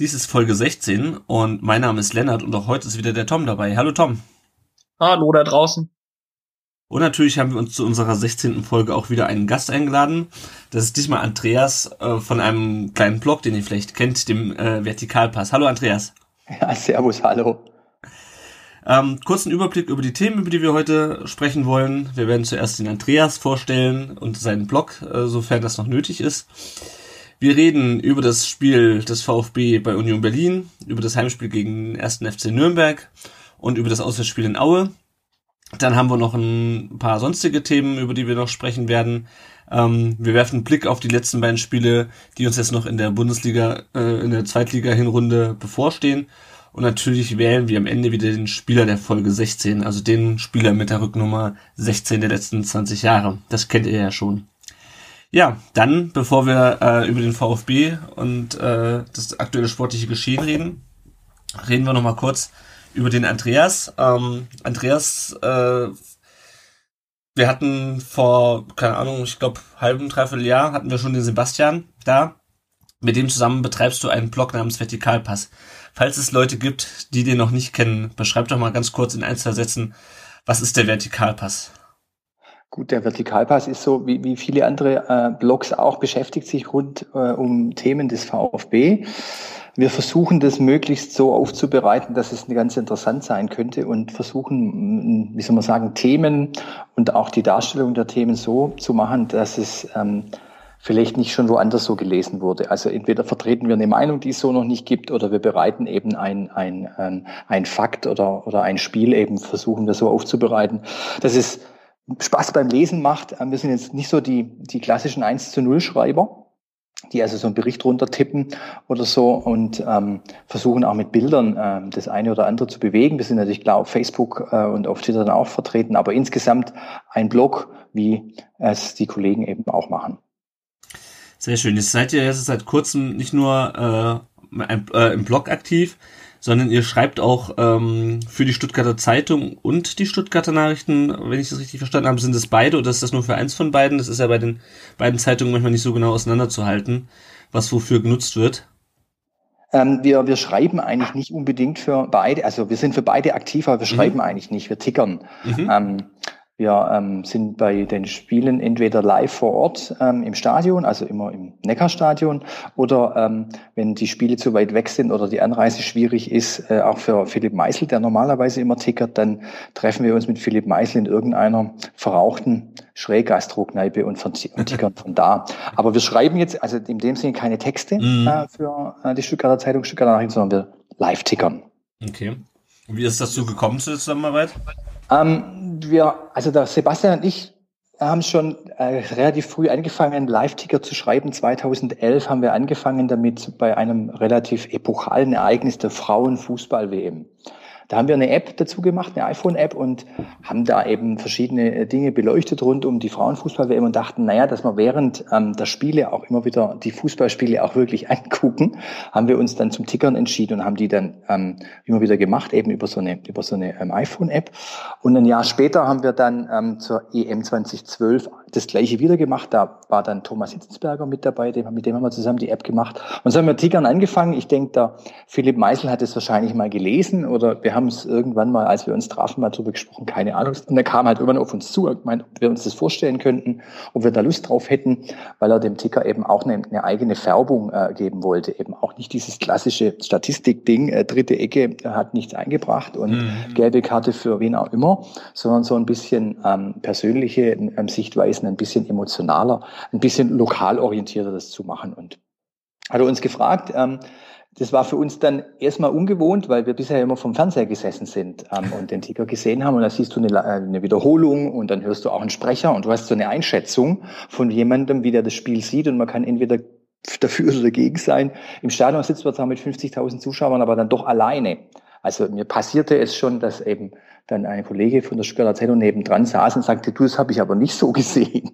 Dies ist Folge 16 und mein Name ist Lennart und auch heute ist wieder der Tom dabei. Hallo Tom. Hallo da draußen. Und natürlich haben wir uns zu unserer 16. Folge auch wieder einen Gast eingeladen. Das ist diesmal Andreas äh, von einem kleinen Blog, den ihr vielleicht kennt, dem äh, Vertikalpass. Hallo Andreas. Ja, servus, hallo. Ähm, kurzen Überblick über die Themen, über die wir heute sprechen wollen. Wir werden zuerst den Andreas vorstellen und seinen Blog, äh, sofern das noch nötig ist. Wir reden über das Spiel des VfB bei Union Berlin, über das Heimspiel gegen den 1. FC Nürnberg und über das Auswärtsspiel in Aue. Dann haben wir noch ein paar sonstige Themen, über die wir noch sprechen werden. Ähm, wir werfen einen Blick auf die letzten beiden Spiele, die uns jetzt noch in der Bundesliga, äh, in der Zweitliga-Hinrunde bevorstehen. Und natürlich wählen wir am Ende wieder den Spieler der Folge 16, also den Spieler mit der Rücknummer 16 der letzten 20 Jahre. Das kennt ihr ja schon. Ja, dann, bevor wir äh, über den VfB und äh, das aktuelle sportliche Geschehen reden, reden wir nochmal kurz über den Andreas. Ähm, Andreas, äh, wir hatten vor, keine Ahnung, ich glaube, halben, dreiviertel Jahr hatten wir schon den Sebastian da. Mit dem zusammen betreibst du einen Blog namens Vertikalpass. Falls es Leute gibt, die den noch nicht kennen, beschreib doch mal ganz kurz in ein, zwei Sätzen, was ist der Vertikalpass? Gut, der Vertikalpass ist so, wie, wie viele andere äh, Blogs auch, beschäftigt sich rund äh, um Themen des VfB. Wir versuchen das möglichst so aufzubereiten, dass es ganz interessant sein könnte und versuchen, wie soll man sagen, Themen und auch die Darstellung der Themen so zu machen, dass es ähm, vielleicht nicht schon woanders so gelesen wurde. Also entweder vertreten wir eine Meinung, die es so noch nicht gibt, oder wir bereiten eben ein, ein, ein, ein Fakt oder, oder ein Spiel eben, versuchen wir so aufzubereiten, dass es Spaß beim Lesen macht. Wir sind jetzt nicht so die, die klassischen 1 zu 0 Schreiber, die also so einen Bericht runter tippen oder so und ähm, versuchen auch mit Bildern ähm, das eine oder andere zu bewegen. Wir sind natürlich klar auf Facebook äh, und auf Twitter dann auch vertreten, aber insgesamt ein Blog, wie es die Kollegen eben auch machen. Sehr schön. Jetzt seid ihr jetzt seit kurzem nicht nur äh, äh, im Blog aktiv, sondern ihr schreibt auch ähm, für die Stuttgarter Zeitung und die Stuttgarter Nachrichten, wenn ich das richtig verstanden habe, sind es beide oder ist das nur für eins von beiden? Das ist ja bei den beiden Zeitungen manchmal nicht so genau auseinanderzuhalten, was wofür genutzt wird. Ähm, wir, wir schreiben eigentlich nicht unbedingt für beide, also wir sind für beide aktiv, aber wir mhm. schreiben eigentlich nicht, wir tickern. Mhm. Ähm, wir ähm, sind bei den Spielen entweder live vor Ort ähm, im Stadion, also immer im Neckarstadion, oder ähm, wenn die Spiele zu weit weg sind oder die Anreise schwierig ist, äh, auch für Philipp Meisel, der normalerweise immer tickert, dann treffen wir uns mit Philipp Meisel in irgendeiner verrauchten Schräggastrokneipe und, und tickern von da. Aber wir schreiben jetzt, also in dem Sinne keine Texte mhm. äh, für äh, die Stuttgarter Zeitung, Stuttgarter Nachrichten, sondern wir live tickern. Okay. Und wie ist das dazu gekommen zu der Zusammenarbeit? Ähm, wir, also der Sebastian und ich haben schon äh, relativ früh angefangen, einen Live-Ticker zu schreiben. 2011 haben wir angefangen damit bei einem relativ epochalen Ereignis der Frauenfußball-WM. Da haben wir eine App dazu gemacht, eine iPhone-App und haben da eben verschiedene äh, Dinge beleuchtet rund um die Frauenfußball-WM und dachten, naja, dass wir während ähm, der Spiele auch immer wieder die Fußballspiele auch wirklich angucken, haben wir uns dann zum Tickern entschieden und haben die dann ähm, immer wieder gemacht, eben über so eine, über so eine ähm, iPhone-App. Und ein Jahr später haben wir dann ähm, zur EM 2012 das gleiche wieder gemacht. Da war dann Thomas Hitzensberger mit dabei, dem, mit dem haben wir zusammen die App gemacht. Und so haben wir Tickern angefangen. Ich denke, der Philipp Meisel hat es wahrscheinlich mal gelesen oder wir haben es irgendwann mal, als wir uns trafen, mal drüber gesprochen, keine Ahnung. Und er kam halt irgendwann auf uns zu und meinte, ob wir uns das vorstellen könnten, ob wir da Lust drauf hätten, weil er dem Ticker eben auch eine, eine eigene Färbung äh, geben wollte. Eben auch nicht dieses klassische Statistik-Ding, äh, dritte Ecke hat nichts eingebracht und mhm. gelbe Karte für wen auch immer, sondern so ein bisschen ähm, persönliche ähm, Sichtweise gewesen, ein bisschen emotionaler, ein bisschen lokal orientierter das zu machen. Und hat er uns gefragt, ähm, das war für uns dann erstmal ungewohnt, weil wir bisher immer vom Fernseher gesessen sind ähm, und den Ticker gesehen haben. Und da siehst du eine, äh, eine, Wiederholung und dann hörst du auch einen Sprecher und du hast so eine Einschätzung von jemandem, wie der das Spiel sieht. Und man kann entweder dafür oder dagegen sein. Im Stadion sitzt man zwar mit 50.000 Zuschauern, aber dann doch alleine Also mir passierte es schon, dass eben dann ein Kollege von der Stuttgarter Zeitung nebendran saß und sagte, du, das habe ich aber nicht so gesehen.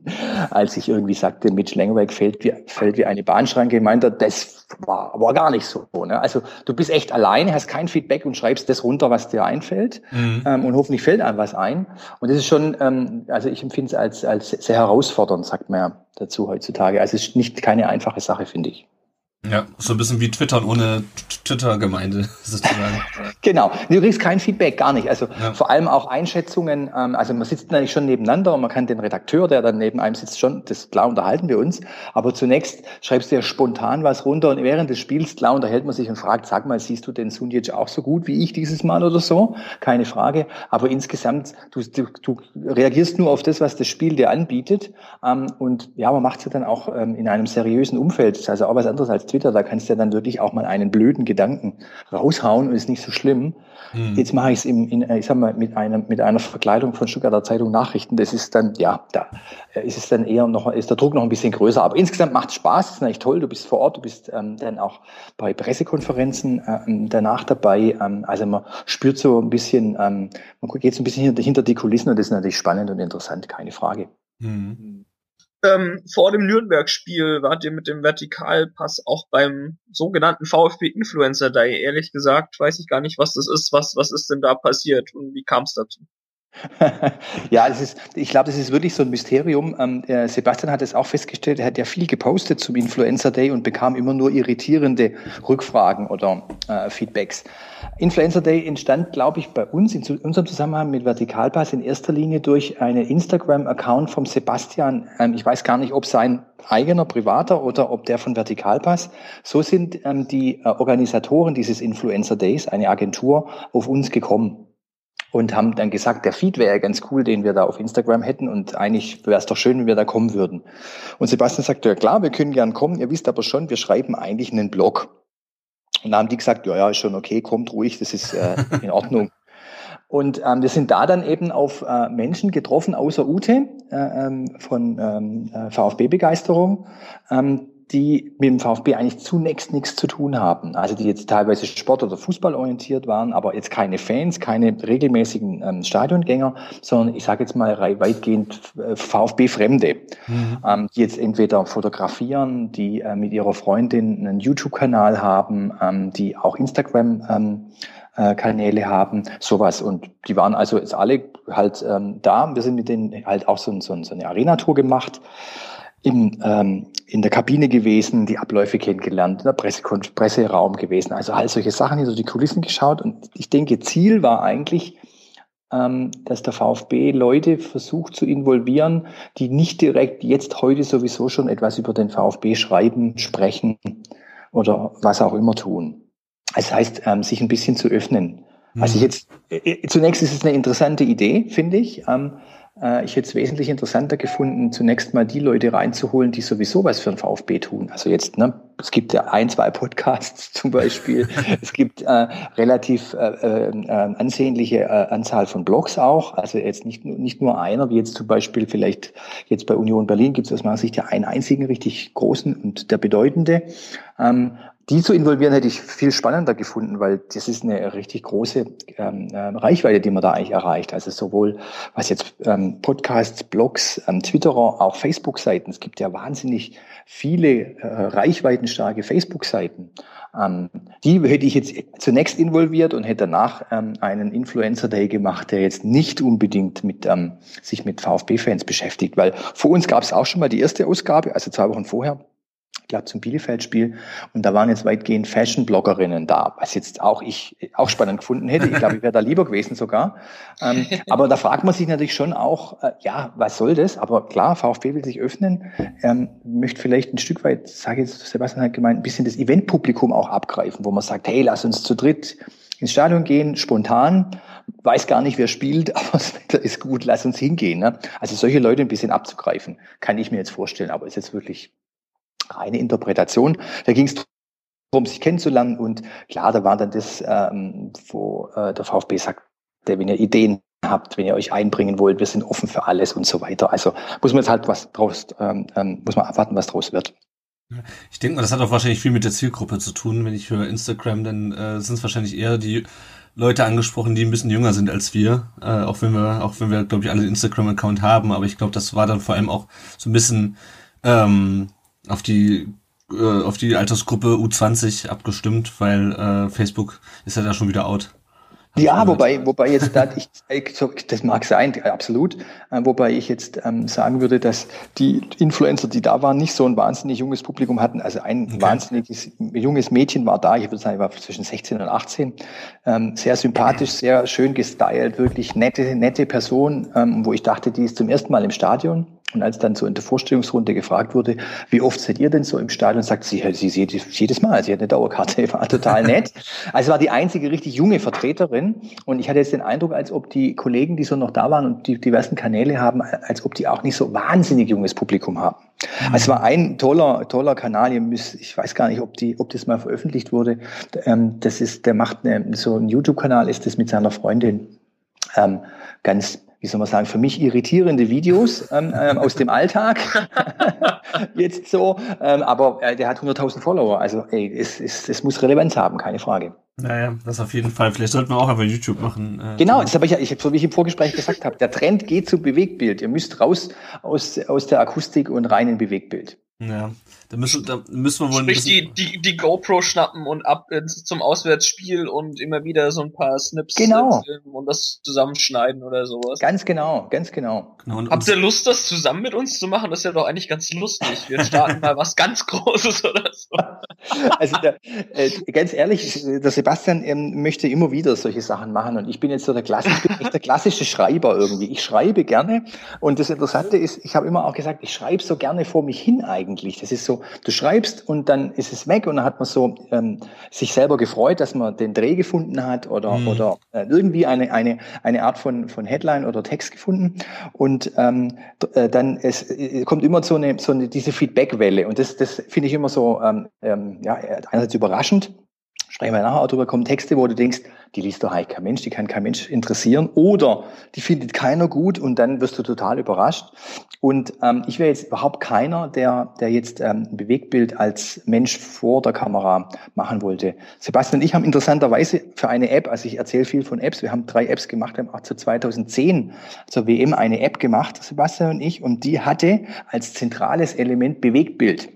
Als ich irgendwie sagte, Mitch Langweg fällt wie, fällt wie eine Bahnschranke, meint er, das war aber gar nicht so. Ne? Also du bist echt alleine, hast kein Feedback und schreibst das runter, was dir einfällt. Mhm. Ähm, und hoffentlich fällt einem was ein. Und das ist schon, ähm, also ich empfinde es als, als sehr herausfordernd, sagt man ja dazu heutzutage. Also es ist nicht keine einfache Sache, finde ich. Ja, so ein bisschen wie Twitter ohne Twitter-Gemeinde sozusagen. genau. Du kriegst kein Feedback, gar nicht. Also ja. vor allem auch Einschätzungen. Ähm, also man sitzt natürlich schon nebeneinander und man kann den Redakteur, der dann neben einem sitzt, schon, das klar unterhalten wir uns. Aber zunächst schreibst du ja spontan was runter und während des Spiels klar unterhält man sich und fragt, sag mal, siehst du den Sunjic auch so gut wie ich dieses Mal oder so? Keine Frage. Aber insgesamt, du, du, du reagierst nur auf das, was das Spiel dir anbietet. Ähm, und ja, man macht es ja dann auch ähm, in einem seriösen Umfeld. Das ist also auch was anderes als Twitter Twitter, da kannst du ja dann wirklich auch mal einen blöden Gedanken raushauen und ist nicht so schlimm. Mhm. Jetzt mache ich es in, in, ich sag mal, mit einer, mit einer Verkleidung von Stuttgarter Zeitung Nachrichten. Das ist dann, ja, da ist es dann eher noch, ist der Druck noch ein bisschen größer. Aber insgesamt macht es Spaß, ist natürlich toll. Du bist vor Ort, du bist ähm, dann auch bei Pressekonferenzen ähm, danach dabei. Ähm, also man spürt so ein bisschen, ähm, man geht so ein bisschen hinter, hinter die Kulissen und das ist natürlich spannend und interessant, keine Frage. Mhm ähm, vor dem Nürnberg-Spiel wart ihr mit dem Vertikalpass auch beim sogenannten VfB Influencer Day. Ehrlich gesagt, weiß ich gar nicht, was das ist. Was, was ist denn da passiert und wie kam es dazu? ja, es ist, ich glaube, das ist wirklich so ein Mysterium. Ähm, Sebastian hat es auch festgestellt, er hat ja viel gepostet zum Influencer Day und bekam immer nur irritierende Rückfragen oder äh, Feedbacks. Influencer Day entstand, glaube ich, bei uns in unserem Zusammenhang mit Vertikalpass in erster Linie durch einen Instagram-Account vom Sebastian. Ähm, ich weiß gar nicht, ob sein eigener privater oder ob der von Vertikalpass. So sind ähm, die äh, Organisatoren dieses Influencer Days, eine Agentur, auf uns gekommen und haben dann gesagt, der Feed wäre ja ganz cool, den wir da auf Instagram hätten und eigentlich wäre es doch schön, wenn wir da kommen würden. Und Sebastian sagte, ja klar, wir können gern kommen, ihr wisst aber schon, wir schreiben eigentlich einen Blog. Und da haben die gesagt, ja, ja, ist schon okay, kommt ruhig, das ist äh, in Ordnung. Und ähm, wir sind da dann eben auf äh, Menschen getroffen, außer Ute äh, ähm, von ähm, äh, VfB-Begeisterung, ähm, die mit dem VfB eigentlich zunächst nichts zu tun haben. Also die jetzt teilweise Sport- oder Fußball orientiert waren, aber jetzt keine Fans, keine regelmäßigen ähm, Stadiongänger, sondern ich sage jetzt mal weitgehend äh, VfB-Fremde, mhm. ähm, die jetzt entweder fotografieren, die äh, mit ihrer Freundin einen YouTube-Kanal haben, ähm, die auch Instagram ähm, äh, Kanäle haben, sowas. Und die waren also jetzt alle halt ähm, da. Wir sind mit denen halt auch so, so, so eine Arena-Tour gemacht im, ähm, in der Kabine gewesen, die Abläufe kennengelernt, in der Pressekon Presseraum gewesen. Also all solche Sachen, hinter die Kulissen geschaut. Und ich denke, Ziel war eigentlich, ähm, dass der VfB Leute versucht zu involvieren, die nicht direkt jetzt heute sowieso schon etwas über den VfB schreiben, sprechen oder was auch immer tun. Das heißt, ähm, sich ein bisschen zu öffnen. Also mhm. jetzt, äh, zunächst ist es eine interessante Idee, finde ich. Ähm, äh, ich hätte es wesentlich interessanter gefunden, zunächst mal die Leute reinzuholen, die sowieso was für den VfB tun. Also jetzt, ne, es gibt ja ein, zwei Podcasts zum Beispiel. es gibt äh, relativ äh, äh, ansehnliche äh, Anzahl von Blogs auch. Also jetzt nicht, nicht nur einer, wie jetzt zum Beispiel vielleicht jetzt bei Union Berlin gibt es aus meiner Sicht ja einen einzigen richtig großen und der bedeutende. Ähm, die zu involvieren hätte ich viel spannender gefunden, weil das ist eine richtig große ähm, äh, Reichweite, die man da eigentlich erreicht. Also sowohl was jetzt ähm, Podcasts, Blogs, ähm, Twitterer, auch Facebook-Seiten. Es gibt ja wahnsinnig viele äh, reichweitenstarke Facebook-Seiten. Ähm, die hätte ich jetzt zunächst involviert und hätte danach ähm, einen Influencer Day gemacht, der jetzt nicht unbedingt mit ähm, sich mit VfB-Fans beschäftigt, weil vor uns gab es auch schon mal die erste Ausgabe, also zwei Wochen vorher ich glaube zum Bielefeld-Spiel und da waren jetzt weitgehend Fashion-Bloggerinnen da, was jetzt auch ich auch spannend gefunden hätte. Ich glaube, ich wäre da lieber gewesen sogar. Ähm, aber da fragt man sich natürlich schon auch, äh, ja, was soll das? Aber klar, VfB will sich öffnen, ähm, möchte vielleicht ein Stück weit, sage jetzt Sebastian hat gemeint, ein bisschen das Eventpublikum auch abgreifen, wo man sagt, hey, lass uns zu dritt ins Stadion gehen, spontan, weiß gar nicht, wer spielt, aber das Wetter ist gut, lass uns hingehen. Ne? Also solche Leute ein bisschen abzugreifen, kann ich mir jetzt vorstellen, aber ist jetzt wirklich reine Interpretation. Da ging es darum, sich kennenzulernen und klar, da war dann das, ähm, wo äh, der VfB sagt, wenn ihr Ideen habt, wenn ihr euch einbringen wollt, wir sind offen für alles und so weiter. Also muss man jetzt halt was draus, ähm, ähm muss man abwarten, was draus wird. Ich denke mal, das hat auch wahrscheinlich viel mit der Zielgruppe zu tun. Wenn ich höre Instagram, dann äh, sind es wahrscheinlich eher die Leute angesprochen, die ein bisschen jünger sind als wir, äh, auch wenn wir, auch wenn wir, glaube ich, alle Instagram-Account haben, aber ich glaube, das war dann vor allem auch so ein bisschen ähm, auf die äh, auf die Altersgruppe U20 abgestimmt, weil äh, Facebook ist ja da schon wieder out. Ja, wobei, wobei jetzt da, ich, das mag sein, absolut, äh, wobei ich jetzt ähm, sagen würde, dass die Influencer, die da waren, nicht so ein wahnsinnig junges Publikum hatten. Also ein okay. wahnsinniges junges Mädchen war da, ich würde sagen, war zwischen 16 und 18, ähm, sehr sympathisch, sehr schön gestylt, wirklich nette, nette Person, ähm, wo ich dachte, die ist zum ersten Mal im Stadion und als dann so in der Vorstellungsrunde gefragt wurde, wie oft seid ihr denn so im Stadion, sagt sie, sie sieht jedes Mal, sie hat eine Dauerkarte, war total nett. Also war die einzige richtig junge Vertreterin und ich hatte jetzt den Eindruck, als ob die Kollegen, die so noch da waren und die diversen Kanäle haben, als ob die auch nicht so wahnsinnig junges Publikum haben. Also es war ein toller, toller Kanal, ich weiß gar nicht, ob die, ob das mal veröffentlicht wurde. Ähm, das ist, der macht eine, so ein YouTube-Kanal, ist das mit seiner Freundin. Ähm, ganz wie soll man sagen, für mich irritierende Videos ähm, ähm, aus dem Alltag. Jetzt so, ähm, aber äh, der hat 100.000 Follower. Also ey, es, es, es muss Relevanz haben, keine Frage. Naja, das auf jeden Fall. Vielleicht sollten wir auch einfach YouTube machen. Äh, genau, das habe ich, ich, so wie ich im Vorgespräch gesagt habe, der Trend geht zu Bewegtbild. Ihr müsst raus aus, aus der Akustik und rein in Bewegtbild. Ja, da müssen, da müssen wir wohl Sprich die, die, die GoPro schnappen und ab ins, zum Auswärtsspiel und immer wieder so ein paar Snips genau. und das zusammenschneiden oder sowas. Ganz genau, ganz genau. genau Habt ihr Lust, das zusammen mit uns zu machen? Das ist ja doch eigentlich ganz lustig. Wir starten mal was ganz Großes oder so. Also der, äh, ganz ehrlich, der Sebastian ähm, möchte immer wieder solche Sachen machen und ich bin jetzt so der klassische, ich bin echt der klassische Schreiber irgendwie. Ich schreibe gerne und das Interessante ist, ich habe immer auch gesagt, ich schreibe so gerne vor mich hin eigentlich. Das ist so, du schreibst und dann ist es weg und dann hat man so ähm, sich selber gefreut, dass man den Dreh gefunden hat oder, mhm. oder äh, irgendwie eine, eine, eine Art von, von Headline oder Text gefunden. Und ähm, äh, dann es, äh, kommt immer so eine, so eine diese Feedbackwelle. Und das, das finde ich immer so ähm, ähm, ja, einerseits überraschend sprechen wir nachher auch drüber, kommen Texte, wo du denkst, die liest doch eigentlich kein Mensch, die kann kein Mensch interessieren oder die findet keiner gut und dann wirst du total überrascht. Und ähm, ich wäre jetzt überhaupt keiner, der, der jetzt ähm, ein Bewegtbild als Mensch vor der Kamera machen wollte. Sebastian und ich haben interessanterweise für eine App, also ich erzähle viel von Apps, wir haben drei Apps gemacht, wir haben auch zu 2010 zur WM eine App gemacht, Sebastian und ich, und die hatte als zentrales Element Bewegtbild.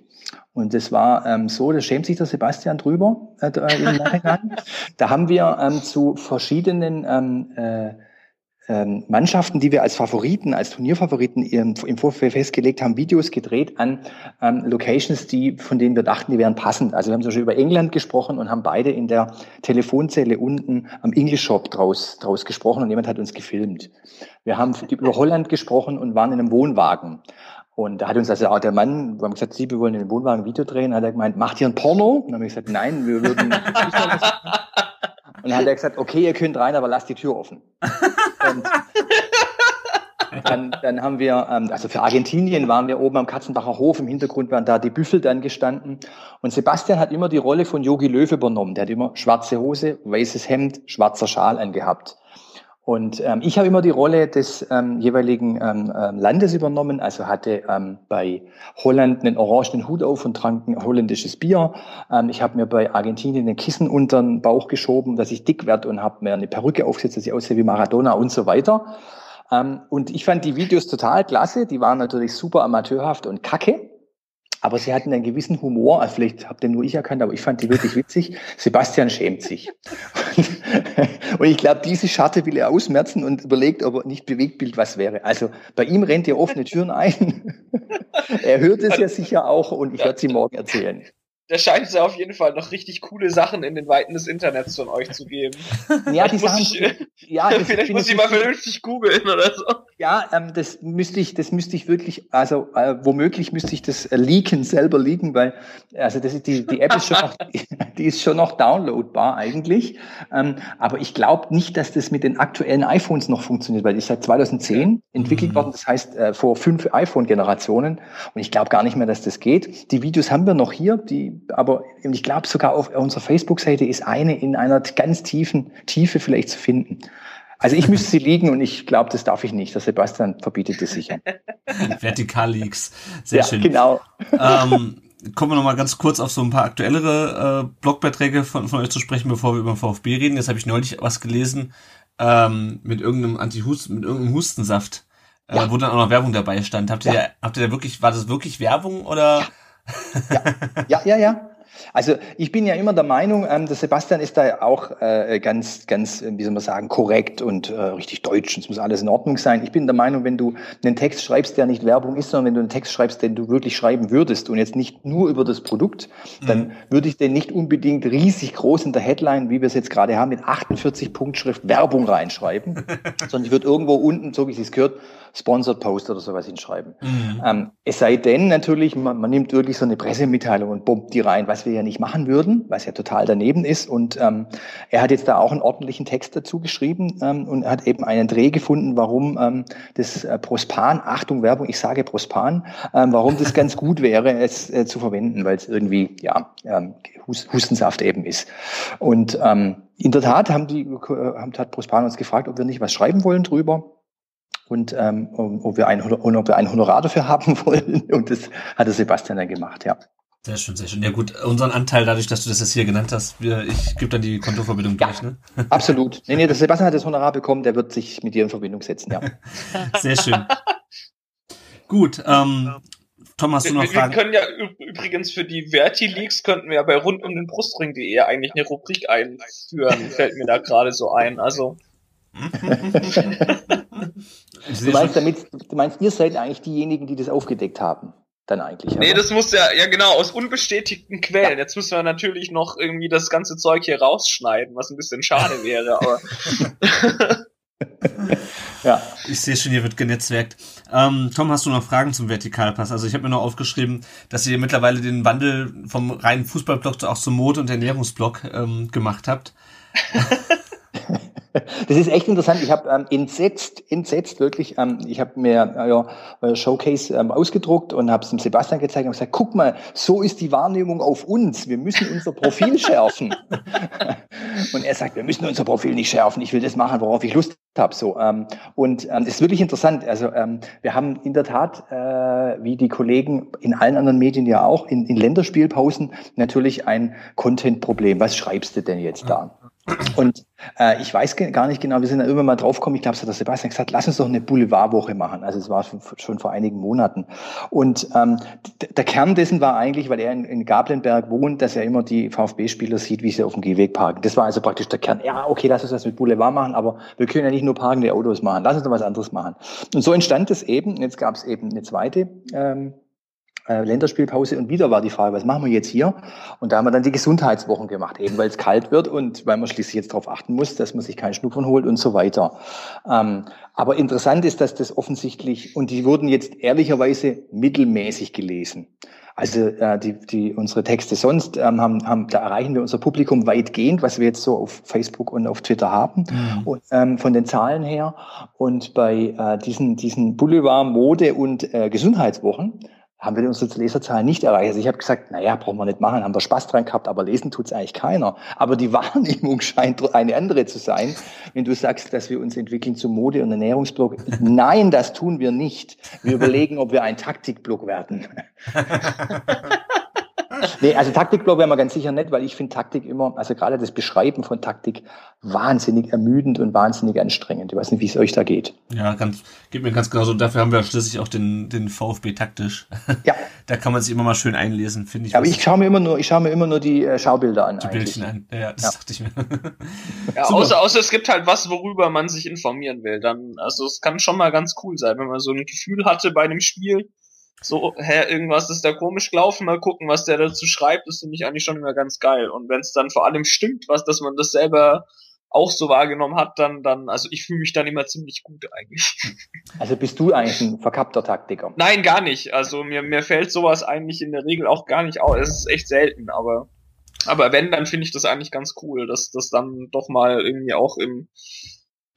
Und das war ähm, so, da schämt sich der Sebastian drüber äh, im Nachhinein. da haben wir ähm, zu verschiedenen ähm, äh, ähm, Mannschaften, die wir als Favoriten, als Turnierfavoriten im, im Vorfeld festgelegt haben, Videos gedreht an ähm, Locations, die, von denen wir dachten, die wären passend. Also wir haben zum Beispiel über England gesprochen und haben beide in der Telefonzelle unten am English Shop draus, draus gesprochen und jemand hat uns gefilmt. Wir haben über Holland gesprochen und waren in einem Wohnwagen. Und da hat uns also auch der Mann, wir haben gesagt, Sie, wir wollen in den Wohnwagen Video drehen, hat er gemeint, macht ihr ein Porno? Und dann habe ich gesagt, nein, wir würden. und dann hat er gesagt, okay, ihr könnt rein, aber lasst die Tür offen. Und dann, dann haben wir, ähm, also für Argentinien waren wir oben am Katzenbacher Hof, im Hintergrund waren da die Büffel dann gestanden. Und Sebastian hat immer die Rolle von Yogi Löw übernommen. Der hat immer schwarze Hose, weißes Hemd, schwarzer Schal angehabt. Und ähm, ich habe immer die Rolle des ähm, jeweiligen ähm, ähm, Landes übernommen, also hatte ähm, bei Holland einen orangenen Hut auf und trank ein holländisches Bier. Ähm, ich habe mir bei Argentinien ein Kissen unter den Bauch geschoben, dass ich dick werde und habe mir eine Perücke aufgesetzt, dass ich aussehe wie Maradona und so weiter. Ähm, und ich fand die Videos total klasse, die waren natürlich super amateurhaft und kacke. Aber sie hatten einen gewissen Humor, also vielleicht habt ihr nur ich erkannt, aber ich fand die wirklich witzig. Sebastian schämt sich. Und, ich glaube, diese Scharte will er ausmerzen und überlegt, ob er nicht Bewegtbild was wäre. Also bei ihm rennt er offene Türen ein. er hört es ja sicher auch und ich werde sie morgen erzählen da scheint es ja auf jeden Fall noch richtig coole Sachen in den Weiten des Internets von euch zu geben. Ja, die Sachen, ich, ja, vielleicht muss ich mal vernünftig googeln oder so. Ja, ähm, das müsste ich, das müsste ich wirklich, also äh, womöglich müsste ich das äh, leaken, selber leaken, weil also das ist die, die App ist schon noch, die ist schon noch downloadbar eigentlich. Ähm, aber ich glaube nicht, dass das mit den aktuellen iPhones noch funktioniert, weil die ist seit 2010 entwickelt mhm. worden, das heißt äh, vor fünf iPhone-Generationen. Und ich glaube gar nicht mehr, dass das geht. Die Videos haben wir noch hier, die aber ich glaube sogar auf unserer Facebook-Seite ist eine in einer ganz tiefen Tiefe vielleicht zu finden. Also ich müsste sie liegen und ich glaube, das darf ich nicht. Der Sebastian verbietet es sicher. Vertikal-Leaks. Sehr ja, schön. Genau. Ähm, kommen wir noch mal ganz kurz auf so ein paar aktuellere äh, Blogbeiträge von, von euch zu sprechen, bevor wir über den VfB reden. Jetzt habe ich neulich was gelesen ähm, mit irgendeinem Antihust mit irgendeinem Hustensaft, äh, ja. wo dann auch noch Werbung dabei stand. Habt ihr, ja. habt ihr da wirklich, war das wirklich Werbung oder? Ja, ja, ja, ja. Also ich bin ja immer der Meinung, ähm, der Sebastian ist da auch äh, ganz, ganz, äh, wie soll man sagen, korrekt und äh, richtig deutsch. Es muss alles in Ordnung sein. Ich bin der Meinung, wenn du einen Text schreibst, der nicht Werbung ist, sondern wenn du einen Text schreibst, den du wirklich schreiben würdest und jetzt nicht nur über das Produkt, mhm. dann würde ich den nicht unbedingt riesig groß in der Headline, wie wir es jetzt gerade haben, mit 48 Punktschrift Werbung reinschreiben, sondern ich würde irgendwo unten, so wie es gehört, Sponsored Post oder sowas hinschreiben. Mhm. Ähm, es sei denn natürlich, man, man, nimmt wirklich so eine Pressemitteilung und bombt die rein, was wir ja nicht machen würden, was ja total daneben ist. Und ähm, er hat jetzt da auch einen ordentlichen Text dazu geschrieben ähm, und hat eben einen Dreh gefunden, warum ähm, das äh, Prospan, Achtung Werbung, ich sage Prospan, ähm, warum das ganz gut wäre, es äh, zu verwenden, weil es irgendwie ja ähm, Hustensaft eben ist. Und ähm, in der Tat haben die, äh, hat Prospan uns gefragt, ob wir nicht was schreiben wollen drüber und ähm, ob, wir ein, ob wir ein Honorar dafür haben wollen. Und das hat der Sebastian dann gemacht, ja. Sehr schön, sehr schön. Ja gut, unseren Anteil dadurch, dass du das jetzt hier genannt hast, wir, ich gebe dann die Kontoverbindung ja, durch, ne? Absolut. Nee, nee, der Sebastian hat das Honorar bekommen, der wird sich mit dir in Verbindung setzen, ja. sehr schön. gut, ähm, Tom, hast du noch wir, Fragen? Wir können ja übrigens für die Verti-Leaks könnten wir ja bei rund um den Brustring.de eigentlich eine Rubrik einführen, fällt mir da gerade so ein. Also du meinst damit, du meinst, ihr seid eigentlich diejenigen, die das aufgedeckt haben? Dann eigentlich. Nee, das muss ja, ja genau, aus unbestätigten Quellen. Ja. Jetzt müssen wir natürlich noch irgendwie das ganze Zeug hier rausschneiden, was ein bisschen schade wäre, aber. ja. Ich sehe schon, hier wird genetzwerkt. Ähm, Tom, hast du noch Fragen zum Vertikalpass? Also ich habe mir noch aufgeschrieben, dass ihr mittlerweile den Wandel vom reinen Fußballblock auch zum Mode- und Ernährungsblock ähm, gemacht habt. Das ist echt interessant. Ich habe ähm, entsetzt, entsetzt wirklich. Ähm, ich habe mir äh, ja, Showcase ähm, ausgedruckt und habe es dem Sebastian gezeigt und gesagt: Guck mal, so ist die Wahrnehmung auf uns. Wir müssen unser Profil schärfen. und er sagt: Wir müssen unser Profil nicht schärfen. Ich will das machen, worauf ich Lust habe. So ähm, und ähm, ist wirklich interessant. Also ähm, wir haben in der Tat, äh, wie die Kollegen in allen anderen Medien ja auch, in, in Länderspielpausen natürlich ein Content-Problem. Was schreibst du denn jetzt da? Und äh, ich weiß gar nicht genau, wir sind da irgendwann mal draufgekommen, ich glaube, es hat der Sebastian gesagt, lass uns doch eine Boulevardwoche machen. Also es war schon, schon vor einigen Monaten. Und ähm, der Kern dessen war eigentlich, weil er in, in Gablenberg wohnt, dass er immer die VfB-Spieler sieht, wie sie auf dem Gehweg parken. Das war also praktisch der Kern. Ja, okay, lass uns das mit Boulevard machen, aber wir können ja nicht nur parkende Autos machen. Lass uns doch was anderes machen. Und so entstand es eben. Jetzt gab es eben eine zweite ähm, äh, Länderspielpause und wieder war die Frage, was machen wir jetzt hier? Und da haben wir dann die Gesundheitswochen gemacht, eben weil es kalt wird und weil man schließlich jetzt darauf achten muss, dass man sich keinen Schnupfen holt und so weiter. Ähm, aber interessant ist, dass das offensichtlich, und die wurden jetzt ehrlicherweise mittelmäßig gelesen. Also äh, die, die, unsere Texte sonst ähm, haben, haben, da erreichen wir unser Publikum weitgehend, was wir jetzt so auf Facebook und auf Twitter haben, mhm. und, ähm, von den Zahlen her. Und bei äh, diesen, diesen Boulevard Mode und äh, Gesundheitswochen haben wir unsere Leserzahlen nicht erreicht. Also ich habe gesagt, naja, brauchen wir nicht machen, haben wir Spaß dran gehabt, aber lesen tut's eigentlich keiner. Aber die Wahrnehmung scheint eine andere zu sein, wenn du sagst, dass wir uns entwickeln zum Mode- und Ernährungsblock. Nein, das tun wir nicht. Wir überlegen, ob wir ein Taktikblock werden. nee, also Taktikblock wäre wir ganz sicher nicht, weil ich finde Taktik immer, also gerade das Beschreiben von Taktik wahnsinnig ermüdend und wahnsinnig anstrengend. Ich weiß nicht, wie es euch da geht. Ja, ganz, geht mir ganz genauso. Dafür haben wir schließlich auch den, den VfB taktisch. Ja. da kann man sich immer mal schön einlesen, finde ich. Aber ich schaue mir immer nur, ich schaue mir immer nur die äh, Schaubilder an. Die eigentlich. Bildchen an. Ja, das ja. dachte ich mir. ja, außer, außer es gibt halt was, worüber man sich informieren will. Dann, also es kann schon mal ganz cool sein, wenn man so ein Gefühl hatte bei einem Spiel, so, hä, irgendwas ist da komisch gelaufen, mal gucken, was der dazu schreibt, das finde ich eigentlich schon immer ganz geil. Und wenn es dann vor allem stimmt, was, dass man das selber auch so wahrgenommen hat, dann, dann, also ich fühle mich dann immer ziemlich gut eigentlich. Also bist du eigentlich ein verkappter Taktiker? Nein, gar nicht. Also mir, mir fällt sowas eigentlich in der Regel auch gar nicht auf. Es ist echt selten, aber, aber wenn, dann finde ich das eigentlich ganz cool, dass das dann doch mal irgendwie auch im,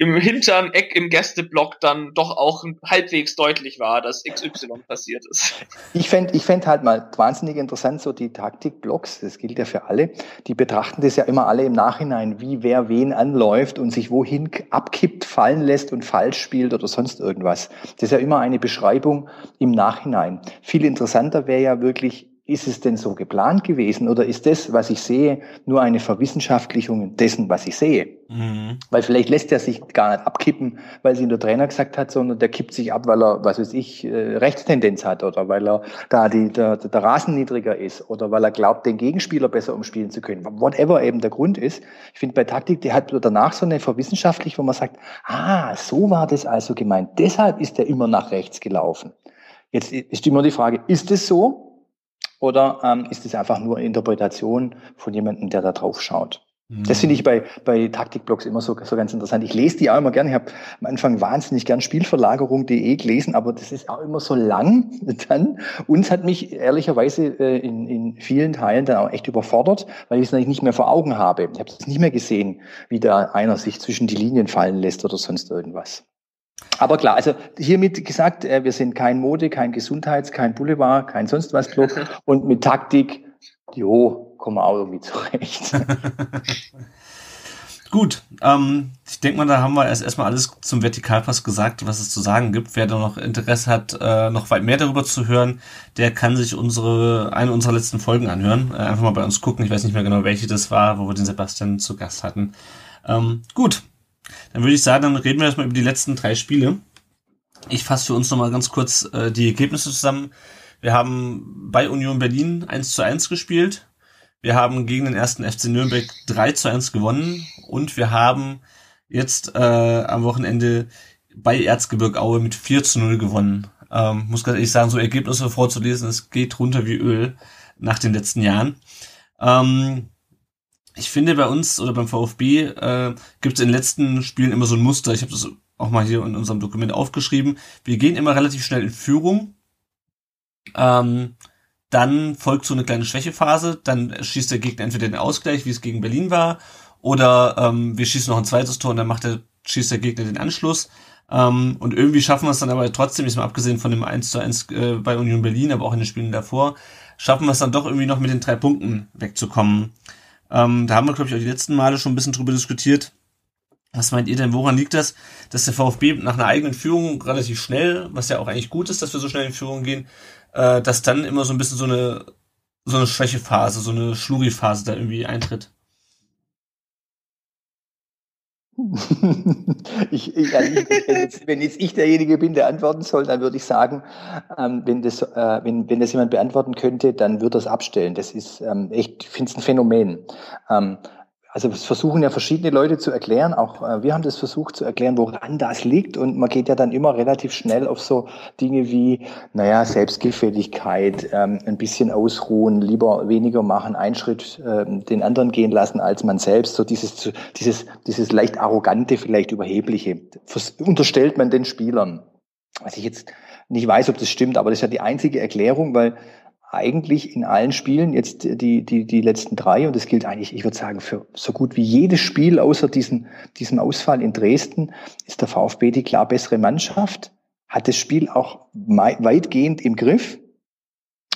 im hinteren Eck im Gästeblock dann doch auch halbwegs deutlich war, dass XY passiert ist. Ich fände ich fänd halt mal wahnsinnig interessant, so die Taktikblocks, das gilt ja für alle, die betrachten das ja immer alle im Nachhinein, wie wer wen anläuft und sich wohin abkippt, fallen lässt und falsch spielt oder sonst irgendwas. Das ist ja immer eine Beschreibung im Nachhinein. Viel interessanter wäre ja wirklich ist es denn so geplant gewesen oder ist das, was ich sehe, nur eine Verwissenschaftlichung dessen, was ich sehe? Mhm. Weil vielleicht lässt er sich gar nicht abkippen, weil es ihm der Trainer gesagt hat, sondern der kippt sich ab, weil er, was weiß ich, äh, Rechtstendenz hat oder weil er da die, der, der Rasen niedriger ist oder weil er glaubt, den Gegenspieler besser umspielen zu können. Whatever eben der Grund ist. Ich finde bei Taktik, die hat danach so eine verwissenschaftlich, wo man sagt, ah, so war das also gemeint. Deshalb ist er immer nach rechts gelaufen. Jetzt ist immer die Frage, ist es so? Oder ähm, ist es einfach nur Interpretation von jemandem, der da drauf schaut? Mhm. Das finde ich bei, bei Taktikblogs immer so, so ganz interessant. Ich lese die auch immer gerne. Ich habe am Anfang wahnsinnig gern Spielverlagerung.de gelesen, aber das ist auch immer so lang dann. Uns hat mich ehrlicherweise äh, in, in vielen Teilen dann auch echt überfordert, weil ich es natürlich nicht mehr vor Augen habe. Ich habe es nicht mehr gesehen, wie da einer sich zwischen die Linien fallen lässt oder sonst irgendwas. Aber klar, also hiermit gesagt, äh, wir sind kein Mode, kein Gesundheits-, kein Boulevard, kein sonst was Club und mit Taktik, jo, kommen wir auch irgendwie zurecht. Gut, ähm, ich denke mal, da haben wir erst erstmal alles zum Vertikalpass gesagt, was es zu sagen gibt. Wer da noch Interesse hat, äh, noch weit mehr darüber zu hören, der kann sich unsere eine unserer letzten Folgen anhören. Äh, einfach mal bei uns gucken. Ich weiß nicht mehr genau, welche das war, wo wir den Sebastian zu Gast hatten. Ähm, gut, dann würde ich sagen, dann reden wir erstmal über die letzten drei Spiele. Ich fasse für uns nochmal ganz kurz äh, die Ergebnisse zusammen. Wir haben bei Union Berlin 1 zu 1 gespielt. Wir haben gegen den ersten FC Nürnberg 3 zu 1 gewonnen. Und wir haben jetzt äh, am Wochenende bei Erzgebirge Aue mit 4 zu 0 gewonnen. Ähm, muss ganz ehrlich sagen, so Ergebnisse vorzulesen, es geht runter wie Öl nach den letzten Jahren. Ähm, ich finde bei uns oder beim VfB äh, gibt es in den letzten Spielen immer so ein Muster. Ich habe das auch mal hier in unserem Dokument aufgeschrieben. Wir gehen immer relativ schnell in Führung. Ähm, dann folgt so eine kleine Schwächephase. Dann schießt der Gegner entweder den Ausgleich, wie es gegen Berlin war, oder ähm, wir schießen noch ein zweites Tor und dann macht der, schießt der Gegner den Anschluss. Ähm, und irgendwie schaffen wir es dann aber trotzdem, ist mal abgesehen von dem 1 zu 1 äh, bei Union Berlin, aber auch in den Spielen davor, schaffen wir es dann doch irgendwie noch mit den drei Punkten wegzukommen. Ähm, da haben wir, glaube ich, auch die letzten Male schon ein bisschen drüber diskutiert. Was meint ihr denn, woran liegt das, dass der VfB nach einer eigenen Führung relativ schnell, was ja auch eigentlich gut ist, dass wir so schnell in Führung gehen, äh, dass dann immer so ein bisschen so eine, so eine Schwächephase, so eine Schluri-Phase da irgendwie eintritt? ich, ich, also ich, wenn, jetzt, wenn, jetzt, ich derjenige bin, der antworten soll, dann würde ich sagen, ähm, wenn, das, äh, wenn, wenn das jemand beantworten könnte, dann würde das abstellen. Das ist ähm, echt, ich finde es ein Phänomen. Ähm, also es versuchen ja verschiedene Leute zu erklären, auch äh, wir haben das versucht zu erklären, woran das liegt. Und man geht ja dann immer relativ schnell auf so Dinge wie, naja, Selbstgefälligkeit, ähm, ein bisschen ausruhen, lieber weniger machen, einen Schritt äh, den anderen gehen lassen als man selbst, so dieses, dieses, dieses leicht arrogante, vielleicht überhebliche, Vers unterstellt man den Spielern. Was ich jetzt nicht weiß, ob das stimmt, aber das ist ja die einzige Erklärung, weil eigentlich in allen Spielen, jetzt die, die, die letzten drei, und das gilt eigentlich, ich würde sagen, für so gut wie jedes Spiel außer diesen, diesem Ausfall in Dresden, ist der VfB die klar bessere Mannschaft, hat das Spiel auch weitgehend im Griff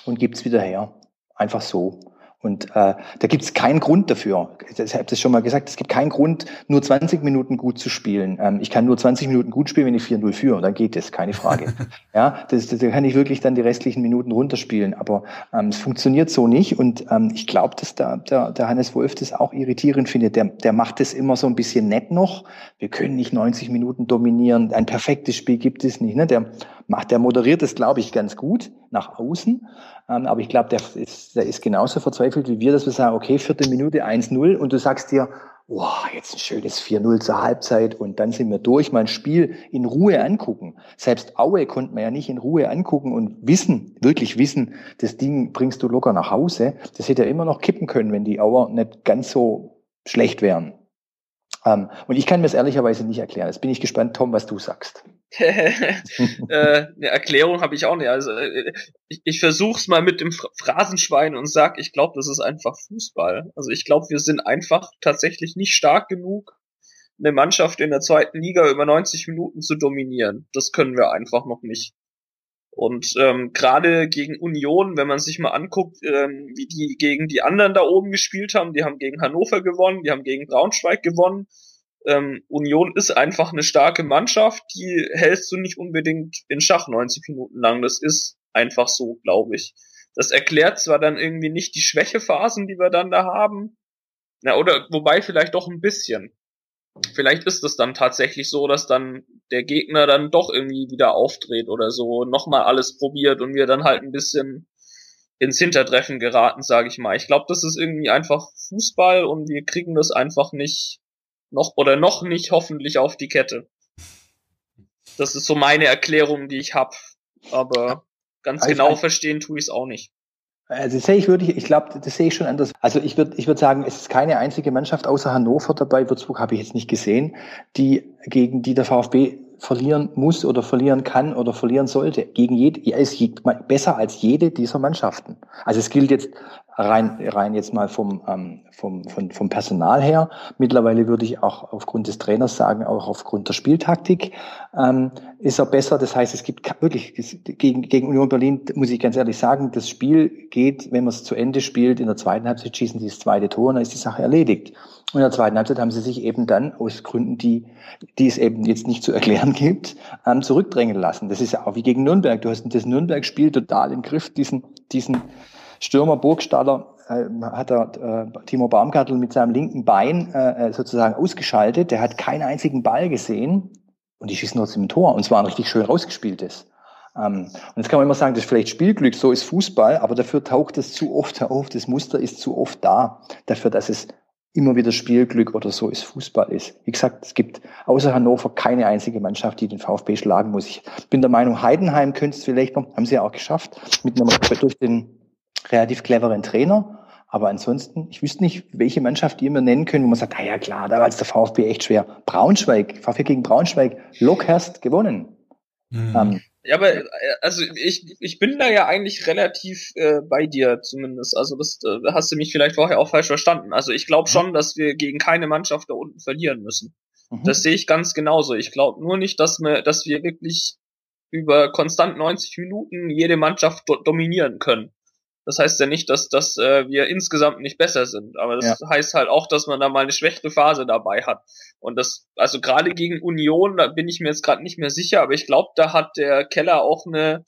und gibt's wieder her. Einfach so. Und äh, da gibt es keinen Grund dafür. Ich habe das schon mal gesagt, es gibt keinen Grund, nur 20 Minuten gut zu spielen. Ähm, ich kann nur 20 Minuten gut spielen, wenn ich 4-0 führe, dann geht das, keine Frage. ja, das, das, da kann ich wirklich dann die restlichen Minuten runterspielen. Aber ähm, es funktioniert so nicht. Und ähm, ich glaube, dass da, der, der Hannes Wolf das auch irritierend findet. Der, der macht das immer so ein bisschen nett noch. Wir können nicht 90 Minuten dominieren. Ein perfektes Spiel gibt es nicht. Ne? Der macht, der moderiert das, glaube ich, ganz gut nach außen. Ähm, aber ich glaube, der ist, der ist genauso verzweifelt wie wir, dass wir sagen, okay, vierte Minute 1-0 und du sagst dir, wow, jetzt ein schönes 4-0 zur Halbzeit und dann sind wir durch, mal ein Spiel in Ruhe angucken. Selbst Aue konnte man ja nicht in Ruhe angucken und wissen, wirklich wissen, das Ding bringst du locker nach Hause. Das hätte ja immer noch kippen können, wenn die Auer nicht ganz so schlecht wären. Ähm, und ich kann mir es ehrlicherweise nicht erklären. Jetzt bin ich gespannt, Tom, was du sagst. äh, eine Erklärung habe ich auch nicht. Also äh, ich, ich versuche es mal mit dem Phrasenschwein und sag, ich glaube, das ist einfach Fußball. Also ich glaube, wir sind einfach tatsächlich nicht stark genug, eine Mannschaft in der zweiten Liga über 90 Minuten zu dominieren. Das können wir einfach noch nicht. Und ähm, gerade gegen Union, wenn man sich mal anguckt, ähm, wie die gegen die anderen da oben gespielt haben, die haben gegen Hannover gewonnen, die haben gegen Braunschweig gewonnen. Ähm, Union ist einfach eine starke Mannschaft, die hältst du nicht unbedingt in Schach 90 Minuten lang. Das ist einfach so, glaube ich. Das erklärt zwar dann irgendwie nicht die Schwächephasen, die wir dann da haben. Na, oder wobei vielleicht doch ein bisschen. Vielleicht ist es dann tatsächlich so, dass dann der Gegner dann doch irgendwie wieder aufdreht oder so, nochmal alles probiert und wir dann halt ein bisschen ins Hintertreffen geraten, sage ich mal. Ich glaube, das ist irgendwie einfach Fußball und wir kriegen das einfach nicht noch oder noch nicht hoffentlich auf die Kette. Das ist so meine Erklärung, die ich habe. Aber ganz also genau verstehen tue ich es auch nicht. Also sehe ich wirklich, ich glaube, das sehe ich schon anders. Also ich würde ich würde sagen, es ist keine einzige Mannschaft außer Hannover dabei, Würzburg habe ich jetzt nicht gesehen, die gegen die der VfB verlieren muss oder verlieren kann oder verlieren sollte. Gegen jede, er ist besser als jede dieser Mannschaften. Also es gilt jetzt rein, rein jetzt mal vom, ähm, vom, vom, vom Personal her. Mittlerweile würde ich auch aufgrund des Trainers sagen, auch aufgrund der Spieltaktik ähm, ist er besser. Das heißt, es gibt wirklich gegen, gegen Union Berlin, muss ich ganz ehrlich sagen, das Spiel geht, wenn man es zu Ende spielt, in der zweiten Halbzeit schießen sie das zweite Tor und dann ist die Sache erledigt. Und in der zweiten Halbzeit haben sie sich eben dann aus Gründen, die, die es eben jetzt nicht zu erklären gibt, ähm, zurückdrängen lassen. Das ist ja auch wie gegen Nürnberg. Du hast das Nürnberg-Spiel total im Griff, diesen, diesen Stürmer Burgstaller äh, hat er äh, Timo Baumgartel mit seinem linken Bein äh, äh, sozusagen ausgeschaltet. Der hat keinen einzigen Ball gesehen und die schießen trotzdem ein Tor. Und zwar ein richtig schön rausgespieltes. Ähm, und jetzt kann man immer sagen, das ist vielleicht Spielglück, so ist Fußball, aber dafür taucht es zu oft auf. Das Muster ist zu oft da, dafür, dass es immer wieder Spielglück oder so ist Fußball ist. Wie gesagt, es gibt außer Hannover keine einzige Mannschaft, die den VfB schlagen muss. Ich bin der Meinung, Heidenheim könnte es vielleicht noch, haben sie ja auch geschafft, mit einem, durch den relativ cleveren Trainer. Aber ansonsten, ich wüsste nicht, welche Mannschaft die immer nennen können, wo man sagt, ah ja klar, da war jetzt der VfB echt schwer. Braunschweig, VfB gegen Braunschweig, Lockhurst gewonnen. Mhm. Ähm, ja, aber äh, also ich, ich bin da ja eigentlich relativ äh, bei dir zumindest. Also das äh, hast du mich vielleicht vorher auch falsch verstanden. Also ich glaube mhm. schon, dass wir gegen keine Mannschaft da unten verlieren müssen. Mhm. Das sehe ich ganz genauso. Ich glaube nur nicht, dass wir, dass wir wirklich über konstant 90 Minuten jede Mannschaft do dominieren können. Das heißt ja nicht, dass, dass äh, wir insgesamt nicht besser sind, aber das ja. heißt halt auch, dass man da mal eine schwächere Phase dabei hat. Und das, also gerade gegen Union, da bin ich mir jetzt gerade nicht mehr sicher, aber ich glaube, da hat der Keller auch eine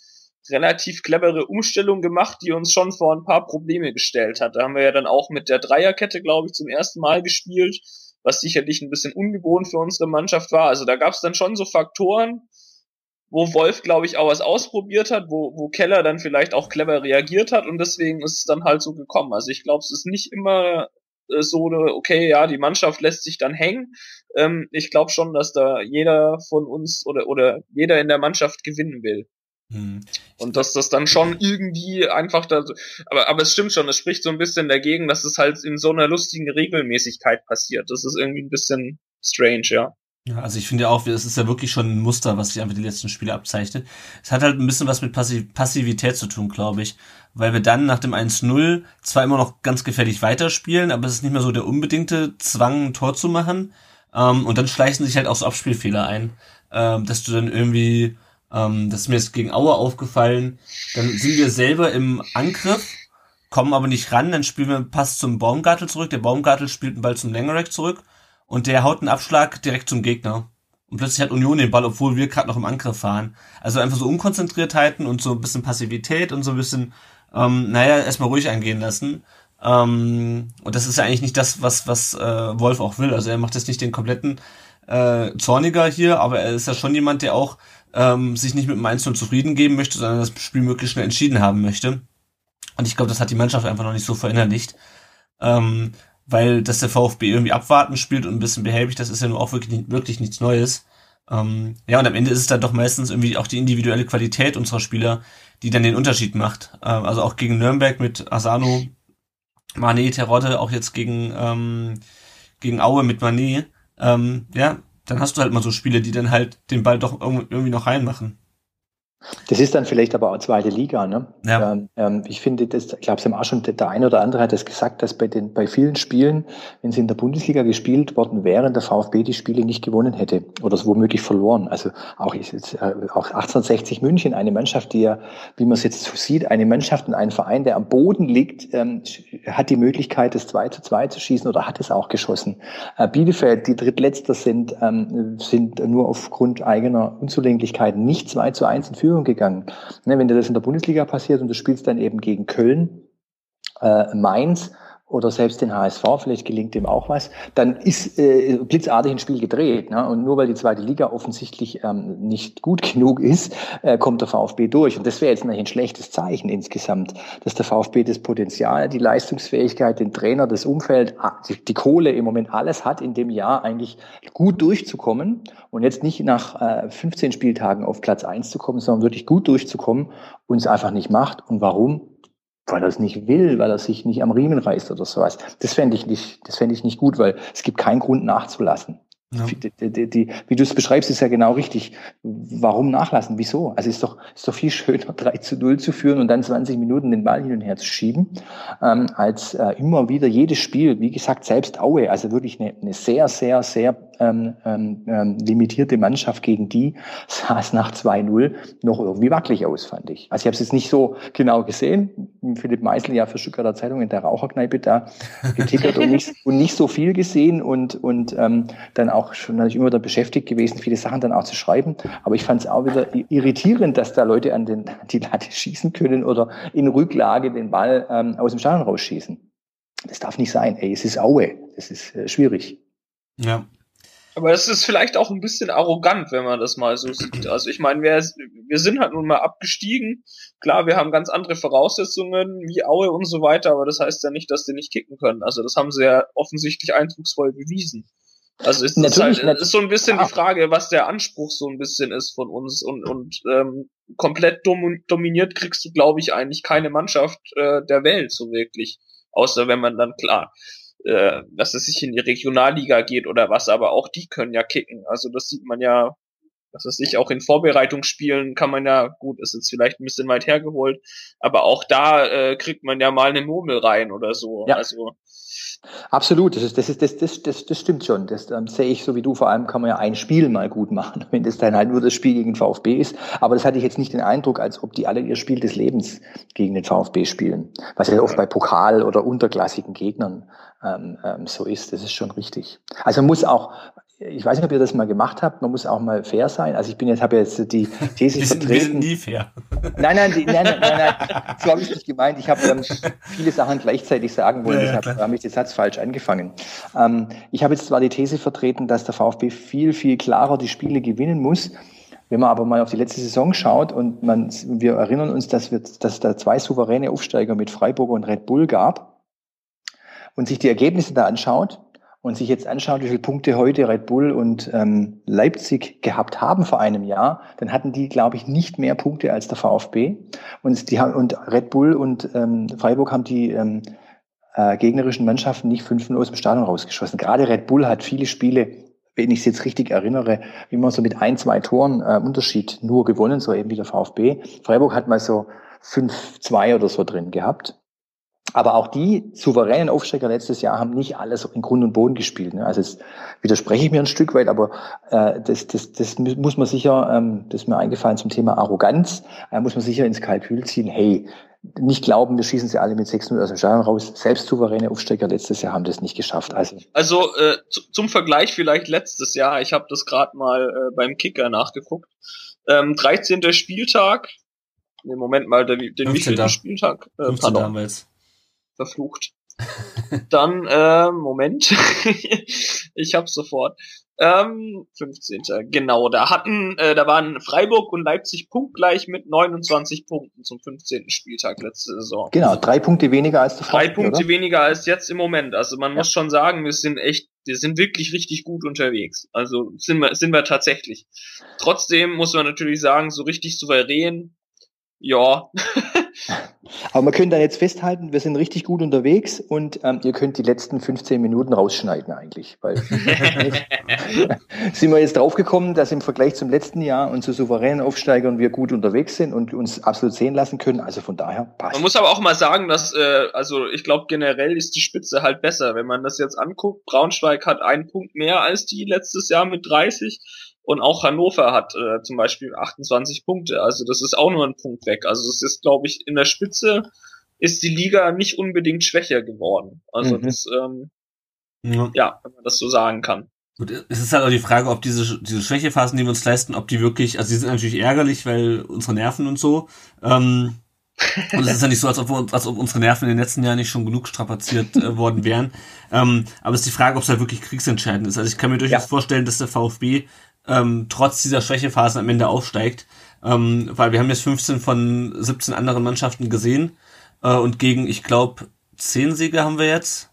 relativ clevere Umstellung gemacht, die uns schon vor ein paar Probleme gestellt hat. Da haben wir ja dann auch mit der Dreierkette, glaube ich, zum ersten Mal gespielt, was sicherlich ein bisschen ungewohnt für unsere Mannschaft war. Also da gab es dann schon so Faktoren, wo Wolf, glaube ich, auch was ausprobiert hat, wo, wo Keller dann vielleicht auch clever reagiert hat und deswegen ist es dann halt so gekommen. Also ich glaube, es ist nicht immer äh, so eine, okay, ja, die Mannschaft lässt sich dann hängen. Ähm, ich glaube schon, dass da jeder von uns oder, oder jeder in der Mannschaft gewinnen will. Hm. Und dass das dann schon irgendwie einfach da, aber, aber es stimmt schon, es spricht so ein bisschen dagegen, dass es halt in so einer lustigen Regelmäßigkeit passiert. Das ist irgendwie ein bisschen strange, ja. Ja, also ich finde ja auch, es ist ja wirklich schon ein Muster, was sich einfach die letzten Spiele abzeichnet. Es hat halt ein bisschen was mit Passiv Passivität zu tun, glaube ich. Weil wir dann nach dem 1-0 zwar immer noch ganz gefährlich weiterspielen, aber es ist nicht mehr so der unbedingte Zwang, ein Tor zu machen. Ähm, und dann schleichen sich halt auch so Abspielfehler ein, ähm, dass du dann irgendwie, ähm, das ist mir jetzt gegen Auer aufgefallen, dann sind wir selber im Angriff, kommen aber nicht ran, dann spielen wir einen Pass zum Baumgartel zurück, der Baumgartel spielt einen Ball zum Längerek zurück und der haut einen Abschlag direkt zum Gegner. Und plötzlich hat Union den Ball, obwohl wir gerade noch im Angriff fahren. Also einfach so Unkonzentriertheiten und so ein bisschen Passivität und so ein bisschen, ähm, naja, erstmal ruhig angehen lassen. Ähm, und das ist ja eigentlich nicht das, was, was äh, Wolf auch will. Also er macht jetzt nicht den kompletten äh, Zorniger hier, aber er ist ja schon jemand, der auch ähm, sich nicht mit dem 1 zufrieden geben möchte, sondern das Spiel möglichst schnell entschieden haben möchte. Und ich glaube, das hat die Mannschaft einfach noch nicht so verinnerlicht. Ähm, weil dass der VfB irgendwie abwarten spielt und ein bisschen behäbig, das ist ja nur auch wirklich, wirklich nichts Neues. Ähm, ja, und am Ende ist es dann doch meistens irgendwie auch die individuelle Qualität unserer Spieler, die dann den Unterschied macht. Ähm, also auch gegen Nürnberg mit Asano, Mané, Terodde, auch jetzt gegen, ähm, gegen Aue mit Mané. Ähm, ja, dann hast du halt mal so Spiele, die dann halt den Ball doch irgendwie noch reinmachen. Das ist dann vielleicht aber auch zweite Liga. Ne? Ja. Ähm, ähm ich finde, das, ich glaube, es haben auch schon der eine oder andere hat das gesagt, dass bei den bei vielen Spielen, wenn sie in der Bundesliga gespielt worden wären, der VfB die Spiele nicht gewonnen hätte oder es womöglich verloren. Also auch, jetzt, äh, auch 1860 München, eine Mannschaft, die ja, wie man es jetzt so sieht, eine Mannschaft und ein Verein, der am Boden liegt, ähm, hat die Möglichkeit, das 2 zu 2 zu schießen oder hat es auch geschossen. Äh, Bielefeld, die Drittletzter sind, ähm, sind nur aufgrund eigener Unzulänglichkeiten nicht 2 zu 1 in Führung Führung gegangen. Ne, wenn dir das in der Bundesliga passiert und du spielst dann eben gegen Köln, äh, Mainz oder selbst den HSV, vielleicht gelingt dem auch was, dann ist äh, blitzartig ein Spiel gedreht. Ne? Und nur weil die zweite Liga offensichtlich ähm, nicht gut genug ist, äh, kommt der VfB durch. Und das wäre jetzt natürlich ein schlechtes Zeichen insgesamt, dass der VfB das Potenzial, die Leistungsfähigkeit, den Trainer, das Umfeld, die, die Kohle im Moment alles hat, in dem Jahr eigentlich gut durchzukommen und jetzt nicht nach äh, 15 Spieltagen auf Platz eins zu kommen, sondern wirklich gut durchzukommen und es einfach nicht macht. Und warum? Weil er es nicht will, weil er sich nicht am Riemen reißt oder sowas. Das fände ich nicht, das fände ich nicht gut, weil es gibt keinen Grund nachzulassen. Ja. Die, die, die, wie du es beschreibst, ist ja genau richtig. Warum nachlassen? Wieso? Also ist doch, ist doch viel schöner, 3 zu 0 zu führen und dann 20 Minuten den Ball hin und her zu schieben, ähm, als äh, immer wieder jedes Spiel, wie gesagt, selbst Aue, also wirklich eine, eine sehr, sehr, sehr ähm, ähm, ähm limitierte Mannschaft gegen die, sah es nach 2-0 noch irgendwie wackelig aus, fand ich. Also ich habe es jetzt nicht so genau gesehen. Philipp Meisel ja für Stuttgarter Zeitung in der Raucherkneipe da getickert und, nicht, und nicht so viel gesehen und, und ähm, dann auch auch schon natürlich immer da beschäftigt gewesen, viele Sachen dann auch zu schreiben. Aber ich fand es auch wieder irritierend, dass da Leute an den, die Latte schießen können oder in Rücklage den Ball ähm, aus dem Stadion rausschießen. Das darf nicht sein. Ey, es ist Aue. Das ist äh, schwierig. Ja. Aber das ist vielleicht auch ein bisschen arrogant, wenn man das mal so sieht. Also ich meine, wir, wir sind halt nun mal abgestiegen. Klar, wir haben ganz andere Voraussetzungen wie Aue und so weiter, aber das heißt ja nicht, dass die nicht kicken können. Also das haben sie ja offensichtlich eindrucksvoll bewiesen. Also ist, Natürlich, halt, ist so ein bisschen die Frage, was der Anspruch so ein bisschen ist von uns und, und ähm, komplett dom dominiert kriegst du, glaube ich, eigentlich keine Mannschaft äh, der Welt so wirklich. Außer wenn man dann klar, äh, dass es sich in die Regionalliga geht oder was, aber auch die können ja kicken. Also das sieht man ja, dass es sich auch in Vorbereitungsspielen kann man ja, gut, ist jetzt vielleicht ein bisschen weit hergeholt, aber auch da äh, kriegt man ja mal eine Murmel rein oder so. Ja. Also Absolut, das, ist, das, ist, das, das, das, das stimmt schon. Das ähm, sehe ich so wie du. Vor allem kann man ja ein Spiel mal gut machen, wenn das dann halt nur das Spiel gegen VfB ist. Aber das hatte ich jetzt nicht den Eindruck, als ob die alle ihr Spiel des Lebens gegen den VfB spielen. Was ja oft bei Pokal- oder unterklassigen Gegnern ähm, ähm, so ist. Das ist schon richtig. Also muss auch ich weiß nicht, ob ihr das mal gemacht habt, man muss auch mal fair sein. Also ich bin jetzt, habe jetzt die These vertreten. Wir sind nie fair. Nein, nein, die, nein, nein, nein, nein, so habe ich nicht gemeint. Ich habe ähm, viele Sachen gleichzeitig sagen wollen, ja, deshalb habe ich den Satz falsch angefangen. Ähm, ich habe jetzt zwar die These vertreten, dass der VfB viel, viel klarer die Spiele gewinnen muss. Wenn man aber mal auf die letzte Saison schaut und man, wir erinnern uns, dass, wir, dass es da zwei souveräne Aufsteiger mit Freiburg und Red Bull gab und sich die Ergebnisse da anschaut, und sich jetzt anschaut, wie viele Punkte heute Red Bull und ähm, Leipzig gehabt haben vor einem Jahr, dann hatten die, glaube ich, nicht mehr Punkte als der VfB. Und, die haben, und Red Bull und ähm, Freiburg haben die ähm, äh, gegnerischen Mannschaften nicht 5 aus dem Stadion rausgeschossen. Gerade Red Bull hat viele Spiele, wenn ich es jetzt richtig erinnere, immer so mit ein, zwei Toren äh, Unterschied nur gewonnen, so eben wie der VfB. Freiburg hat mal so 5-2 oder so drin gehabt. Aber auch die souveränen Aufsteiger letztes Jahr haben nicht alles in Grund und Boden gespielt. Ne? Also jetzt widerspreche ich mir ein Stück weit, aber äh, das, das, das muss man sicher, ähm, das ist mir eingefallen zum Thema Arroganz, äh, muss man sicher ins Kalkül ziehen, hey, nicht glauben, wir schießen sie alle mit 6-0 aus dem Stadion raus. Selbst souveräne Aufsteiger letztes Jahr haben das nicht geschafft. Also, also äh, zum Vergleich vielleicht letztes Jahr, ich habe das gerade mal äh, beim Kicker nachgeguckt. Ähm, 13. Spieltag, im Moment mal den, den wichtigen Spieltag. Äh, 15. damals verflucht. Dann, äh, Moment. ich hab's sofort. Ähm, 15. Genau, da hatten, äh, da waren Freiburg und Leipzig punktgleich mit 29 Punkten zum 15. Spieltag letzte Saison. Genau, drei Punkte weniger als der Drei Punkte oder? weniger als jetzt im Moment. Also man ja. muss schon sagen, wir sind echt, wir sind wirklich richtig gut unterwegs. Also sind wir, sind wir tatsächlich. Trotzdem muss man natürlich sagen, so richtig souverän, ja. Aber wir können da jetzt festhalten, wir sind richtig gut unterwegs und ähm, ihr könnt die letzten 15 Minuten rausschneiden eigentlich. Weil sind wir jetzt draufgekommen, dass im Vergleich zum letzten Jahr und zu souveränen Aufsteigern wir gut unterwegs sind und uns absolut sehen lassen können. Also von daher passt. Man muss aber auch mal sagen, dass, äh, also ich glaube generell ist die Spitze halt besser. Wenn man das jetzt anguckt, Braunschweig hat einen Punkt mehr als die letztes Jahr mit 30 und auch Hannover hat äh, zum Beispiel 28 Punkte. Also das ist auch nur ein Punkt weg. Also es ist, glaube ich, in der Spitze ist die Liga nicht unbedingt schwächer geworden. Also mhm. das, ähm, ja. ja, wenn man das so sagen kann. Und es ist halt auch die Frage, ob diese, diese Schwächephasen, die wir uns leisten, ob die wirklich, also die sind natürlich ärgerlich, weil unsere Nerven und so. Ähm, und es ist ja nicht so, als ob, wir, als ob unsere Nerven in den letzten Jahren nicht schon genug strapaziert äh, worden wären. Ähm, aber es ist die Frage, ob es halt wirklich kriegsentscheidend ist. Also ich kann mir durchaus ja. vorstellen, dass der VfB ähm, trotz dieser Schwächephasen am Ende aufsteigt. Ähm, weil wir haben jetzt 15 von 17 anderen Mannschaften gesehen. Äh, und gegen, ich glaube, 10 Siege haben wir jetzt.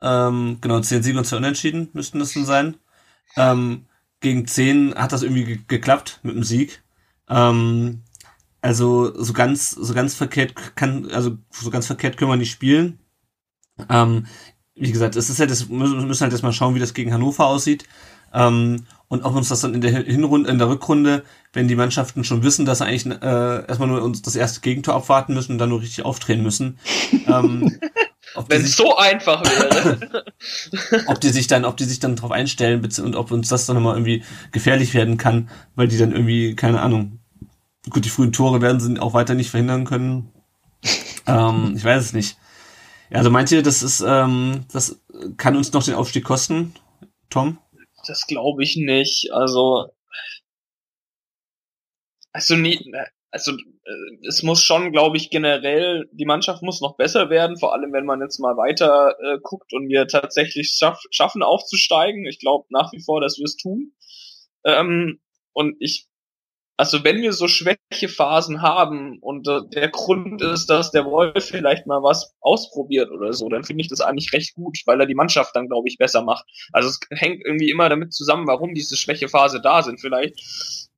Ähm, genau, 10 Siege und 2 Unentschieden müssten das dann sein. Ähm, gegen 10 hat das irgendwie ge geklappt mit dem Sieg. Ähm, also so ganz, so ganz verkehrt kann, also so ganz verkehrt können wir nicht spielen. Ähm, wie gesagt, es ist halt, das müssen, müssen halt erstmal schauen, wie das gegen Hannover aussieht. Ähm, und ob uns das dann in der Hinrunde, in der Rückrunde, wenn die Mannschaften schon wissen, dass sie eigentlich äh, erstmal nur uns das erste Gegentor abwarten müssen und dann nur richtig aufdrehen müssen. ähm, wenn es so einfach wäre. ob die sich dann, ob die sich dann darauf einstellen und ob uns das dann nochmal irgendwie gefährlich werden kann, weil die dann irgendwie, keine Ahnung, gut, die frühen Tore werden sie auch weiter nicht verhindern können. ähm, ich weiß es nicht. Ja, also meint ihr, das ist, ähm, das kann uns noch den Aufstieg kosten, Tom? Das glaube ich nicht. Also, also nie, also äh, es muss schon, glaube ich, generell, die Mannschaft muss noch besser werden, vor allem wenn man jetzt mal weiter äh, guckt und wir tatsächlich schaff, schaffen aufzusteigen. Ich glaube nach wie vor, dass wir es tun. Ähm, und ich also wenn wir so Schwächephasen haben und äh, der Grund ist, dass der Wolf vielleicht mal was ausprobiert oder so, dann finde ich das eigentlich recht gut, weil er die Mannschaft dann, glaube ich, besser macht. Also es hängt irgendwie immer damit zusammen, warum diese Schwächephase da sind. Vielleicht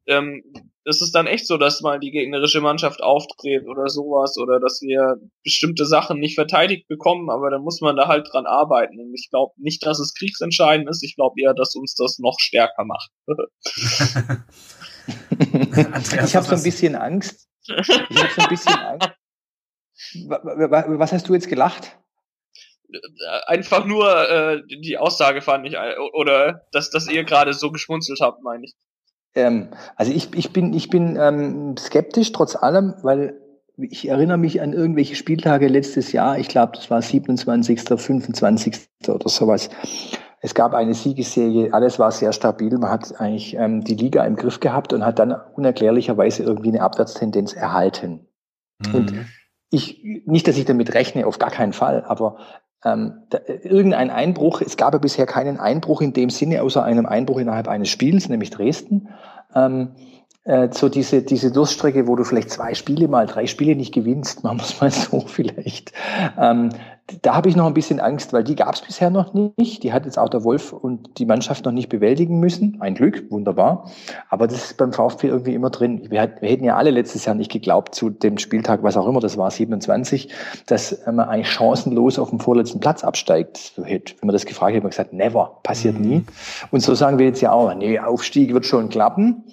ähm, ist es dann echt so, dass mal die gegnerische Mannschaft aufdreht oder sowas oder dass wir bestimmte Sachen nicht verteidigt bekommen, aber dann muss man da halt dran arbeiten. Und ich glaube nicht, dass es kriegsentscheidend ist, ich glaube eher, dass uns das noch stärker macht. ich habe so ein bisschen Angst. Ich habe so ein bisschen Angst. Was hast du jetzt gelacht? Einfach nur äh, die Aussage fand ich, oder dass, dass ihr gerade so geschmunzelt habt, meine ich. Ähm, also ich, ich bin, ich bin ähm, skeptisch trotz allem, weil ich erinnere mich an irgendwelche Spieltage letztes Jahr. Ich glaube, das war 27., 25. oder sowas. Es gab eine Siegesserie, alles war sehr stabil. Man hat eigentlich ähm, die Liga im Griff gehabt und hat dann unerklärlicherweise irgendwie eine Abwärtstendenz erhalten. Mhm. Und ich, nicht, dass ich damit rechne, auf gar keinen Fall, aber ähm, da, irgendein Einbruch, es gab ja bisher keinen Einbruch in dem Sinne, außer einem Einbruch innerhalb eines Spiels, nämlich Dresden. Ähm, äh, so diese, diese Durststrecke, wo du vielleicht zwei Spiele mal, drei Spiele nicht gewinnst, machen wir es mal so vielleicht. Ähm, da habe ich noch ein bisschen Angst, weil die gab es bisher noch nicht. Die hat jetzt auch der Wolf und die Mannschaft noch nicht bewältigen müssen. Ein Glück, wunderbar. Aber das ist beim VfB irgendwie immer drin. Wir, wir hätten ja alle letztes Jahr nicht geglaubt zu dem Spieltag, was auch immer das war, 27, dass man eigentlich chancenlos auf dem vorletzten Platz absteigt. Wenn man das gefragt hätte, hätte man gesagt, never, passiert mhm. nie. Und so sagen wir jetzt ja auch, nee, Aufstieg wird schon klappen.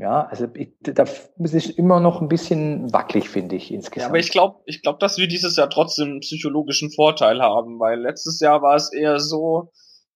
Ja, also ich, da ist es immer noch ein bisschen wackelig, finde ich insgesamt. Ja, aber ich glaube, ich glaube, dass wir dieses Jahr trotzdem einen psychologischen Vorteil haben, weil letztes Jahr war es eher so,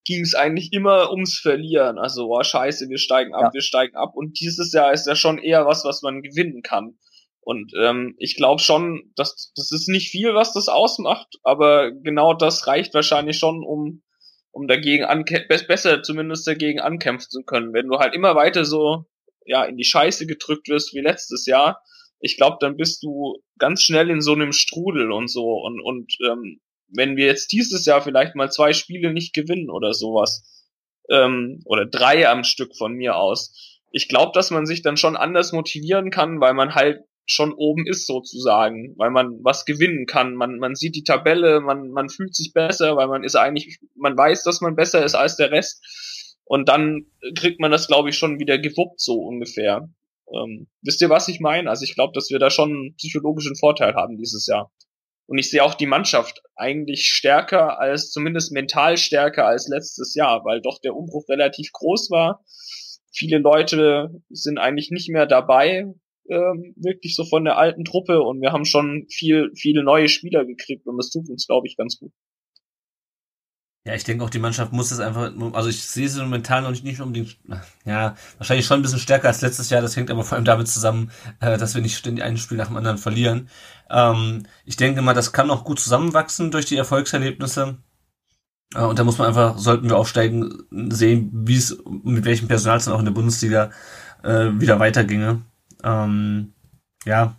ging es eigentlich immer ums Verlieren. Also, oh, scheiße, wir steigen ab, ja. wir steigen ab. Und dieses Jahr ist ja schon eher was, was man gewinnen kann. Und ähm, ich glaube schon, dass das ist nicht viel, was das ausmacht, aber genau das reicht wahrscheinlich schon, um um dagegen ankämpfen, besser zumindest dagegen ankämpfen zu können. Wenn du halt immer weiter so ja in die Scheiße gedrückt wirst wie letztes Jahr, ich glaube, dann bist du ganz schnell in so einem Strudel und so. Und, und ähm, wenn wir jetzt dieses Jahr vielleicht mal zwei Spiele nicht gewinnen oder sowas, ähm, oder drei am Stück von mir aus, ich glaube, dass man sich dann schon anders motivieren kann, weil man halt schon oben ist sozusagen, weil man was gewinnen kann. Man, man sieht die Tabelle, man, man fühlt sich besser, weil man ist eigentlich, man weiß, dass man besser ist als der Rest. Und dann kriegt man das, glaube ich, schon wieder gewuppt, so ungefähr. Ähm, wisst ihr, was ich meine? Also ich glaube, dass wir da schon einen psychologischen Vorteil haben dieses Jahr. Und ich sehe auch die Mannschaft eigentlich stärker als, zumindest mental stärker als letztes Jahr, weil doch der Umbruch relativ groß war. Viele Leute sind eigentlich nicht mehr dabei, ähm, wirklich so von der alten Truppe und wir haben schon viel, viele neue Spieler gekriegt und das tut uns, glaube ich, ganz gut. Ja, ich denke auch, die Mannschaft muss es einfach, also ich sehe sie momentan noch nicht, nicht unbedingt, ja, wahrscheinlich schon ein bisschen stärker als letztes Jahr. Das hängt aber vor allem damit zusammen, äh, dass wir nicht ständig ein Spiel nach dem anderen verlieren. Ähm, ich denke mal, das kann auch gut zusammenwachsen durch die Erfolgserlebnisse. Und da muss man einfach, sollten wir aufsteigen, sehen, wie es, mit welchem Personal es dann auch in der Bundesliga äh, wieder weiterginge. Ähm, ja,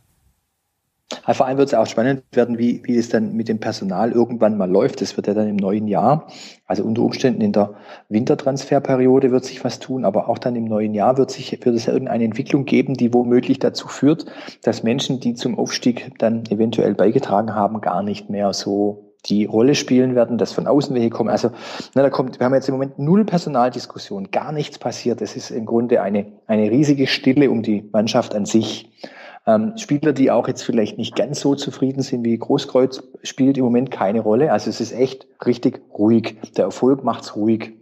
vor allem wird es auch spannend werden, wie, wie es dann mit dem Personal irgendwann mal läuft. Das wird ja dann im neuen Jahr. Also unter Umständen in der Wintertransferperiode wird sich was tun, aber auch dann im neuen Jahr wird, sich, wird es irgendeine Entwicklung geben, die womöglich dazu führt, dass Menschen, die zum Aufstieg dann eventuell beigetragen haben, gar nicht mehr so die Rolle spielen werden, dass von außen welche kommen. Also na, da kommt, wir haben jetzt im Moment null Personaldiskussion, gar nichts passiert. Es ist im Grunde eine, eine riesige Stille um die Mannschaft an sich. Ähm, Spieler, die auch jetzt vielleicht nicht ganz so zufrieden sind wie Großkreuz, spielt im Moment keine Rolle. Also es ist echt richtig ruhig. Der Erfolg macht's ruhig.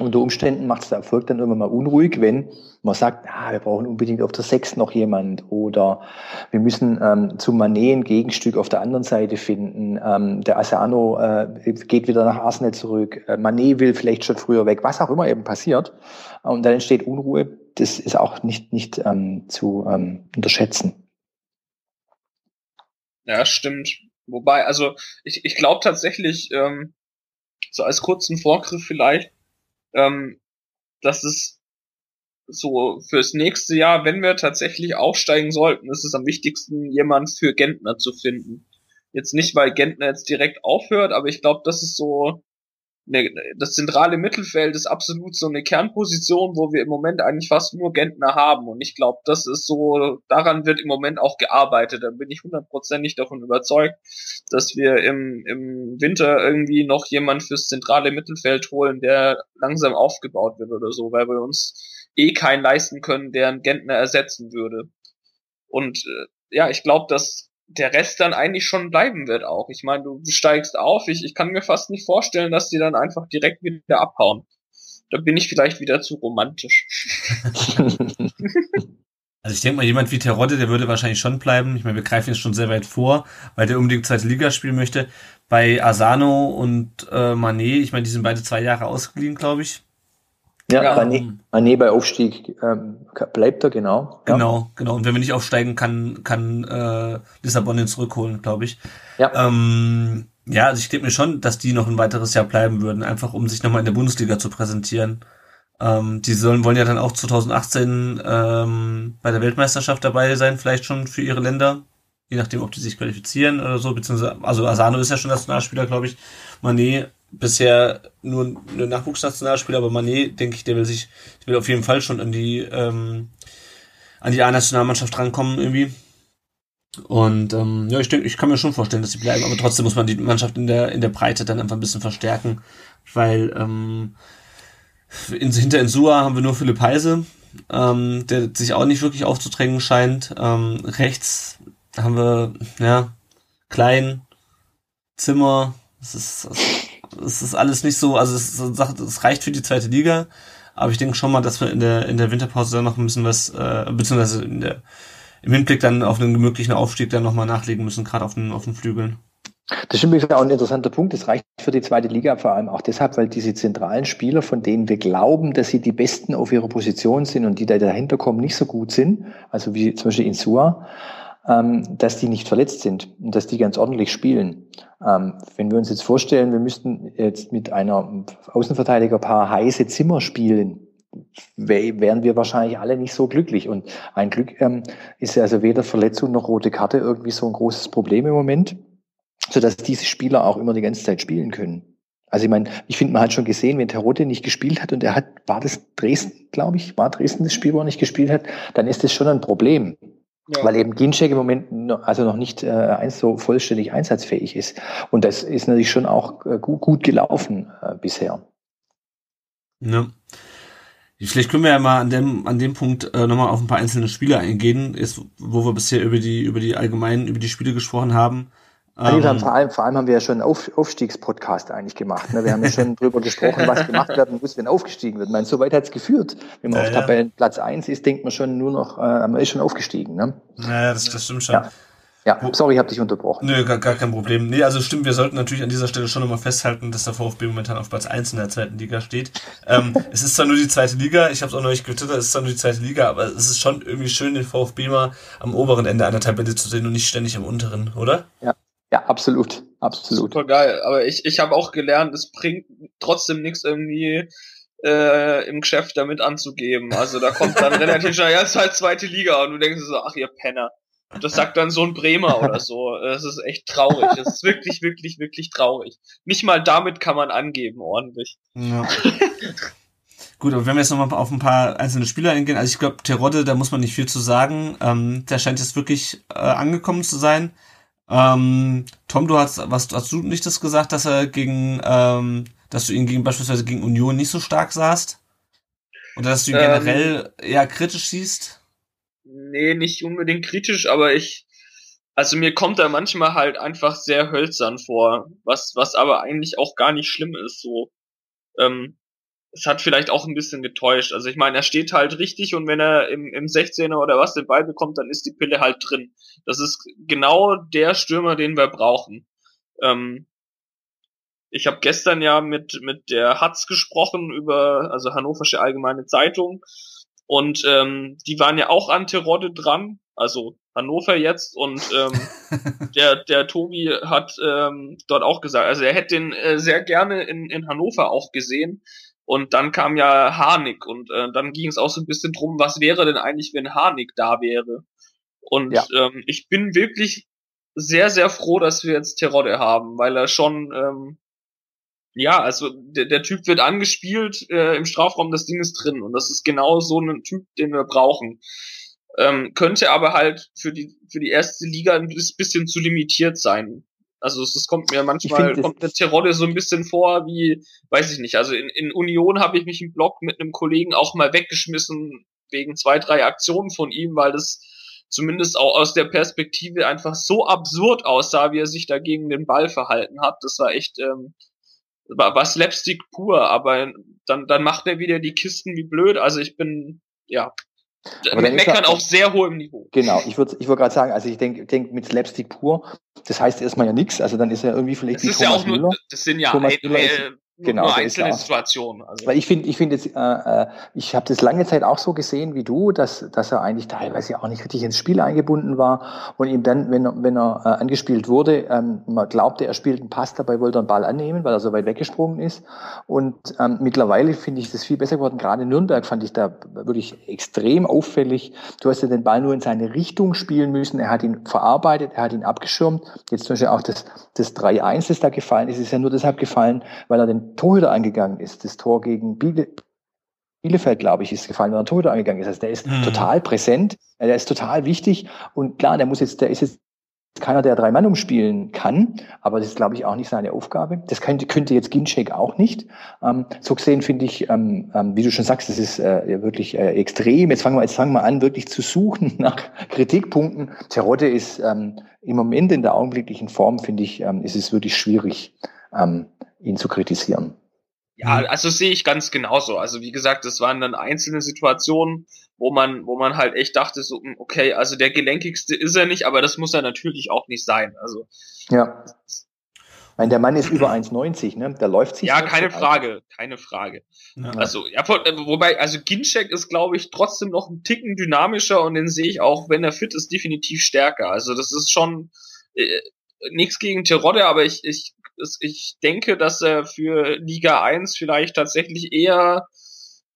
Unter Umständen macht es der Erfolg dann irgendwann mal unruhig, wenn man sagt, ah, wir brauchen unbedingt auf der Sechs noch jemand oder wir müssen ähm, zum Manet ein Gegenstück auf der anderen Seite finden. Ähm, der Asano äh, geht wieder nach Arsenal zurück. Äh, Manet will vielleicht schon früher weg, was auch immer eben passiert. Und dann entsteht Unruhe. Das ist auch nicht, nicht ähm, zu ähm, unterschätzen. Ja, stimmt. Wobei, also ich, ich glaube tatsächlich, ähm, so als kurzen Vorgriff vielleicht, ähm, dass es so fürs nächste Jahr, wenn wir tatsächlich aufsteigen sollten, ist es am wichtigsten, jemand für Gentner zu finden. Jetzt nicht, weil Gentner jetzt direkt aufhört, aber ich glaube, das ist so ne, das zentrale Mittelfeld ist absolut so eine Kernposition, wo wir im Moment eigentlich fast nur Gentner haben. Und ich glaube, das ist so, daran wird im Moment auch gearbeitet. Da bin ich hundertprozentig davon überzeugt, dass wir im, im Winter irgendwie noch jemand fürs zentrale Mittelfeld holen, der langsam aufgebaut wird oder so, weil wir uns eh keinen leisten können, der einen Gentner ersetzen würde. Und äh, ja, ich glaube, dass der Rest dann eigentlich schon bleiben wird auch. Ich meine, du steigst auf, ich, ich kann mir fast nicht vorstellen, dass die dann einfach direkt wieder abhauen. Da bin ich vielleicht wieder zu romantisch. Also ich denke mal, jemand wie Terodde, der würde wahrscheinlich schon bleiben. Ich meine, wir greifen jetzt schon sehr weit vor, weil der unbedingt zweite Liga spielen möchte. Bei Asano und äh, Manet, ich meine, die sind beide zwei Jahre ausgeliehen, glaube ich. Ja, ja Mané, Mané bei Aufstieg ähm, bleibt er, genau. Ja. Genau, genau. Und wenn wir nicht aufsteigen, kann, kann äh, Lissabon ihn zurückholen, glaube ich. Ja. Ähm, ja, also ich denke mir schon, dass die noch ein weiteres Jahr bleiben würden, einfach um sich nochmal in der Bundesliga zu präsentieren. Ähm, die sollen, wollen ja dann auch 2018 ähm, bei der Weltmeisterschaft dabei sein, vielleicht schon für ihre Länder. Je nachdem, ob die sich qualifizieren oder so, beziehungsweise, also Asano ist ja schon Nationalspieler, glaube ich. Manet bisher nur ein Nachwuchsnationalspieler, aber Manet, denke ich, der will sich, der will auf jeden Fall schon an die, ähm, an die A-Nationalmannschaft rankommen irgendwie. Und ähm, ja, ich denke, ich kann mir schon vorstellen, dass sie bleiben, aber trotzdem muss man die Mannschaft in der in der Breite dann einfach ein bisschen verstärken, weil ähm, in, hinter Insua haben wir nur Philipp Heise, ähm, der sich auch nicht wirklich aufzudrängen scheint. Ähm, rechts haben wir ja Klein, Zimmer, das ist, das ist alles nicht so, also es, es reicht für die zweite Liga, aber ich denke schon mal, dass wir in der, in der Winterpause dann noch ein bisschen was, äh, beziehungsweise in der, im Hinblick dann auf einen möglichen Aufstieg dann nochmal nachlegen müssen, gerade auf den, auf den Flügeln. Das ist auch ein interessanter Punkt. Das reicht für die zweite Liga vor allem auch deshalb, weil diese zentralen Spieler, von denen wir glauben, dass sie die Besten auf ihrer Position sind und die da dahinter kommen, nicht so gut sind, also wie zum Beispiel Insua, dass die nicht verletzt sind und dass die ganz ordentlich spielen. Ähm, wenn wir uns jetzt vorstellen, wir müssten jetzt mit einer Außenverteidigerpaar heiße Zimmer spielen, wären wir wahrscheinlich alle nicht so glücklich. Und ein Glück ähm, ist also weder Verletzung noch rote Karte irgendwie so ein großes Problem im Moment, sodass diese Spieler auch immer die ganze Zeit spielen können. Also ich meine, ich finde, man hat schon gesehen, wenn Terodde nicht gespielt hat und er hat, war das Dresden, glaube ich, war Dresden das Spiel, wo er nicht gespielt hat, dann ist das schon ein Problem. Ja. Weil eben Ginchek im Moment also noch nicht äh, eins so vollständig einsatzfähig ist. Und das ist natürlich schon auch äh, gut, gut gelaufen äh, bisher. Ja. Vielleicht können wir ja mal an dem, an dem Punkt äh, nochmal auf ein paar einzelne Spiele eingehen, ist, wo wir bisher über die, über die allgemeinen, über die Spiele gesprochen haben. Ähm, haben vor, allem, vor allem haben wir ja schon einen Auf, Aufstiegspodcast eigentlich gemacht. Ne? Wir haben ja schon drüber gesprochen, was gemacht werden muss, wenn aufgestiegen wird. Ich meine, so weit hat es geführt. Wenn man ja, auf ja. Tabellenplatz eins ist, denkt man schon nur noch, äh, man ist schon aufgestiegen. Ne? Naja, das, das stimmt schon. Ja. Ja, sorry, ich habe dich unterbrochen. Nö, gar, gar kein Problem. Nee, also stimmt, wir sollten natürlich an dieser Stelle schon nochmal festhalten, dass der VfB momentan auf Platz 1 in der zweiten Liga steht. Ähm, es ist zwar nur die zweite Liga, ich habe es auch noch nicht getwittert, es ist zwar nur die zweite Liga, aber es ist schon irgendwie schön, den VfB mal am oberen Ende einer Tabelle zu sehen und nicht ständig am unteren, oder? Ja, Ja, absolut, absolut. Super geil. Aber ich, ich habe auch gelernt, es bringt trotzdem nichts irgendwie äh, im Geschäft damit anzugeben. Also da kommt dann relativ schnell, ja, es ist halt zweite Liga und du denkst so, ach ihr Penner. Das sagt dann so ein Bremer oder so. Das ist echt traurig. Das ist wirklich, wirklich, wirklich traurig. Nicht mal damit kann man angeben, ordentlich. Ja. Gut, aber wenn wir jetzt nochmal auf ein paar einzelne Spieler eingehen, also ich glaube, Terodde, da muss man nicht viel zu sagen. Ähm, der scheint jetzt wirklich äh, angekommen zu sein. Ähm, Tom, du hast, was hast du nicht das gesagt, dass er gegen, ähm, dass du ihn gegen beispielsweise gegen Union nicht so stark sahst? Oder dass du ihn ähm, generell eher kritisch siehst? Nee, nicht unbedingt kritisch, aber ich, also mir kommt er manchmal halt einfach sehr hölzern vor, was, was aber eigentlich auch gar nicht schlimm ist, so. Ähm, es hat vielleicht auch ein bisschen getäuscht. Also ich meine, er steht halt richtig und wenn er im, im 16er oder was den Ball bekommt, dann ist die Pille halt drin. Das ist genau der Stürmer, den wir brauchen. Ähm, ich habe gestern ja mit mit der Hatz gesprochen über also Hannoversche Allgemeine Zeitung und ähm, die waren ja auch an Terodde dran, also Hannover jetzt und ähm, der der Tobi hat ähm, dort auch gesagt, also er hätte den äh, sehr gerne in in Hannover auch gesehen und dann kam ja Harnik und äh, dann ging es auch so ein bisschen drum, was wäre denn eigentlich, wenn Harnik da wäre. Und ja. ähm, ich bin wirklich sehr, sehr froh, dass wir jetzt Terodde haben, weil er schon, ähm, ja, also der, der Typ wird angespielt äh, im Strafraum, das Ding ist drin und das ist genau so ein Typ, den wir brauchen. Ähm, könnte aber halt für die für die erste Liga ein bisschen zu limitiert sein. Also es, es kommt mir manchmal, find, kommt der Terodde so ein bisschen vor wie, weiß ich nicht, also in, in Union habe ich mich im Blog mit einem Kollegen auch mal weggeschmissen wegen zwei, drei Aktionen von ihm, weil das zumindest auch aus der Perspektive einfach so absurd aussah, wie er sich da gegen den Ball verhalten hat. Das war echt, ähm, war, war Slapstick pur, aber dann, dann macht er wieder die Kisten wie blöd. Also ich bin, ja, aber mit Meckern auf sehr hohem Niveau. Genau, ich würde ich würd gerade sagen, also ich denke denk mit Slapstick pur, das heißt erstmal ja nichts, also dann ist er irgendwie vielleicht das wie ist Thomas ja auch nur, Müller. Das sind ja Thomas ein, äh, genau, nur einzelne Situationen. Also. Weil ich finde, ich finde jetzt, äh, äh, ich habe das lange Zeit auch so gesehen wie du, dass, dass er eigentlich teilweise auch nicht richtig ins Spiel eingebunden war und ihm dann, wenn er, wenn er äh, angespielt wurde, ähm, man glaubte, er spielt einen Pass, dabei wollte er einen Ball annehmen, weil er so weit weggesprungen ist. Und ähm, mittlerweile finde ich das viel besser geworden. Gerade in Nürnberg fand ich da wirklich extrem auffällig. Du hast ja den Ball nur in seine Richtung spielen müssen. Er hat ihn verarbeitet, er hat ihn abgeschirmt. Jetzt zum Beispiel auch das, das 3-1, das da gefallen ist, ist ja nur deshalb gefallen, weil er den Torhüter angegangen ist. Das Tor gegen Biele, Bielefeld, glaube ich, ist gefallen, weil er Torhüter angegangen ist. Also der ist mhm. total präsent, der ist total wichtig und klar, der muss jetzt, der ist jetzt keiner, der drei Mann umspielen kann, aber das ist, glaube ich, auch nicht seine Aufgabe. Das könnte, könnte jetzt Ginchek auch nicht. Ähm, so gesehen finde ich, ähm, ähm, wie du schon sagst, das ist äh, wirklich äh, extrem. Jetzt fangen wir, jetzt fangen wir an, wirklich zu suchen nach Kritikpunkten. Terodde ist ähm, im Moment in der augenblicklichen Form, finde ich, ähm, ist es wirklich schwierig, ähm, ihn zu kritisieren. Ja, also sehe ich ganz genauso. Also wie gesagt, das waren dann einzelne Situationen, wo man, wo man halt echt dachte, so, hm, okay, also der gelenkigste ist er nicht, aber das muss er natürlich auch nicht sein. Also ja. Ich meine, der Mann ist über 1,90, ne? Der läuft sich. Ja, keine Frage, keine Frage. Ja. Also, ja, wobei, also Ginchek ist, glaube ich, trotzdem noch ein Ticken dynamischer und den sehe ich auch, wenn er fit ist, definitiv stärker. Also, das ist schon äh, nichts gegen Terodde, aber ich, ich ich denke, dass er für Liga 1 vielleicht tatsächlich eher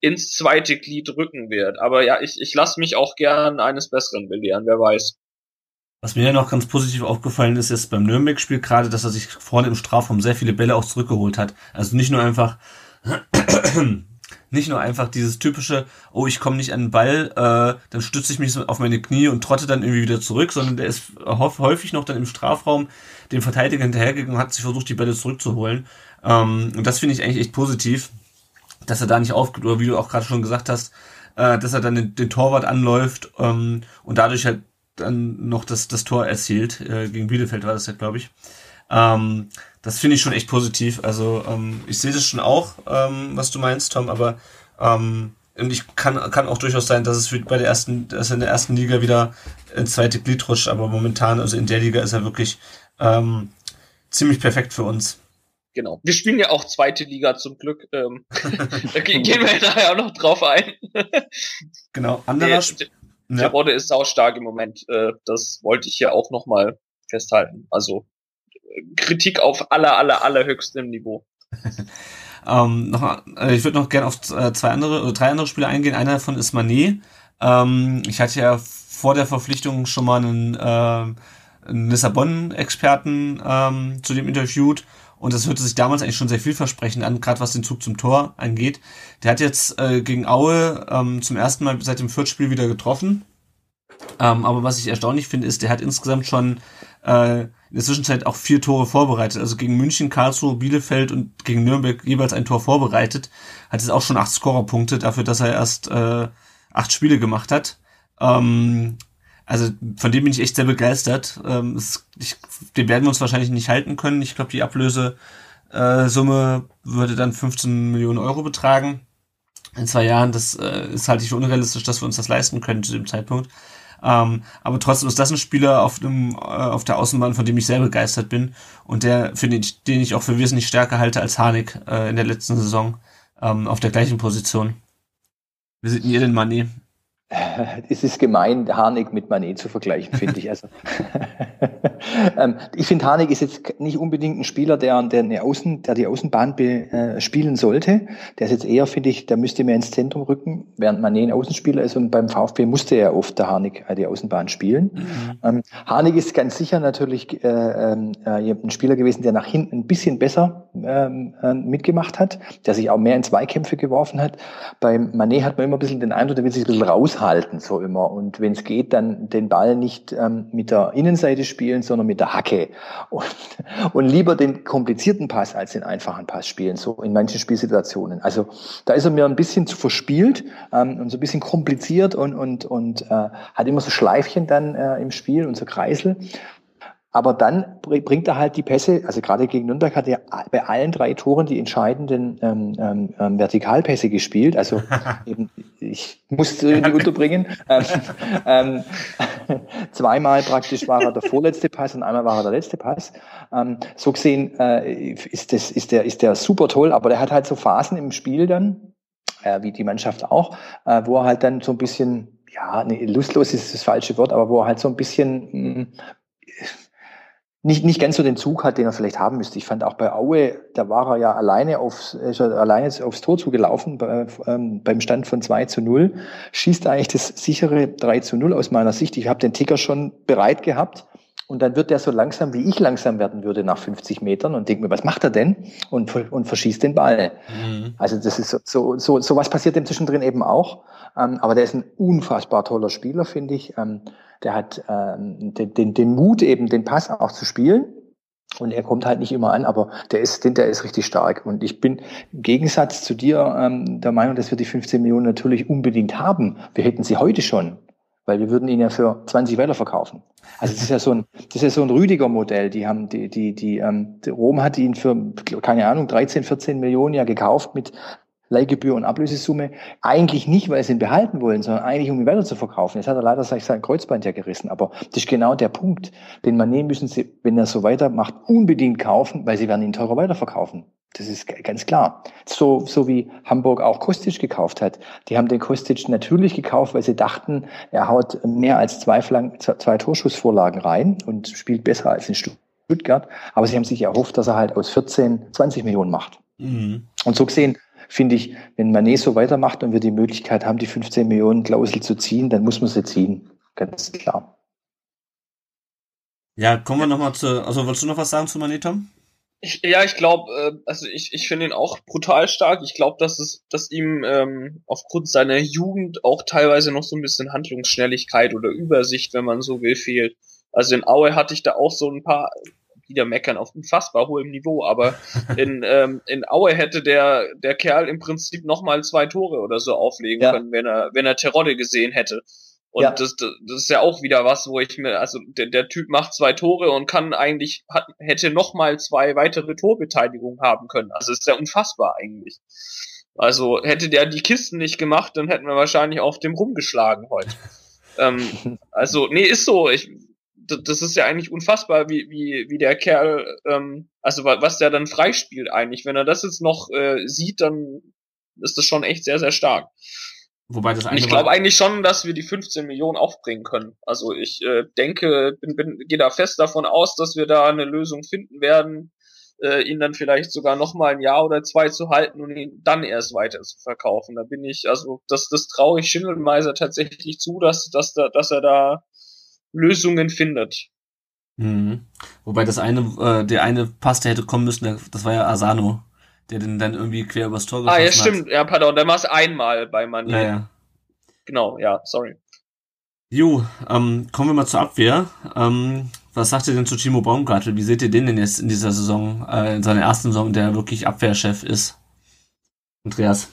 ins zweite Glied rücken wird. Aber ja, ich, ich lasse mich auch gern eines Besseren belehren, wer weiß. Was mir ja noch ganz positiv aufgefallen ist, ist beim Nürnberg-Spiel gerade, dass er sich vorne im Strafraum sehr viele Bälle auch zurückgeholt hat. Also nicht nur einfach nicht nur einfach dieses typische, oh, ich komme nicht an den Ball, äh, dann stütze ich mich auf meine Knie und trotte dann irgendwie wieder zurück, sondern der ist häufig noch dann im Strafraum dem Verteidiger hinterhergegangen und hat sich versucht, die Bälle zurückzuholen. Ähm, und das finde ich eigentlich echt positiv, dass er da nicht aufgibt, oder wie du auch gerade schon gesagt hast, äh, dass er dann den, den Torwart anläuft ähm, und dadurch halt dann noch das, das Tor erzielt. Äh, gegen Bielefeld war das ja, glaube ich. Ähm, das finde ich schon echt positiv. Also ähm, ich sehe das schon auch, ähm, was du meinst, Tom, aber ähm, und ich kann, kann auch durchaus sein, dass es bei der ersten, dass er in der ersten Liga wieder ins zweite Glied rutscht, aber momentan, also in der Liga ist er wirklich ähm, ziemlich perfekt für uns. Genau. Wir spielen ja auch zweite Liga zum Glück. Ähm, da gehen wir ja nachher auch noch drauf ein. genau. Anderer der, der, der ist saustark im Moment. Äh, das wollte ich ja auch nochmal festhalten. Also Kritik auf aller, aller, allerhöchstem Niveau. ähm, noch, äh, ich würde noch gerne auf äh, zwei andere oder drei andere Spiele eingehen. Einer davon ist Manet. Ähm, ich hatte ja vor der Verpflichtung schon mal einen, äh, einen Lissabon-Experten ähm, zu dem interviewt und das hörte sich damals eigentlich schon sehr vielversprechend an, gerade was den Zug zum Tor angeht. Der hat jetzt äh, gegen Aue ähm, zum ersten Mal seit dem Viertspiel wieder getroffen. Ähm, aber was ich erstaunlich finde, ist, der hat insgesamt schon äh, in der Zwischenzeit auch vier Tore vorbereitet. Also gegen München, Karlsruhe, Bielefeld und gegen Nürnberg jeweils ein Tor vorbereitet. Hat jetzt auch schon acht Scorerpunkte dafür, dass er erst äh, acht Spiele gemacht hat. Ähm, also von dem bin ich echt sehr begeistert. Ähm, es, ich, den werden wir uns wahrscheinlich nicht halten können. Ich glaube, die Ablösesumme äh, würde dann 15 Millionen Euro betragen in zwei Jahren. Das äh, ist halt nicht unrealistisch, dass wir uns das leisten können zu dem Zeitpunkt. Ähm, aber trotzdem ist das ein Spieler auf, dem, äh, auf der Außenbahn, von dem ich sehr begeistert bin und der, finde ich, den ich auch für wesentlich stärker halte als Harnik äh, in der letzten Saison ähm, auf der gleichen Position. Wie seht ihr denn Mané? es ist gemein, Harnik mit Manet zu vergleichen, finde ich. Also, ähm, ich finde, Harnik ist jetzt nicht unbedingt ein Spieler, der, der, eine Außen, der die Außenbahn äh, sollte. Der ist jetzt eher, finde ich, der müsste mehr ins Zentrum rücken, während Manet ein Außenspieler ist und beim VfB musste er oft der Harnik die Außenbahn spielen. Mhm. Ähm, Harnik ist ganz sicher natürlich äh, ähm, äh, ein Spieler gewesen, der nach hinten ein bisschen besser äh, mitgemacht hat, der sich auch mehr in Zweikämpfe geworfen hat. Beim Manet hat man immer ein bisschen den Eindruck, der will sich ein bisschen raus halten, so immer. Und wenn es geht, dann den Ball nicht ähm, mit der Innenseite spielen, sondern mit der Hacke. Und, und lieber den komplizierten Pass als den einfachen Pass spielen, so in manchen Spielsituationen. Also da ist er mir ein bisschen zu verspielt ähm, und so ein bisschen kompliziert und, und, und äh, hat immer so Schleifchen dann äh, im Spiel und so Kreisel. Aber dann bringt er halt die Pässe, also gerade gegen Nürnberg hat er bei allen drei Toren die entscheidenden ähm, ähm, ähm Vertikalpässe gespielt. Also eben, ich musste die unterbringen. Ähm, ähm, zweimal praktisch war er der vorletzte Pass und einmal war er der letzte Pass. Ähm, so gesehen äh, ist, das, ist, der, ist der super toll, aber der hat halt so Phasen im Spiel dann, äh, wie die Mannschaft auch, äh, wo er halt dann so ein bisschen ja, nee, lustlos ist das falsche Wort, aber wo er halt so ein bisschen mh, mm, nicht, nicht ganz so den Zug hat, den er vielleicht haben müsste. Ich fand auch bei Aue, da war er ja alleine aufs, ist er alleine aufs Tor zugelaufen, bei, ähm, beim Stand von 2 zu 0, schießt eigentlich das sichere 3 zu 0 aus meiner Sicht. Ich habe den Ticker schon bereit gehabt. Und dann wird der so langsam, wie ich langsam werden würde nach 50 Metern und denke mir, was macht er denn? Und, und verschießt den Ball. Mhm. Also das ist so, so, so, was passiert dem zwischendrin eben auch. Ähm, aber der ist ein unfassbar toller Spieler, finde ich. Ähm, der hat ähm, den, den, den Mut, eben den Pass auch zu spielen. Und er kommt halt nicht immer an, aber der ist, der ist richtig stark. Und ich bin im Gegensatz zu dir ähm, der Meinung, dass wir die 15 Millionen natürlich unbedingt haben. Wir hätten sie heute schon, weil wir würden ihn ja für 20 weiterverkaufen. Also das ist ja so ein, das ist so ein Rüdiger-Modell. Die haben, die, die, die, ähm, Rom hat ihn für keine Ahnung 13, 14 Millionen ja gekauft mit Leihgebühr und Ablösesumme. Eigentlich nicht, weil sie ihn behalten wollen, sondern eigentlich, um ihn weiter zu verkaufen. Jetzt hat er leider sein Kreuzband ja gerissen. Aber das ist genau der Punkt. Den Manet müssen sie, wenn er so weitermacht, unbedingt kaufen, weil sie werden ihn teurer weiterverkaufen. Das ist ganz klar. So, so wie Hamburg auch Kostic gekauft hat. Die haben den Kostic natürlich gekauft, weil sie dachten, er haut mehr als zwei, Flank, zwei Torschussvorlagen rein und spielt besser als in Stuttgart. Aber sie haben sich erhofft, dass er halt aus 14 20 Millionen macht. Mhm. Und so gesehen finde ich, wenn Manet so weitermacht und wir die Möglichkeit haben, die 15 Millionen Klausel zu ziehen, dann muss man sie ziehen. Ganz klar. Ja, kommen wir nochmal zu, also wolltest du noch was sagen zu Manet, Tom? Ich, ja, ich glaube, äh, also ich, ich finde ihn auch brutal stark. Ich glaube, dass es, dass ihm ähm, aufgrund seiner Jugend auch teilweise noch so ein bisschen Handlungsschnelligkeit oder Übersicht, wenn man so will, fehlt. Also in Aue hatte ich da auch so ein paar wieder meckern auf unfassbar hohem Niveau, aber in, ähm, in Aue hätte der, der Kerl im Prinzip nochmal zwei Tore oder so auflegen ja. können, wenn er, wenn er Terodde gesehen hätte. Und ja. das, das ist ja auch wieder was, wo ich mir, also der, der Typ macht zwei Tore und kann eigentlich, hat, hätte nochmal zwei weitere Torbeteiligungen haben können. Also ist ja unfassbar eigentlich. Also hätte der die Kisten nicht gemacht, dann hätten wir wahrscheinlich auf dem rumgeschlagen heute. ähm, also, nee, ist so. Ich, das ist ja eigentlich unfassbar, wie, wie, wie der Kerl, ähm, also was der dann freispielt eigentlich. Wenn er das jetzt noch äh, sieht, dann ist das schon echt sehr, sehr stark. Wobei das ich glaube eigentlich schon, dass wir die 15 Millionen aufbringen können. Also ich äh, denke, bin, bin, gehe da fest davon aus, dass wir da eine Lösung finden werden, äh, ihn dann vielleicht sogar noch mal ein Jahr oder zwei zu halten und ihn dann erst weiter zu verkaufen. Da bin ich, also das, das traue ich Schindelmeiser tatsächlich zu, dass, dass, dass er da Lösungen findet. Mhm. Wobei das eine, äh, der eine Pass, der hätte kommen müssen, das war ja Asano, der den dann irgendwie quer übers Tor geschossen hat. Ah, ja, stimmt. Hat. Ja, pardon, der war es einmal bei Mané. Ja, ja. Genau, ja, sorry. Jo, ähm, kommen wir mal zur Abwehr. Ähm, was sagt ihr denn zu Timo Baumgartel? Wie seht ihr den denn jetzt in dieser Saison, äh, in seiner ersten Saison, der wirklich Abwehrchef ist? Andreas?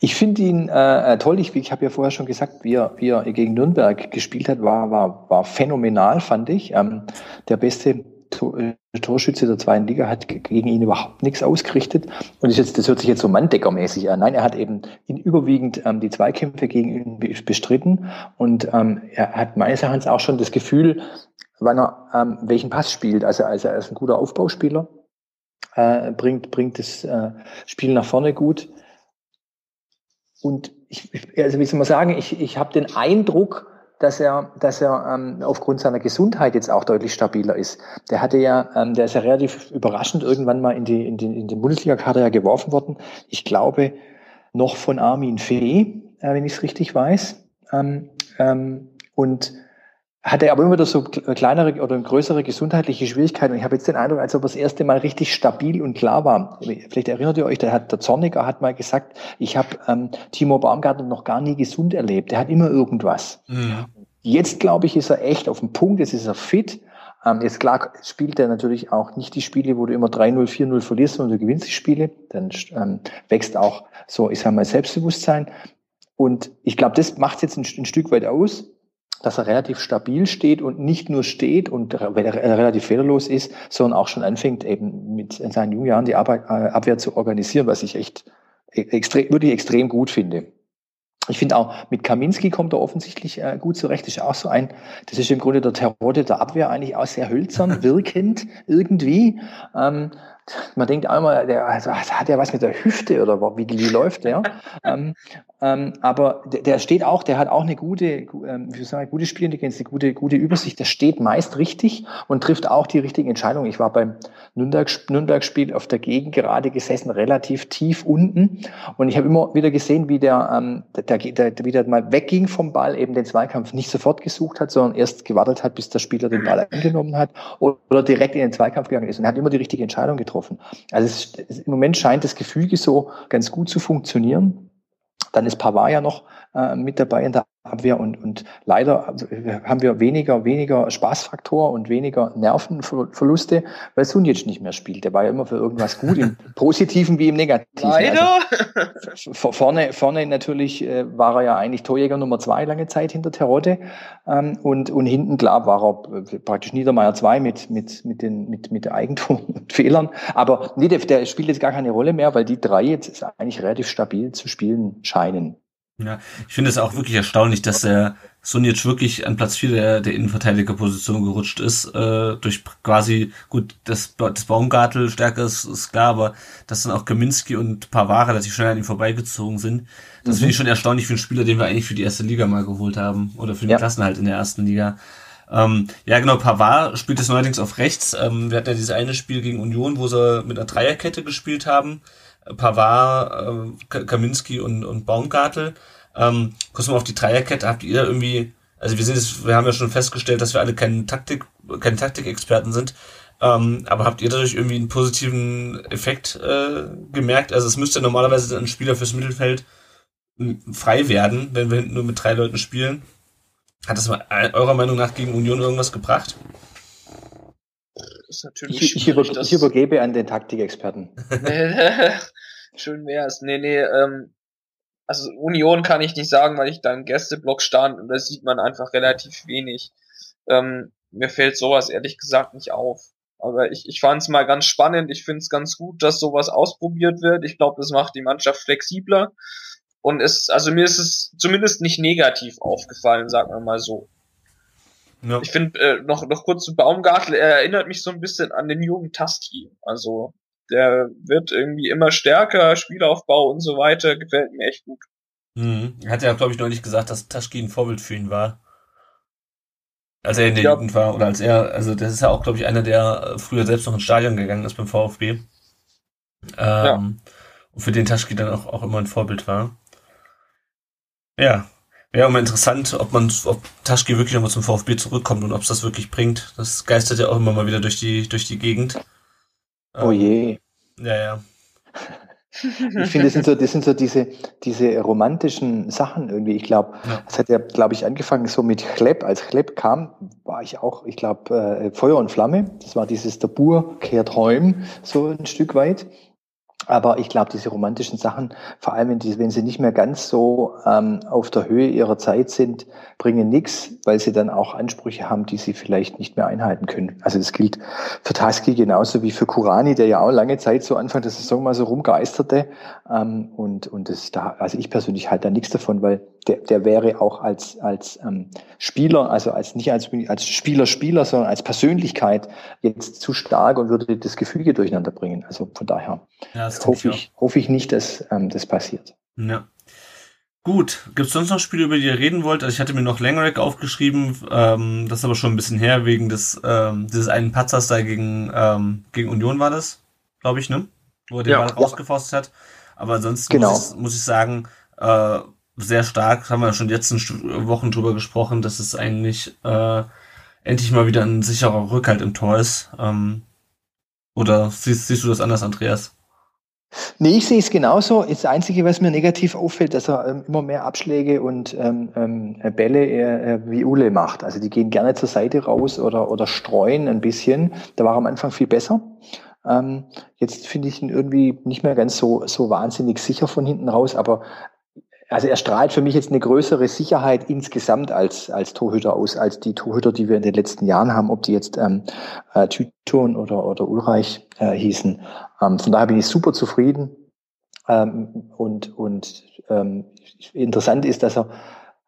Ich finde ihn äh, äh, toll. Ich, ich habe ja vorher schon gesagt, wie er, wie er gegen Nürnberg gespielt hat, war, war, war phänomenal, fand ich. Ähm, der beste äh, Torschütze der zweiten Liga hat gegen ihn überhaupt nichts ausgerichtet. Und das, jetzt, das hört sich jetzt so Manndeckermäßig an. Nein, er hat eben ihn überwiegend ähm, die Zweikämpfe gegen ihn bestritten. Und ähm, er hat meines Erachtens auch schon das Gefühl, wann er ähm, welchen Pass spielt. Also, also er ist ein guter Aufbauspieler, äh, bringt, bringt das äh, Spiel nach vorne gut. Und ich, also wie soll man sagen, ich, ich habe den Eindruck, dass er, dass er ähm, aufgrund seiner Gesundheit jetzt auch deutlich stabiler ist. Der hatte ja, ähm, der ist ja relativ überraschend irgendwann mal in die in den, in den Bundesliga-Kader ja geworfen worden. Ich glaube noch von Armin Fee, äh, wenn ich es richtig weiß. Ähm, ähm, und hatte aber immer wieder so kleinere oder größere gesundheitliche Schwierigkeiten. Und ich habe jetzt den Eindruck, als ob er das erste Mal richtig stabil und klar war. Vielleicht erinnert ihr euch, der, hat, der Zorniger hat mal gesagt, ich habe ähm, Timo Baumgartner noch gar nie gesund erlebt. Der hat immer irgendwas. Mhm. Jetzt, glaube ich, ist er echt auf dem Punkt, jetzt ist er fit. Ähm, jetzt klar spielt er natürlich auch nicht die Spiele, wo du immer 3-0, 4-0 verlierst, sondern du gewinnst die Spiele. Dann ähm, wächst auch so, ich sage mal, Selbstbewusstsein. Und ich glaube, das macht jetzt ein, ein Stück weit aus dass er relativ stabil steht und nicht nur steht und relativ fehlerlos ist, sondern auch schon anfängt, eben mit in seinen jungen Jahren die äh, Abwehr zu organisieren, was ich echt e-, extrem, wirklich extrem gut finde. Ich finde auch, mit Kaminski kommt er offensichtlich äh, gut zurecht. Das ist auch so ein, das ist im Grunde der Terrotte der Abwehr eigentlich auch sehr hölzern, wirkend irgendwie. Ähm, man denkt einmal, der also, hat ja was mit der Hüfte oder wie, wie läuft der? ähm, ähm, aber der, der, steht auch, der hat auch eine gute, ähm, wie soll ich, gute Spielintelligenz, eine gute, gute Übersicht. Der steht meist richtig und trifft auch die richtigen Entscheidungen. Ich war beim Nürnberg-Spiel Nürnberg auf der Gegend gerade gesessen, relativ tief unten. Und ich habe immer wieder gesehen, wie der, ähm, der, der, der wieder mal wegging vom Ball, eben den Zweikampf nicht sofort gesucht hat, sondern erst gewartet hat, bis der Spieler den Ball angenommen hat oder direkt in den Zweikampf gegangen ist und hat immer die richtige Entscheidung getroffen. Also es, es, im Moment scheint das Gefüge so ganz gut zu funktionieren. Dann ist Pavard ja noch äh, mit dabei in der Abwehr und, und leider haben wir weniger, weniger Spaßfaktor und weniger Nervenverluste, weil Sunic nicht mehr spielt. Der war ja immer für irgendwas gut, im Positiven wie im Negativen. Leider? Also, vorne, vorne natürlich äh, war er ja eigentlich Torjäger Nummer zwei lange Zeit hinter Terodde ähm, und, und hinten, klar, war er praktisch Niedermeier zwei mit, mit, mit, den, mit, mit Eigentum und Fehlern. Aber nee, der, der spielt jetzt gar keine Rolle mehr, weil die drei jetzt eigentlich relativ stabil zu spielen scheinen. Ja, ich finde es auch wirklich erstaunlich, dass der Sunic wirklich an Platz 4 der, der Innenverteidigerposition gerutscht ist, äh, durch quasi, gut, das, das Baumgartel stärker ist, ist klar, aber dass dann auch Kaminski und Pavard relativ schnell an ihm vorbeigezogen sind. Das mhm. finde ich schon erstaunlich für einen Spieler, den wir eigentlich für die erste Liga mal geholt haben, oder für den ja. Klassenhalt in der ersten Liga. Ähm, ja, genau, Pavard spielt es neuerdings auf rechts. Ähm, wir hatten ja dieses eine Spiel gegen Union, wo sie mit einer Dreierkette gespielt haben. Pavard, äh, Kaminski und, und Baumgartel. Ähm, kurz mal auf die Dreierkette, habt ihr irgendwie, also wir sind jetzt, wir haben ja schon festgestellt, dass wir alle keine Taktik, keine Taktikexperten sind. Ähm, aber habt ihr dadurch irgendwie einen positiven Effekt äh, gemerkt? Also es müsste normalerweise ein Spieler fürs Mittelfeld frei werden, wenn wir hinten nur mit drei Leuten spielen. Hat das mal eurer Meinung nach gegen Union irgendwas gebracht? Ist natürlich ich, ich, über, ich übergebe an den Taktikexperten. Schön wär's. Nee, nee, ähm, also Union kann ich nicht sagen, weil ich da im Gästeblock stand und da sieht man einfach relativ wenig. Ähm, mir fällt sowas ehrlich gesagt nicht auf. Aber ich, ich fand es mal ganz spannend. Ich finde es ganz gut, dass sowas ausprobiert wird. Ich glaube, das macht die Mannschaft flexibler. Und es, also mir ist es zumindest nicht negativ aufgefallen, sagen wir mal so. Ja. Ich finde, äh, noch, noch kurz zu Baumgartel, er erinnert mich so ein bisschen an den jungen Taski. Also, der wird irgendwie immer stärker, Spielaufbau und so weiter, gefällt mir echt gut. Mhm. Er hat ja, glaube ich, neulich gesagt, dass Taschki ein Vorbild für ihn war. Als er in der Ja. Jugend war. Oder als er, also das ist ja auch, glaube ich, einer, der äh, früher selbst noch ins Stadion gegangen ist beim VfB. Ähm, Und für den Taschki dann auch, auch immer ein Vorbild war. Ja. Auch mal interessant, ob man, ob Taschki wirklich nochmal zum VfB zurückkommt und ob es das wirklich bringt. Das geistert ja auch immer mal wieder durch die, durch die Gegend. Oh Ähm, je. Ja, ja. Ich finde, das sind so, das sind so diese, diese romantischen Sachen irgendwie. Ich glaube, Ja. das hat ja, glaube ich, angefangen so mit Chlepp. Als Chlepp kam, war ich auch, ich glaube, äh, Feuer und Flamme. Das war dieses Der Bur kehrt heim, so ein Stück weit. Aber ich glaube, diese romantischen Sachen, vor allem wenn, die, wenn sie nicht mehr ganz so ähm, auf der Höhe ihrer Zeit sind, bringen nichts, weil sie dann auch Ansprüche haben, die sie vielleicht nicht mehr einhalten können. Also das gilt für Taski genauso wie für Kurani, der ja auch lange Zeit so Anfang der Saison mal so rumgeisterte. Ähm, und und das da, also ich persönlich halte da nichts davon, weil der, der wäre auch als als ähm, Spieler, also als nicht als als Spieler Spieler, sondern als Persönlichkeit jetzt zu stark und würde das Gefüge durcheinander bringen. Also von daher ja das hoffe ich, hoffe ich nicht, dass ähm, das passiert. Ja. Gut, gibt's sonst noch Spiele, über die ihr reden wollt? Also ich hatte mir noch Langerack aufgeschrieben, ähm, das ist aber schon ein bisschen her, wegen des, ähm, dieses einen Patzers da gegen, ähm, gegen Union war das, glaube ich, ne? Wo er den Ja. Ball rausgefaust hat. Aber ansonsten Genau. muss, ich, muss ich sagen, äh, sehr stark, haben wir schon letzten Stu- Wochen drüber gesprochen, dass es eigentlich äh, endlich mal wieder ein sicherer Rückhalt im Tor ist. Ähm, oder siehst, siehst du das anders, Andreas? Nee, ich sehe es genauso. Das Einzige, was mir negativ auffällt, dass er ähm, immer mehr Abschläge und ähm, ähm, Bälle äh, äh, wie Ule macht. Also die gehen gerne zur Seite raus oder, oder streuen ein bisschen. Da war am Anfang viel besser. Ähm, jetzt finde ich ihn irgendwie nicht mehr ganz so, so wahnsinnig sicher von hinten raus, aber also er strahlt für mich jetzt eine größere Sicherheit insgesamt als, als Torhüter aus, als die Torhüter, die wir in den letzten Jahren haben, ob die jetzt ähm, äh, Tüton oder, oder Ulreich äh, hießen. Ähm, von daher bin ich super zufrieden. Ähm, und und ähm, interessant ist, dass er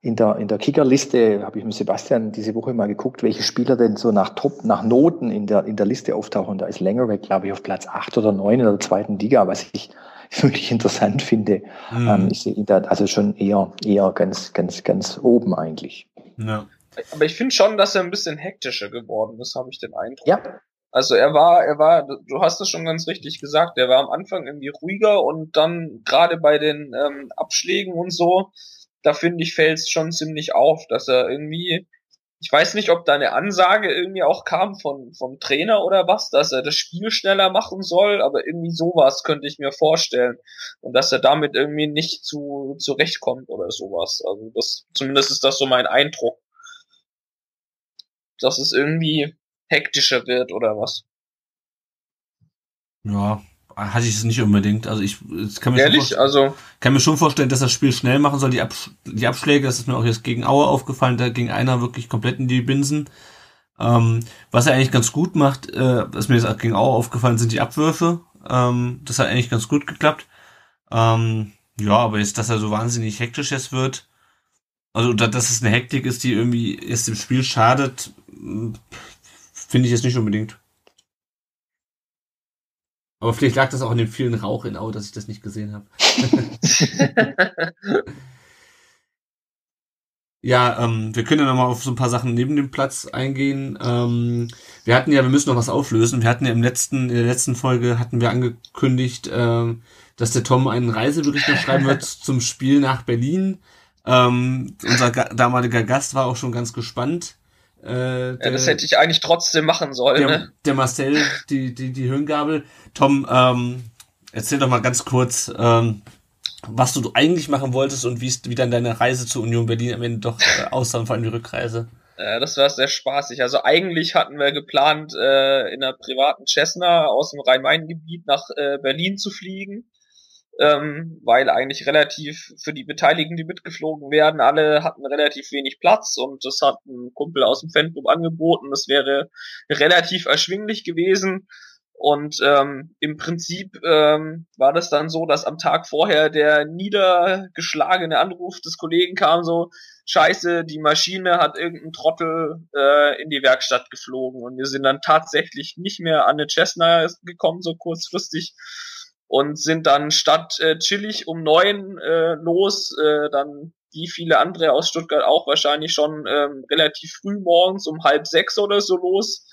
in der, in der Kickerliste, habe ich mit Sebastian diese Woche mal geguckt, welche Spieler denn so nach Top, nach Noten in der, in der Liste auftauchen. Da ist Längerweg, glaube ich, auf Platz acht oder neun in der zweiten Liga, was ich wirklich interessant finde. Mhm. Ähm, ich sehe ihn da also schon eher, eher ganz, ganz, ganz oben eigentlich. ja. Aber ich finde schon, dass er ein bisschen hektischer geworden ist, habe ich den Eindruck. Ja, Also er war, er war, du hast es schon ganz richtig gesagt, er war am Anfang irgendwie ruhiger und dann gerade bei den ähm, Abschlägen und so, da finde ich, fällt es schon ziemlich auf, dass er irgendwie, ich weiß nicht, ob da eine Ansage irgendwie auch kam von vom Trainer oder was, dass er das Spiel schneller machen soll, aber irgendwie sowas könnte ich mir vorstellen und dass er damit irgendwie nicht zu zurechtkommt oder sowas. Also das, zumindest ist das so mein Eindruck, dass es irgendwie hektischer wird oder was. Ja, hatte ich es nicht unbedingt. Also ich, ich kann, mir schon Ehrlich, vorstellen, also kann mir schon vorstellen, dass das Spiel schnell machen soll. Die, Absch die Abschläge, das ist mir auch jetzt gegen Aue aufgefallen, da ging einer wirklich komplett in die Binsen. Ähm, was er eigentlich ganz gut macht, äh, was mir jetzt auch gegen Aue aufgefallen sind, die Abwürfe. Ähm, das hat eigentlich ganz gut geklappt. Ähm, ja, aber jetzt, dass er so wahnsinnig hektisch jetzt wird, also da, dass es eine Hektik ist, die irgendwie erst dem Spiel schadet, mh, finde ich jetzt nicht unbedingt. Aber vielleicht lag das auch an dem vielen Rauch in Au, dass ich das nicht gesehen habe. Ja, ähm, wir können ja nochmal auf so ein paar Sachen neben dem Platz eingehen. Ähm, wir hatten ja, wir müssen noch was auflösen. Wir hatten ja im letzten, in der letzten Folge hatten wir angekündigt, ähm, dass der Tom einen Reisebericht noch schreiben wird zum Spiel nach Berlin. Ähm, unser ga damaliger Gast war auch schon ganz gespannt. Äh, ja, das hätte ich eigentlich trotzdem machen sollen. der, Ne? der Marcel, die, die, die Höhengabel. Tom, ähm, erzähl doch mal ganz kurz, ähm, was du eigentlich machen wolltest und wie wie dann deine Reise zur Union Berlin am Ende doch äh, aussah, und vor allem die Rückreise. Äh, das war sehr spaßig. Also eigentlich hatten wir geplant, äh, in einer privaten Cessna aus dem Rhein-Main-Gebiet nach äh, Berlin zu fliegen. Ähm, weil eigentlich relativ für die Beteiligten, die mitgeflogen werden, alle hatten relativ wenig Platz und das hat ein Kumpel aus dem Fanclub angeboten. Das wäre relativ erschwinglich gewesen. Und ähm, im Prinzip ähm, war das dann so, dass am Tag vorher der niedergeschlagene Anruf des Kollegen kam so, scheiße, die Maschine hat irgendeinen Trottel äh, in die Werkstatt geflogen. Und wir sind dann tatsächlich nicht mehr an eine Cessna gekommen, so kurzfristig. Und sind dann statt äh, chillig um neun äh, los, äh, dann wie viele andere aus Stuttgart auch wahrscheinlich schon ähm, relativ früh morgens um halb sechs oder so los.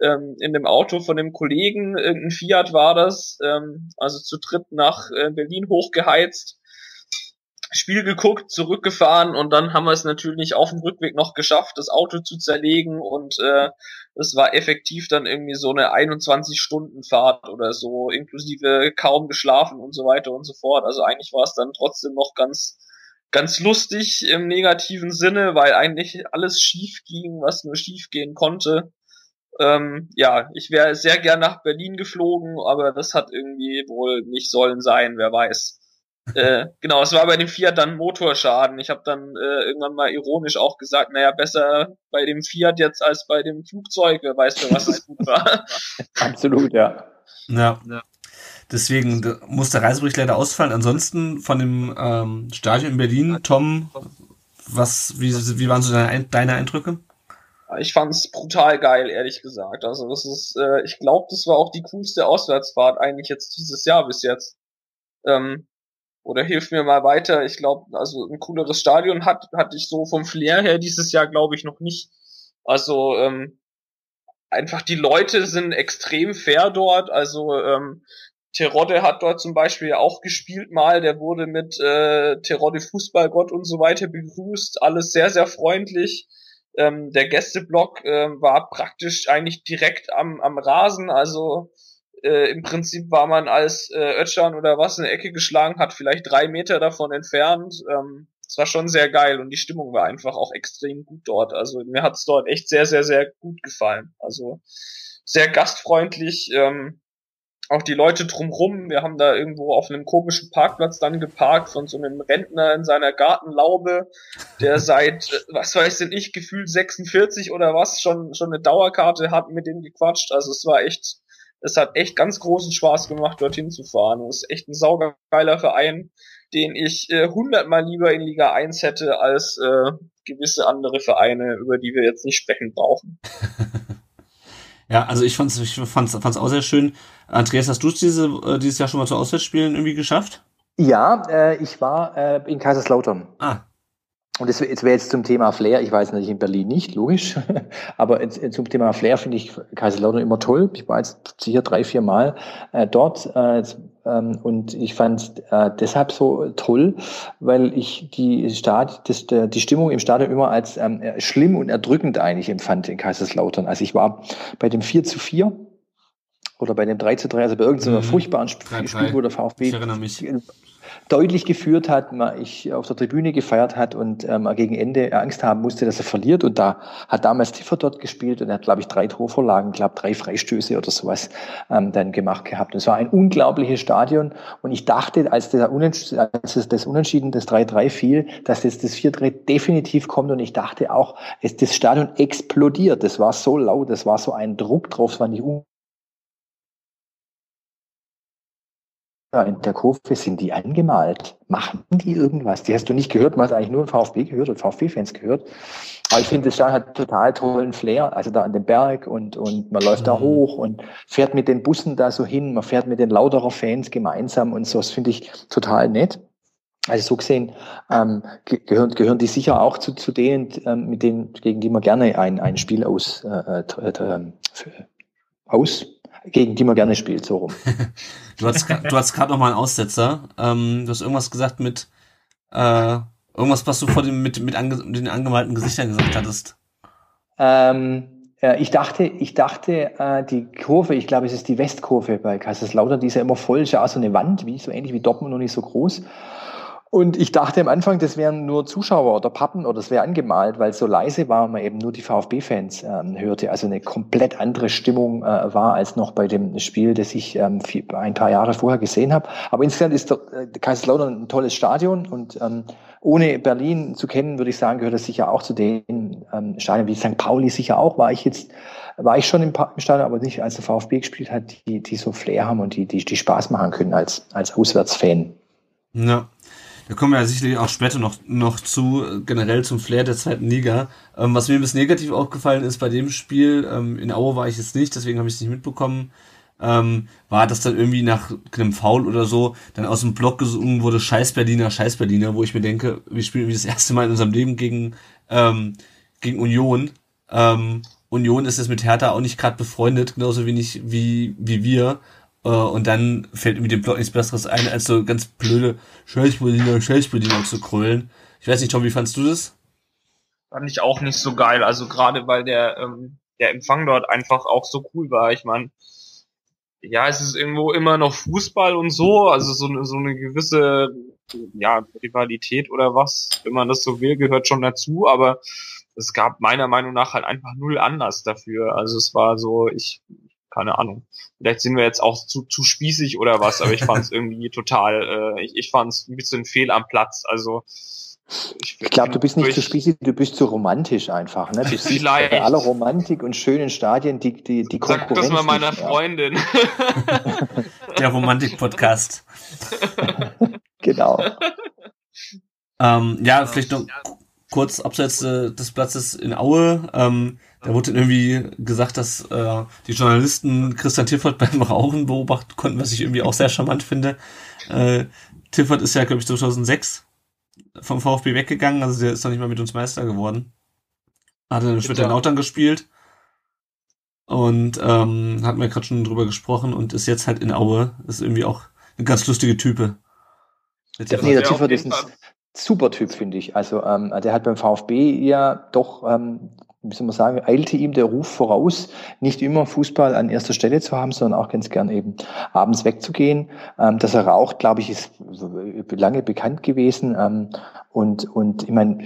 Ähm, in dem Auto von dem Kollegen, irgendein Fiat war das, ähm, also zu dritt nach äh, Berlin hochgeheizt Spiel geguckt, zurückgefahren und dann haben wir es natürlich auf dem Rückweg noch geschafft, das Auto zu zerlegen und äh, es war effektiv dann irgendwie so eine 21-Stunden-Fahrt oder so, inklusive kaum geschlafen und so weiter und so fort. Also eigentlich war es dann trotzdem noch ganz ganz lustig im negativen Sinne, weil eigentlich alles schief ging, was nur schief gehen konnte. Ähm, ja, ich wäre sehr gern nach Berlin geflogen, aber das hat irgendwie wohl nicht sollen sein, wer weiß äh, genau, es war bei dem Fiat dann Motorschaden. Ich habe dann äh, irgendwann mal ironisch auch gesagt, naja, besser bei dem Fiat jetzt als bei dem Flugzeug. Wer weiß, für was es gut war. Absolut, ja. Ja. ja. Deswegen muss der Reisebericht leider ausfallen. Ansonsten von dem ähm, Stadion in Berlin, Tom, was, wie, wie waren so deine, deine Eindrücke? Ich fand's brutal geil, ehrlich gesagt. Also das ist, äh, ich glaube, das war auch die coolste Auswärtsfahrt eigentlich jetzt dieses Jahr bis jetzt. Ähm, oder hilf mir mal weiter. Ich glaube, also ein cooleres Stadion hat hatte ich so vom Flair her dieses Jahr, glaube ich, noch nicht. Also ähm, einfach die Leute sind extrem fair dort. Also ähm, Terodde hat dort zum Beispiel auch gespielt mal. Der wurde mit äh, Terodde Fußballgott und so weiter begrüßt. Alles sehr, sehr freundlich. Ähm, der Gästeblock äh, war praktisch eigentlich direkt am, am Rasen. Also äh, im Prinzip war man als äh, Ötschan oder was in der Ecke geschlagen hat, vielleicht drei Meter davon entfernt. Ähm, es war schon sehr geil und die Stimmung war einfach auch extrem gut dort. Also mir hat's dort echt sehr, sehr, sehr gut gefallen. Also sehr gastfreundlich. Ähm, auch die Leute drumrum. Wir haben da irgendwo auf einem komischen Parkplatz dann geparkt von so einem Rentner in seiner Gartenlaube, der seit, äh, was weiß denn ich, gefühlt 46 oder was schon, schon eine Dauerkarte hat, mit dem gequatscht. Also es war echt es hat echt ganz großen Spaß gemacht, dorthin zu fahren. Es ist echt ein saugeiler Verein, den ich äh, hundertmal äh, lieber in Liga 1 hätte als äh, gewisse andere Vereine, über die wir jetzt nicht sprechen brauchen. ja, also ich fand's, ich fand's, fand's auch sehr schön. Andreas, hast du es diese, äh, dieses Jahr schon mal zu Auswärtsspielen irgendwie geschafft? Ja, äh, ich war äh, in Kaiserslautern. Ah, und das, wäre jetzt zum Thema Flair, ich weiß natürlich in Berlin nicht, logisch, aber zum Thema Flair finde ich Kaiserslautern immer toll. Ich war jetzt sicher drei, vier Mal äh, dort äh, ähm, und ich fand äh, deshalb so toll, weil ich die, Stad das, der, die Stimmung im Stadion immer als ähm, schlimm und erdrückend eigentlich empfand in Kaiserslautern. Also ich war bei dem 4 zu 4 oder bei dem 3 zu 3, also bei irgendeiner mhm. furchtbaren Spiel, wo der VfB deutlich geführt hat, man ich auf der Tribüne gefeiert hat und ähm, gegen Ende Angst haben musste, dass er verliert. Und da hat damals Tiffer dort gespielt und er hat, glaube ich, drei Torvorlagen, glaube drei Freistöße oder sowas ähm, dann gemacht gehabt. Und es war ein unglaubliches Stadion. Und ich dachte, als, der als das, das Unentschieden, das 3-3 fiel, dass jetzt das 4-3 definitiv kommt. Und ich dachte auch, es, das Stadion explodiert. Das war so laut, das war so ein Druck drauf, es war nicht in der Kurve sind die angemalt. Machen die irgendwas? Die hast du nicht gehört, man hat eigentlich nur VfB gehört und VfB-Fans gehört. Aber ich finde, das Stadion hat total tollen Flair, also da an dem Berg und, und man läuft mhm. da hoch und fährt mit den Bussen da so hin, man fährt mit den lauterer Fans gemeinsam und so. Das finde ich total nett. Also so gesehen ähm, gehören, gehören die sicher auch zu, zu denen, ähm, mit denen, gegen die man gerne ein, ein Spiel aus, äh, äh, äh aus gegen die man gerne spielt, so rum. du hast, du hast gerade noch mal einen Aussetzer. Ähm, du hast irgendwas gesagt mit äh, irgendwas, was du vor dem mit, mit, ange, mit den angemalten Gesichtern gesagt hattest. Ähm, äh, ich dachte, ich dachte, äh, die Kurve, ich glaube, es ist die Westkurve bei Kaiserslautern, die ist ja immer voll, ist ja auch so eine Wand, wie so ähnlich wie Dortmund, noch nicht so groß. Und ich dachte am Anfang, das wären nur Zuschauer oder Pappen oder das wäre angemalt, weil so leise war, man eben nur die VfB-Fans ähm, hörte. Also eine komplett andere Stimmung äh, war als noch bei dem Spiel, das ich ähm, ein paar Jahre vorher gesehen habe. Aber insgesamt ist der, äh, Kaiserslautern ein tolles Stadion und ähm, ohne Berlin zu kennen, würde ich sagen, gehört es sicher auch zu den ähm, Stadien wie St. Pauli sicher auch. War ich jetzt, war ich schon im, im Stadion, aber nicht als der VfB gespielt hat, die, die so Flair haben und die, die, die Spaß machen können als, als Auswärtsfan. Ja. Da kommen wir ja sicherlich auch später noch, noch zu, generell zum Flair der zweiten Liga. Ähm, was mir ein bisschen negativ aufgefallen ist bei dem Spiel, ähm, in Aue war ich jetzt nicht, deswegen habe ich es nicht mitbekommen. ähm, war das dann irgendwie nach einem Foul oder so dann aus dem Block gesungen wurde Scheiß Berliner, Scheiß Berliner, wo ich mir denke, wir spielen irgendwie das erste Mal in unserem Leben gegen ähm, gegen Union. Ähm, Union ist jetzt mit Hertha auch nicht gerade befreundet, genauso wenig wie wie wir. Äh, und dann fällt mir dem Block nichts Besseres ein, als so ganz blöde Scheiß Berliner, Scheiß Berliner zu krölen. Ich weiß nicht, Tom, wie fandst du das? Fand ich auch nicht so geil. Also gerade weil der ähm, der Empfang dort einfach auch so cool war. Ich meine, ja, es ist irgendwo immer noch Fußball und so, also so, so eine gewisse ja, Rivalität oder was, wenn man das so will, gehört schon dazu, aber es gab meiner Meinung nach halt einfach null Anlass dafür. Also es war so, ich, keine Ahnung. Vielleicht sind wir jetzt auch zu, zu spießig oder was, aber ich fand es irgendwie total, äh, ich, ich fand es ein bisschen fehl am Platz. Also ich, ich glaube, du bist nicht zu spießig, du bist zu romantisch einfach. Ne? Du siehst Vielleicht. bei aller Romantik und schönen Stadien die, die, die Konkurrenz. Sag das mal meiner Freundin. Der Romantik-Podcast. genau. Ähm, ja, vielleicht noch kurz abseits äh, des Platzes in Aue. Ähm, da wurde irgendwie gesagt, dass äh, die Journalisten Christian Tiffert beim Rauchen beobachten konnten, was ich irgendwie auch sehr charmant finde. Äh, Tiffert ist ja, glaube ich, 2006 vom VfB weggegangen, also der ist noch nicht mal mit uns Meister geworden. Hat dann später in Lautern gespielt und ähm, hatten wir gerade schon drüber gesprochen und ist jetzt halt in Aue. Ist irgendwie auch eine ganz lustige Type. Der, nee, der Tiefert ist ein super Typ, finde ich. Also ähm, der hat beim VfB ja doch ähm, wie soll man sagen, eilte ihm der Ruf voraus, nicht immer Fußball an erster Stelle zu haben, sondern auch ganz gern eben abends wegzugehen. Ähm, dass er raucht, glaube ich, ist lange bekannt gewesen. Ähm, und, und ich meine,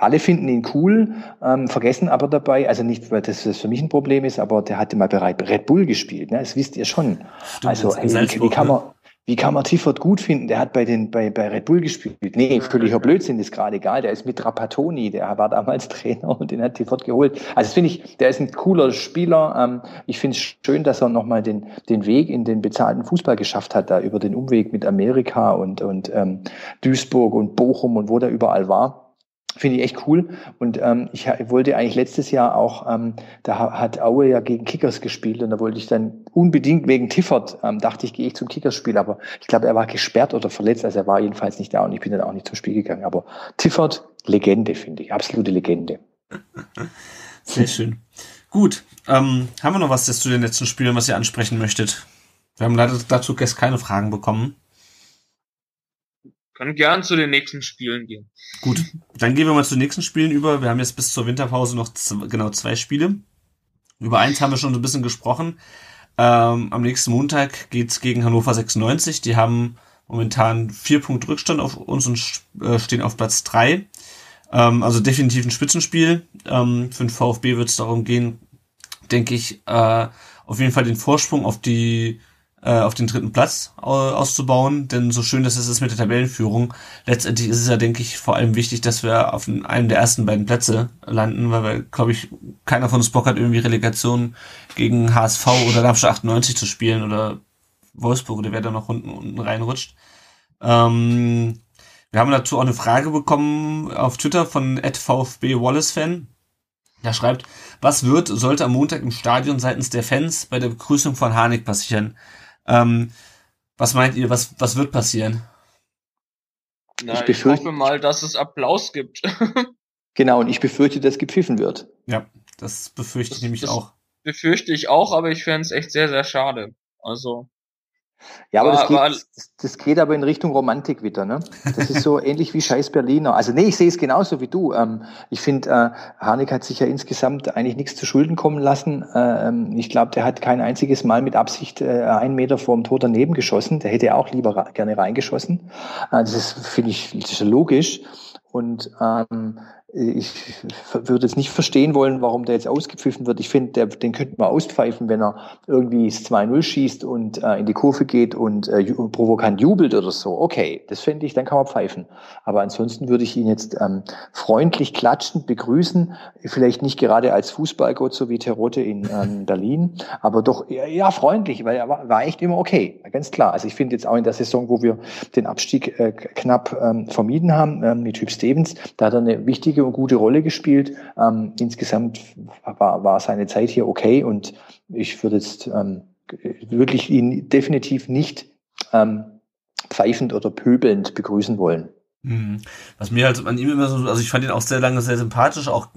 alle finden ihn cool, ähm, vergessen aber dabei, also nicht, weil das, das für mich ein Problem ist, aber der hatte mal bereit Red Bull gespielt, ne? das wisst ihr schon. Stimmt, also hey, wie, kann man, wie kann man Tiffert gut finden? Der hat bei den bei, bei Red Bull gespielt. Nee, völliger Blödsinn ist gerade egal. Der ist mit Trapattoni, der war damals Trainer und den hat Tiffert geholt. Also das finde ich, der ist ein cooler Spieler. Ähm, ich finde es schön, dass er nochmal den, den Weg in den bezahlten Fußball geschafft hat, da über den Umweg mit Amerika und, und ähm, Duisburg und Bochum und wo der überall war. Finde ich echt cool. Und ähm, ich wollte eigentlich letztes Jahr auch, ähm, da hat Aue ja gegen Kickers gespielt und da wollte ich dann unbedingt wegen Tiffert, ähm, dachte ich, gehe ich zum Kickers-Spiel, aber ich glaube, er war gesperrt oder verletzt, also er war jedenfalls nicht da und ich bin dann auch nicht zum Spiel gegangen. Aber Tiffert, Legende, finde ich, absolute Legende. Sehr schön. Gut, ähm, haben wir noch was jetzt zu den letzten Spielen, was ihr ansprechen möchtet? Wir haben leider dazu gestern keine Fragen bekommen. Können gern zu den nächsten Spielen gehen. Gut, dann gehen wir mal zu den nächsten Spielen über. Wir haben jetzt bis zur Winterpause noch genau zwei Spiele. Über eins haben wir schon so ein bisschen gesprochen. Ähm, am nächsten Montag geht's gegen Hannover 96. Die haben momentan vier Punkte Rückstand auf uns und äh, stehen auf Platz drei. Ähm, also definitiv ein Spitzenspiel. Ähm, für den VfB wird es darum gehen, denke ich, äh, auf jeden Fall den Vorsprung auf die äh, auf den dritten Platz auszubauen, denn so schön dass es ist mit der Tabellenführung, letztendlich ist es ja, denke ich, vor allem wichtig, dass wir auf einem der ersten beiden Plätze landen, weil wir, glaube ich, keiner von uns Bock hat, irgendwie Relegation gegen HSV oder Darmstadt 98 zu spielen oder Wolfsburg oder wer da noch unten, unten reinrutscht. Ähm, wir haben dazu auch eine Frage bekommen auf Twitter von VfB Wallace Fan. Der schreibt, was wird, sollte am Montag im Stadion seitens der Fans bei der Begrüßung von Harnik passieren? Ähm, was meint ihr, was, was wird passieren? Na, ich, befürchte, ich hoffe mal, dass es Applaus gibt. genau, und ich befürchte, dass gepfiffen wird. Ja, das befürchte das, ich nämlich auch. Befürchte ich auch, aber ich fände es echt sehr, sehr schade. Also, ja, aber war, das, geht, das, geht aber in Richtung Romantik wieder. Ne? Das ist so ähnlich wie Scheiß Berliner. Also nee, ich sehe es genauso wie du. Ähm, ich finde, äh, Harnik hat sich ja insgesamt eigentlich nichts zu Schulden kommen lassen. Ähm, ich glaube, der hat kein einziges Mal mit Absicht äh, einen Meter vor dem Tor daneben geschossen. Der hätte auch lieber gerne reingeschossen. Äh, das ist, finde ich, das ist logisch. Und ähm, ich würde jetzt nicht verstehen wollen, warum der jetzt ausgepfiffen wird. Ich finde, den könnte man auspfeifen, wenn er irgendwie das 2-0 schießt und äh, in die Kurve geht und äh, provokant jubelt oder so. Okay, das fände ich, dann kann man pfeifen. Aber ansonsten würde ich ihn jetzt ähm, freundlich klatschend begrüßen. Vielleicht nicht gerade als Fußballgott, so wie Terote in ähm, Berlin, aber doch ja, ja, freundlich, weil er war, war echt immer okay, ganz klar. Also ich finde jetzt auch in der Saison, wo wir den Abstieg äh, knapp ähm, vermieden haben ähm, mit Typ Stevens, da hat er eine wichtige wichtige und gute Rolle gespielt. Ähm, insgesamt war, war seine Zeit hier okay und ich würde jetzt ähm, wirklich ihn definitiv nicht ähm, pfeifend oder pöbelnd begrüßen wollen. Mhm. Was mir halt an ihm immer so, also ich fand ihn auch sehr lange sehr sympathisch, auch,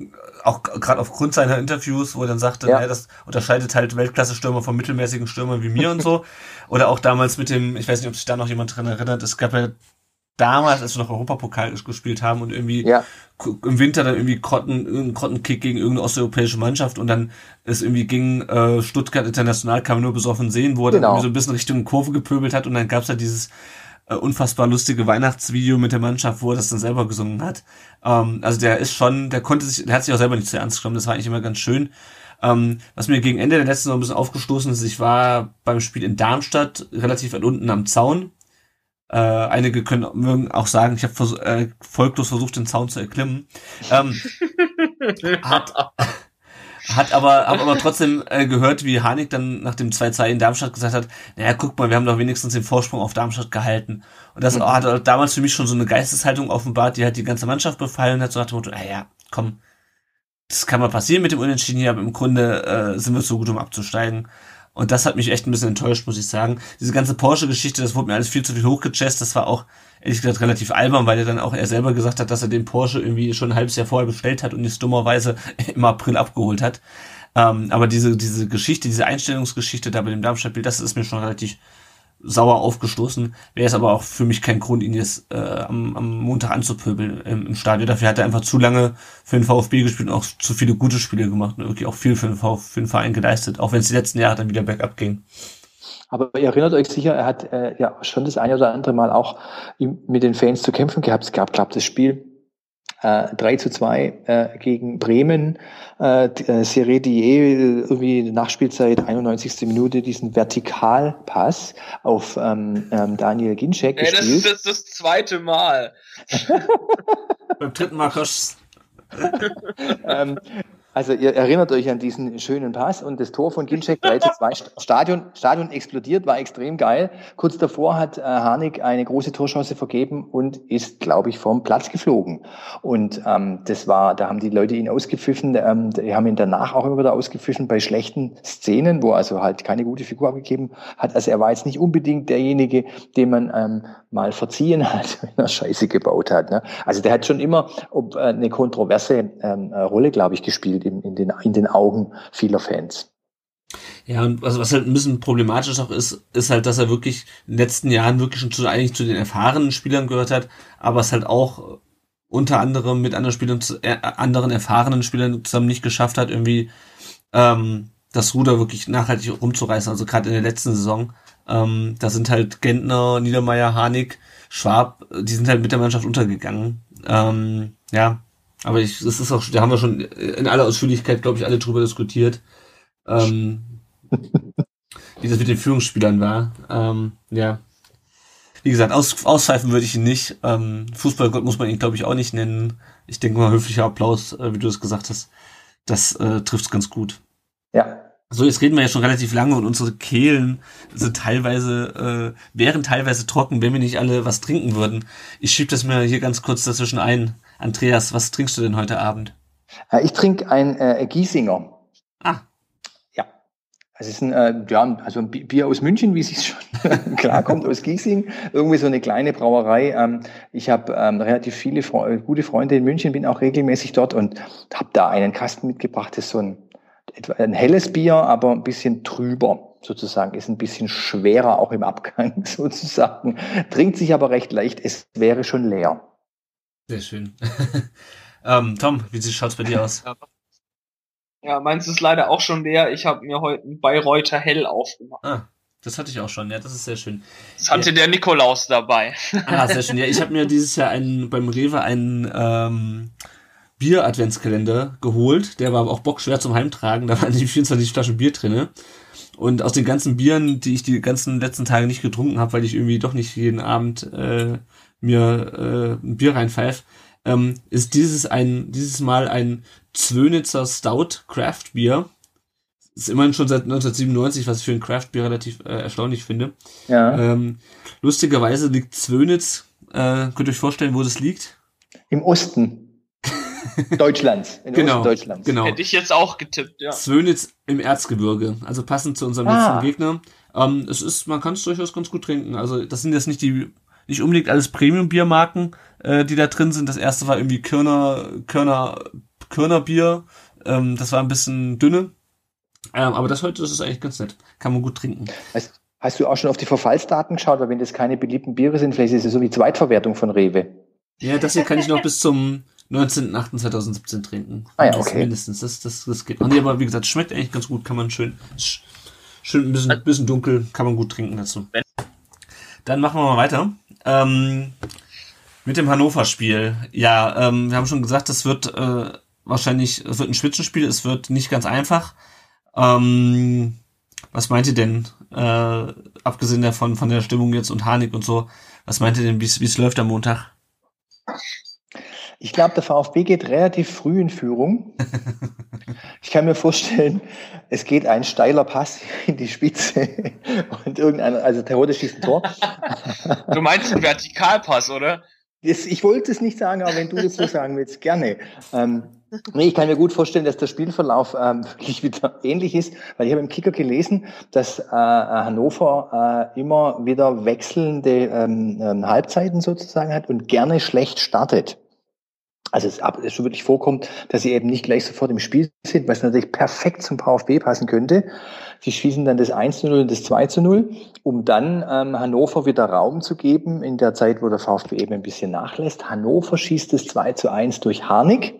auch gerade aufgrund seiner Interviews, wo er dann sagte, ja. naja, das unterscheidet halt Weltklasse-Stürmer von mittelmäßigen Stürmern wie mir und so. Oder auch damals mit dem, ich weiß nicht, ob sich da noch jemand dran erinnert, es gab ja damals, als wir noch Europapokal gespielt haben und irgendwie ja. im Winter dann irgendwie Krotten, einen Krottenkick gegen irgendeine osteuropäische Mannschaft und dann es irgendwie ging äh, Stuttgart International, kann man nur besoffen sehen, wo er genau. dann irgendwie so ein bisschen Richtung Kurve gepöbelt hat und dann gab's ja dieses äh, unfassbar lustige Weihnachtsvideo mit der Mannschaft, wo er das dann selber gesungen hat. Ähm, also der ist schon, der konnte sich, der hat sich auch selber nicht zu ernst genommen, das war eigentlich immer ganz schön. Ähm, was mir gegen Ende der letzten Saison ein bisschen aufgestoßen ist, ich war beim Spiel in Darmstadt relativ weit unten am Zaun. Äh, einige können mögen auch sagen, ich habe vers äh, folglos versucht, den Zaun zu erklimmen. Ähm, hat, hat aber, hab aber trotzdem äh, gehört, wie Hanik dann nach dem 2-2 in Darmstadt gesagt hat, naja, guck mal, wir haben doch wenigstens den Vorsprung auf Darmstadt gehalten. Und das mhm. hat damals für mich schon so eine Geisteshaltung offenbart, die halt die ganze Mannschaft befallen hat, so nach dem Motto, naja, komm, das kann mal passieren mit dem Unentschieden hier, aber im Grunde äh, sind wir zu gut, um abzusteigen. Und das hat mich echt ein bisschen enttäuscht, muss ich sagen. Diese ganze Porsche-Geschichte, das wurde mir alles viel zu viel hochgechest. Das war auch, ehrlich gesagt, relativ albern, weil er dann auch er selber gesagt hat, dass er den Porsche irgendwie schon ein halbes Jahr vorher bestellt hat und es dummerweise im April abgeholt hat. Ähm, aber diese, diese Geschichte, diese Einstellungsgeschichte da bei dem Darmstadt-Bild, das ist mir schon relativ sauer aufgestoßen. Wäre es aber auch für mich kein Grund, ihn jetzt äh, am, am Montag anzupöbeln im, im Stadion. Dafür hat er einfach zu lange für den VfB gespielt und auch zu viele gute Spiele gemacht und wirklich auch viel für den, VfB, für den Verein geleistet, auch wenn es die letzten Jahre dann wieder bergab ging. Aber ihr erinnert euch sicher, er hat äh, ja schon das eine oder andere Mal auch mit den Fans zu kämpfen gehabt. Es gab, glaube das Spiel äh, 3 zu 2 äh, gegen Bremen. Äh, äh Serie Die irgendwie Nachspielzeit 91. Minute diesen Vertikalpass auf ähm, ähm, Daniel Ginczek ja, gespielt. Das ist das, das zweite Mal. Beim dritten Mal ähm, also ihr erinnert euch an diesen schönen Pass und das Tor von Ginczek 3 zu 2. Stadion, Stadion explodiert, war extrem geil. Kurz davor hat äh, Harnik eine große Torchance vergeben und ist, glaube ich, vom Platz geflogen. Und ähm, das war, da haben die Leute ihn ausgepfiffen, ähm, die haben ihn danach auch immer wieder ausgepfiffen bei schlechten Szenen, wo er also halt keine gute Figur abgegeben hat. Also er war jetzt nicht unbedingt derjenige, den man ähm, mal verziehen hat, wenn er Scheiße gebaut hat. Ne? Also der hat schon immer ob, äh, eine kontroverse ähm, Rolle, glaube ich, gespielt gespielt in, in, den, in den Augen vieler Fans. Ja, und was, was halt ein bisschen problematisch auch ist, ist halt, dass er wirklich in den letzten Jahren wirklich schon zu, eigentlich zu den erfahrenen Spielern gehört hat, aber es halt auch unter anderem mit anderen Spielern, äh, anderen erfahrenen Spielern zusammen nicht geschafft hat, irgendwie ähm, das Ruder wirklich nachhaltig rumzureißen. Also gerade in der letzten Saison, ähm, da sind halt Gentner, Niedermeyer, Harnik, Schwab, die sind halt mit der Mannschaft untergegangen. Ähm, ja, aber ich, das ist auch, da haben wir schon in aller Ausführlichkeit, glaube ich, alle drüber diskutiert, ähm, wie das mit den Führungsspielern war. Ähm, ja. Wie gesagt, aus, auspfeifen würde ich ihn nicht. Ähm, Fußballgott muss man ihn, glaube ich, auch nicht nennen. Ich denke mal, höflicher Applaus, äh, wie du es gesagt hast, das äh, trifft ganz gut. Ja. So, jetzt reden wir ja schon relativ lange und unsere Kehlen sind teilweise, äh, wären teilweise trocken, wenn wir nicht alle was trinken würden. Ich schieb das mir hier ganz kurz dazwischen ein. Andreas, was trinkst du denn heute Abend? Äh, ich trinke ein äh, Giesinger. Ah. Ja. Es ist ein, äh, ja, also ein Bier aus München, wie es schon klar kommt, aus Giesing. Irgendwie so eine kleine Brauerei. Ähm, ich habe ähm, relativ viele Fre gute Freunde in München, bin auch regelmäßig dort und habe da einen Kasten mitgebracht. Das ist so ein, ein helles Bier, aber ein bisschen trüber sozusagen, ist ein bisschen schwerer auch im Abgang sozusagen. Trinkt sich aber recht leicht. Es wäre schon leer. Sehr schön. ähm, Tom, wie schaut's bei dir aus? Ja, meins ist leider auch schon leer. Ich habe mir heute ein Bayreuther Hell aufgemacht. Ah, das hatte ich auch schon. Ja, das ist sehr schön. Das hatte ja. der Nikolaus dabei. Ah, sehr schön. Ja, ich habe mir dieses Jahr einen, beim Rewe einen ähm, Bier-Adventskalender geholt. Der war aber auch bockschwer zum Heimtragen. Da waren die 24 Flaschen Bier drinne. Und aus den ganzen Bieren, die ich die ganzen letzten Tage nicht getrunken habe, weil ich irgendwie doch nicht jeden Abend äh, mir äh, ein Bier reinpfeife, ähm, ist dieses ein dieses Mal ein Zwönitzer Stout Craft Bier. Ist immerhin schon seit 1997, was ich für ein Craft Bier relativ äh, erstaunlich finde. Ja. Ähm, lustigerweise liegt Zwönitz, äh, könnt ihr euch vorstellen, wo das liegt? Im Osten. Deutschlands. In Genau, Deutschlands. genau. Hätte ich jetzt auch getippt, ja. Zwönitz im Erzgebirge, also passend zu unserem Ah. letzten Gegner. Ähm, es ist, man kann es durchaus ganz gut trinken. Also das sind jetzt nicht die, nicht unbedingt alles Premium-Biermarken, äh, die da drin sind. Das erste war irgendwie Körner, Körner, Körnerbier. Ähm, das war ein bisschen dünne. Ähm, aber das heute, das ist eigentlich ganz nett. Kann man gut trinken. Hast, hast du auch schon auf die Verfallsdaten geschaut? Weil wenn das keine beliebten Biere sind, vielleicht ist es so wie Zweitverwertung von Rewe. Ja, das hier kann ich noch bis zum 19.08.2017 trinken. Ah ja, Das okay. Mindestens. Das, das, das geht noch. Nee, aber wie gesagt, schmeckt eigentlich ganz gut. Kann man schön, sch- schön ein bisschen, bisschen dunkel, kann man gut trinken dazu. Dann machen wir mal weiter. Ähm, mit dem Hannover-Spiel. Ja, ähm, wir haben schon gesagt, das wird äh, wahrscheinlich, es wird ein Spitzenspiel, es wird nicht ganz einfach. Ähm, was meint ihr denn, äh, abgesehen davon von der Stimmung jetzt und Harnik und so, was meint ihr denn, wie es läuft am Montag? Ich glaube, der VfB geht relativ früh in Führung. Ich kann mir vorstellen, es geht ein steiler Pass in die Spitze und irgendeiner, also Terodde schießt ein Tor. Du meinst einen Vertikalpass, oder? Das, ich wollte es nicht sagen, aber wenn du das so sagen willst, gerne. Ähm, nee, ich kann mir gut vorstellen, dass der Spielverlauf ähm, wirklich wieder ähnlich ist, weil ich habe im Kicker gelesen, dass äh, Hannover äh, immer wieder wechselnde ähm, ähm, Halbzeiten sozusagen hat und gerne schlecht startet. Also es es schon wirklich vorkommt, dass sie eben nicht gleich sofort im Spiel sind, was natürlich perfekt zum VfB passen könnte. Sie schießen dann das 1 zu 0 und das 2 zu 0, um dann ähm, Hannover wieder Raum zu geben in der Zeit, wo der VfB eben ein bisschen nachlässt. Hannover schießt das 2 zu 1 durch Harnik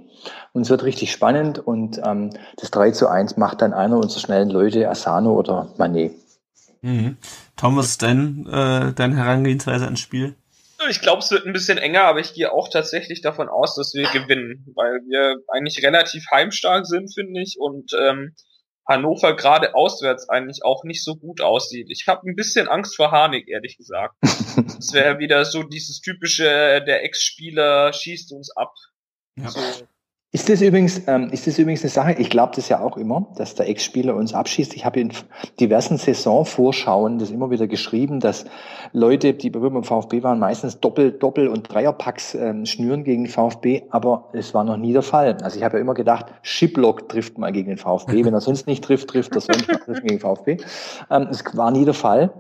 und es wird richtig spannend und ähm, das 3 zu 1 macht dann einer unserer schnellen Leute, Asano oder Manet. Mhm. Tom, was ist dein, äh, deine Herangehensweise ans Spiel? Ich glaube, es wird ein bisschen enger, aber ich gehe auch tatsächlich davon aus, dass wir gewinnen, weil wir eigentlich relativ heimstark sind, finde ich, und ähm, Hannover gerade auswärts eigentlich auch nicht so gut aussieht. Ich habe ein bisschen Angst vor Harnik, ehrlich gesagt. Es wäre wieder so dieses typische, der Ex-Spieler schießt uns ab. Ja. So. Ist das übrigens, ähm, ist das übrigens eine Sache? Ich glaube das ja auch immer, dass der Ex-Spieler uns abschießt. Ich habe in diversen Saisonvorschauen das immer wieder geschrieben, dass Leute, die beim VfB waren, meistens Doppel-, Doppel- und Dreierpacks ähm, schnüren gegen den VfB, aber es war noch nie der Fall. Also ich habe ja immer gedacht, Shiplock trifft mal gegen den VfB. Wenn er sonst nicht trifft, trifft er sonst mal gegen den VfB. Ähm, es war nie der Fall.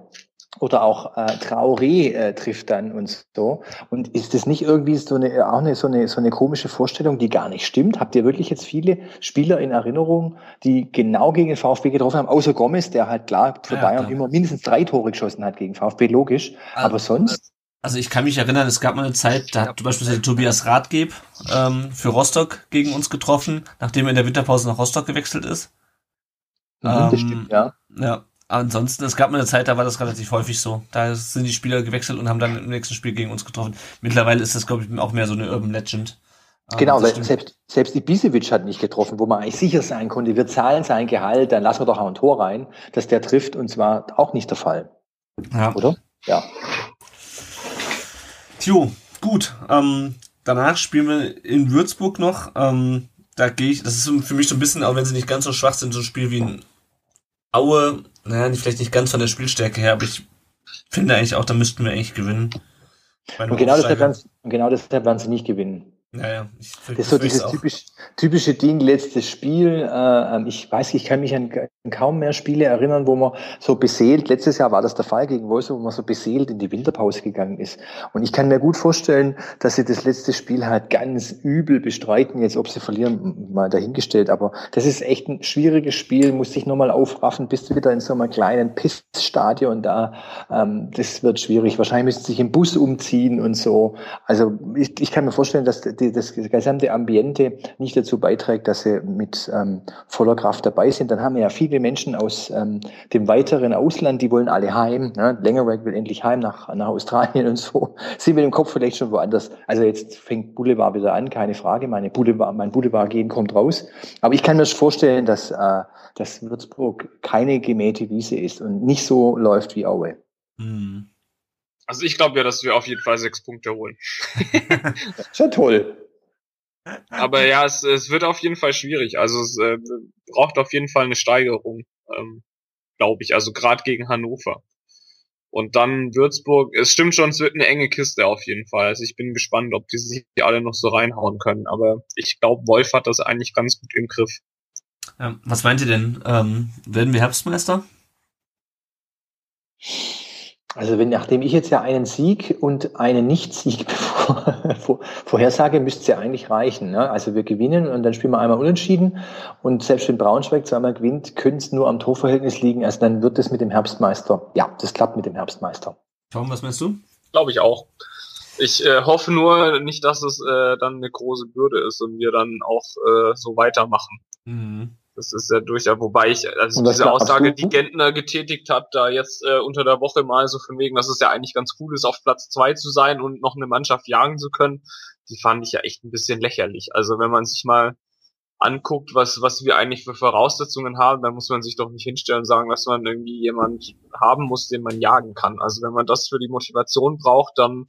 Oder auch äh, Traoré äh, trifft dann und so. Und ist das nicht irgendwie so eine auch eine so eine so eine komische Vorstellung, die gar nicht stimmt? Habt ihr wirklich jetzt viele Spieler in Erinnerung, die genau gegen den VfB getroffen haben, außer Gomez, der halt klar für Ja, Bayern klar. immer mindestens drei Tore geschossen hat gegen VfB, logisch. Aber sonst? Also ich kann mich erinnern, es gab mal eine Zeit, da hat zum Beispiel Tobias Rathgeb ähm, für Rostock gegen uns getroffen, nachdem er in der Winterpause nach Rostock gewechselt ist. Mhm, das Ähm, stimmt, ja. Ja, ansonsten, es gab mal eine Zeit, da war das relativ häufig so. Da sind die Spieler gewechselt und haben dann im nächsten Spiel gegen uns getroffen. Mittlerweile ist das, glaube ich, auch mehr so eine Urban Legend. Ähm, Genau, weil selbst, selbst Ibisevic hat nicht getroffen, wo man eigentlich sicher sein konnte, wir zahlen sein Gehalt, dann lassen wir doch auch ein Tor rein, dass der trifft und zwar auch nicht der Fall, ja. oder? Ja. Tjo, gut. Ähm, danach spielen wir in Würzburg noch. Ähm, da gehe ich, das ist für mich so ein bisschen, auch wenn sie nicht ganz so schwach sind, so ein Spiel wie ein Aue. Naja, vielleicht nicht ganz von der Spielstärke her, aber ich finde eigentlich auch, da müssten wir eigentlich gewinnen. Und genau deshalb, und genau deshalb werden sie nicht gewinnen. Naja, ich Das ist so dieses typisch, typische Ding, letztes Spiel. Äh, ähm, ich weiß, ich kann mich an ka- kaum mehr Spiele erinnern, wo man so beseelt, letztes Jahr war das der Fall gegen Wolfsburg, wo man so beseelt in die Winterpause gegangen ist. Und ich kann mir gut vorstellen, dass sie das letzte Spiel halt ganz übel bestreiten. Jetzt, ob sie verlieren, mal dahingestellt. Aber das ist echt ein schwieriges Spiel, muss sich nochmal aufraffen, bist du wieder in so einem kleinen Pissstadion da. Ähm, das wird schwierig. Wahrscheinlich müssen sie sich im Bus umziehen und so. Also ich, ich kann mir vorstellen, dass das gesamte Ambiente nicht dazu beiträgt, dass sie mit ähm, voller Kraft dabei sind. Dann haben wir ja viele Menschen aus ähm, dem weiteren Ausland, die wollen alle heim. Ne? Längerweg will endlich heim nach, nach Australien und so. Sind wir im Kopf vielleicht schon woanders. Also jetzt fängt Boulevard wieder an, keine Frage. Meine Boulevard, mein Boulevard-Gehen kommt raus. Aber ich kann mir vorstellen, dass, äh, dass Würzburg keine gemähte Wiese ist und nicht so läuft wie Aue. Hm. Also ich glaube ja, dass wir auf jeden Fall sechs Punkte holen. Schon toll. Aber ja, es, es wird auf jeden Fall schwierig. Also es äh, braucht auf jeden Fall eine Steigerung, ähm, glaube ich. Also gerade gegen Hannover. Und dann Würzburg, es stimmt schon, es wird eine enge Kiste auf jeden Fall. Also ich bin gespannt, ob die sich alle noch so reinhauen können. Aber ich glaube, Wolf hat das eigentlich ganz gut im Griff. Ja, was meint ihr denn? Ähm, werden wir Herbstmeister? Also wenn, nachdem ich jetzt ja einen Sieg und einen Nicht-Sieg vorhersage, müsste es ja eigentlich reichen. Ne? Also wir gewinnen und dann spielen wir einmal unentschieden und selbst wenn Braunschweig zweimal gewinnt, könnte es nur am Torverhältnis liegen. Also dann wird es mit dem Herbstmeister. Ja, das klappt mit dem Herbstmeister. Tom, was meinst du? Glaube ich auch. Ich äh, hoffe nur nicht, dass es äh, dann eine große Bürde ist und wir dann auch äh, so weitermachen. Mhm. Das ist ja durchaus, wobei ich, also diese Aussage, die Gentner getätigt hat, da jetzt äh, unter der Woche mal so von wegen, dass es ja eigentlich ganz cool ist, auf Platz zwei zu sein und noch eine Mannschaft jagen zu können, die fand ich ja echt ein bisschen lächerlich. Also wenn man sich mal anguckt, was, was wir eigentlich für Voraussetzungen haben, dann muss man sich doch nicht hinstellen und sagen, dass man irgendwie jemand haben muss, den man jagen kann. Also wenn man das für die Motivation braucht, dann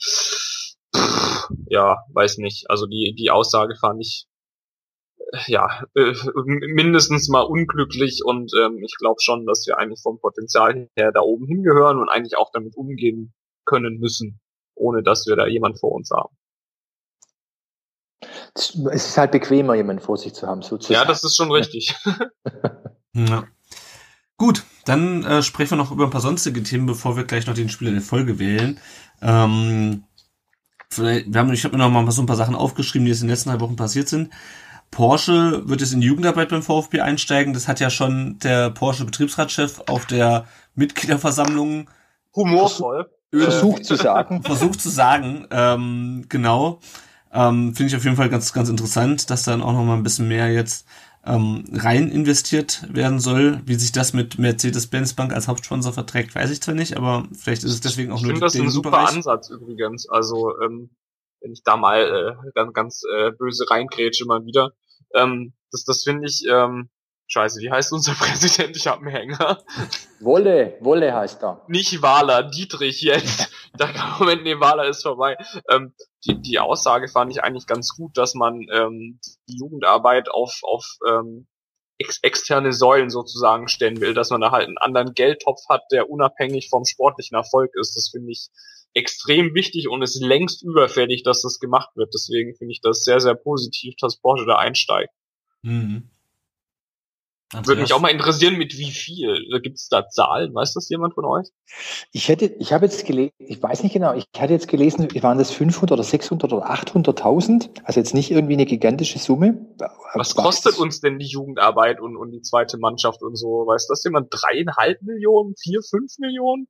ja, weiß nicht. Also die, die Aussage fand ich ja, äh, mindestens mal unglücklich und ähm, ich glaube schon, dass wir eigentlich vom Potenzial her da oben hingehören und eigentlich auch damit umgehen können müssen, ohne dass wir da jemand vor uns haben. Es ist halt bequemer, jemanden vor sich zu haben, sozusagen. Ja, das ist schon richtig. ja. Gut, dann äh, sprechen wir noch über ein paar sonstige Themen, bevor wir gleich noch den Spieler der Folge wählen. Ähm, wir haben, ich habe mir noch mal so ein paar Sachen aufgeschrieben, die jetzt in den letzten drei Wochen passiert sind. Porsche wird jetzt in die Jugendarbeit beim VfB einsteigen. Das hat ja schon der Porsche Betriebsratschef auf der Mitgliederversammlung humorvoll versucht zu sagen. Versucht zu sagen, ähm, genau. Ähm, Finde ich auf jeden Fall ganz, ganz interessant, dass dann auch noch mal ein bisschen mehr jetzt ähm, rein investiert werden soll. Wie sich das mit Mercedes-Benz Bank als Hauptsponsor verträgt, weiß ich zwar nicht, aber vielleicht ist es deswegen auch ich nur das ist ein super Bereich. Ansatz übrigens. Also ähm, wenn ich da mal äh, ganz, ganz äh, böse reingrätsche mal wieder. Ähm, das das finde ich, ähm, scheiße, wie heißt unser Präsident? Ich habe einen Hänger. Wolle, Wolle heißt er. Nicht Wahler, Dietrich jetzt. da Moment, nee, Wahler ist vorbei. Ähm, die, die Aussage fand ich eigentlich ganz gut, dass man ähm, die Jugendarbeit auf, auf ähm, ex externe Säulen sozusagen stellen will, dass man da halt einen anderen Geldtopf hat, der unabhängig vom sportlichen Erfolg ist. Das finde ich extrem wichtig und ist längst überfällig, dass das gemacht wird. Deswegen finde ich das sehr, sehr positiv, dass Porsche da einsteigt. Mhm. Würde mich auch mal interessieren, mit wie viel. Gibt es da Zahlen? Weiß das jemand von euch? Ich hätte, ich habe jetzt gelesen, ich weiß nicht genau, ich hatte jetzt gelesen, waren das 500 oder 600 oder 800.000? Also jetzt nicht irgendwie eine gigantische Summe. Was kostet uns denn die Jugendarbeit und, und die zweite Mannschaft und so? Weiß das jemand? Dreieinhalb Millionen? Vier, fünf Millionen?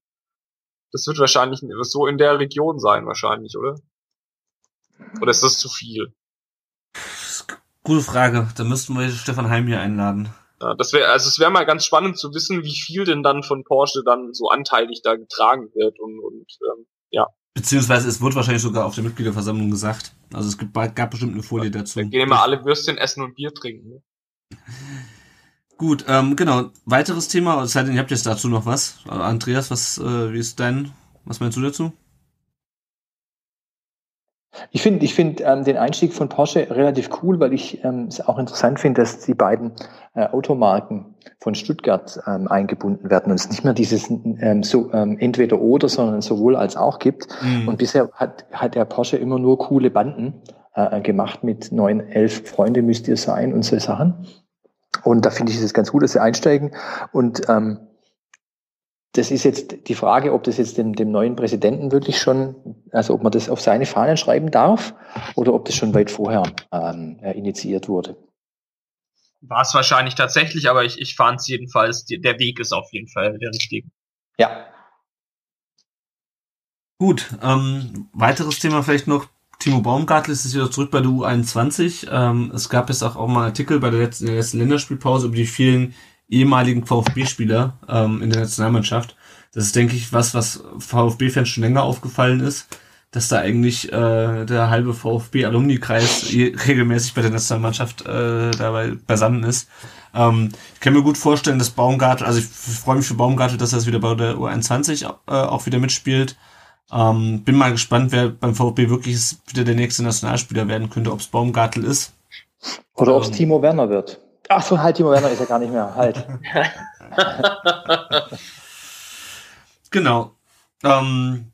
Das wird wahrscheinlich so in der Region sein, wahrscheinlich, oder? Oder ist das zu viel? Gute Frage. Da müssten wir Stefan Heim hier einladen. Ja, das wäre, also es wäre mal ganz spannend zu wissen, wie viel denn dann von Porsche dann so anteilig da getragen wird und, und ähm, ja. Beziehungsweise es wird wahrscheinlich sogar auf der Mitgliederversammlung gesagt. Also es gibt, gab bestimmt eine Folie dazu. Dann gehen immer alle Würstchen essen und Bier trinken. Ne? Gut, ähm, genau. Weiteres Thema, es sei denn, ihr habt jetzt dazu noch was. Andreas, was, äh, wie ist dein, was meinst du dazu? Ich finde ich finde ähm, den Einstieg von Porsche relativ cool, weil ich ähm, es auch interessant finde, dass die beiden äh, Automarken von Stuttgart ähm, eingebunden werden und es nicht mehr dieses ähm, so ähm, entweder oder, sondern sowohl als auch gibt. Mhm. Und bisher hat, hat der Porsche immer nur coole Banden äh, gemacht mit neun, elf Freunde müsst ihr sein und so Sachen. Und da finde ich es ganz gut, dass sie einsteigen. Und ähm, das ist jetzt die Frage, ob das jetzt dem, dem neuen Präsidenten wirklich schon, also ob man das auf seine Fahnen schreiben darf oder ob das schon weit vorher ähm, initiiert wurde. War es wahrscheinlich tatsächlich, aber ich, ich fand es jedenfalls, der Weg ist auf jeden Fall der richtige. Ja. Gut, ähm, weiteres Thema vielleicht noch, Timo Baumgartel ist jetzt wieder zurück bei der U21. Ähm, es gab jetzt auch, auch mal Artikel bei der letzten, der letzten Länderspielpause über die vielen ehemaligen VfB-Spieler ähm, in der Nationalmannschaft. Das ist, denke ich, was, was VfB-Fans schon länger aufgefallen ist, dass da eigentlich äh, der halbe VfB-Alumni-Kreis regelmäßig bei der Nationalmannschaft äh, dabei beisammen ist. Ähm, ich kann mir gut vorstellen, dass Baumgartel, also ich freue mich für Baumgartel, dass er es wieder bei der U21 äh, auch wieder mitspielt. Ähm, bin mal gespannt, wer beim VfB wirklich wieder der nächste Nationalspieler werden könnte, ob es Baumgartel ist. Oder ob es ähm, Timo Werner wird. Ach so, halt, Timo Werner ist ja gar nicht mehr. Halt. genau. Ähm,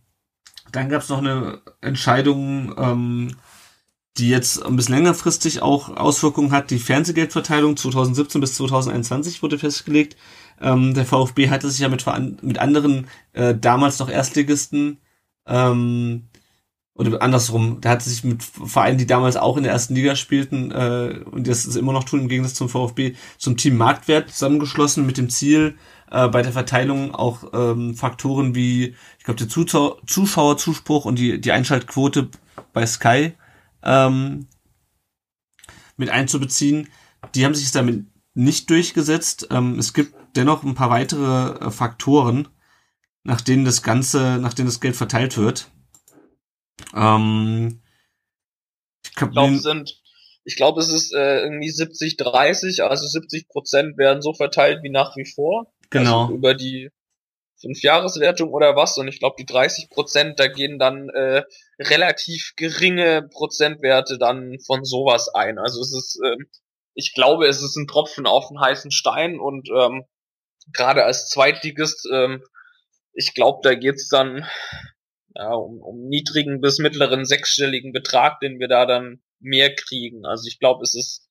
dann gab es noch eine Entscheidung, ähm, die jetzt ein bisschen längerfristig auch Auswirkungen hat. Die Fernsehgeldverteilung 2017 bis 2021 wurde festgelegt. Ähm, der VfB hatte sich ja mit, mit anderen äh, damals noch Erstligisten ähm, oder andersrum, der hatte sich mit Vereinen, die damals auch in der ersten Liga spielten äh, und das ist immer noch tun im Gegensatz zum VfB, zum Team Marktwert zusammengeschlossen mit dem Ziel, äh, bei der Verteilung auch ähm, Faktoren wie, ich glaube, der Zuschauer, Zuschauerzuspruch und die, die Einschaltquote bei Sky ähm, mit einzubeziehen. Die haben sich damit nicht durchgesetzt. Ähm, es gibt dennoch ein paar weitere äh, Faktoren, nach denen das Ganze, nach denen das Geld verteilt wird. Ähm, ich glaube, sind, ich glaube, es ist äh, irgendwie 70, 30, also 70 Prozent werden so verteilt wie nach wie vor. Genau. Also über die Fünf-Jahres-Wertung oder was. Und ich glaube, die 30 Prozent, da gehen dann äh, relativ geringe Prozentwerte dann von sowas ein. Also es ist, äh, ich glaube, es ist ein Tropfen auf den heißen Stein und ähm, gerade als Zweitligist, ähm, ich glaube, da geht's dann ja, um, um niedrigen bis mittleren sechsstelligen Betrag, den wir da dann mehr kriegen. Also ich glaube, es ist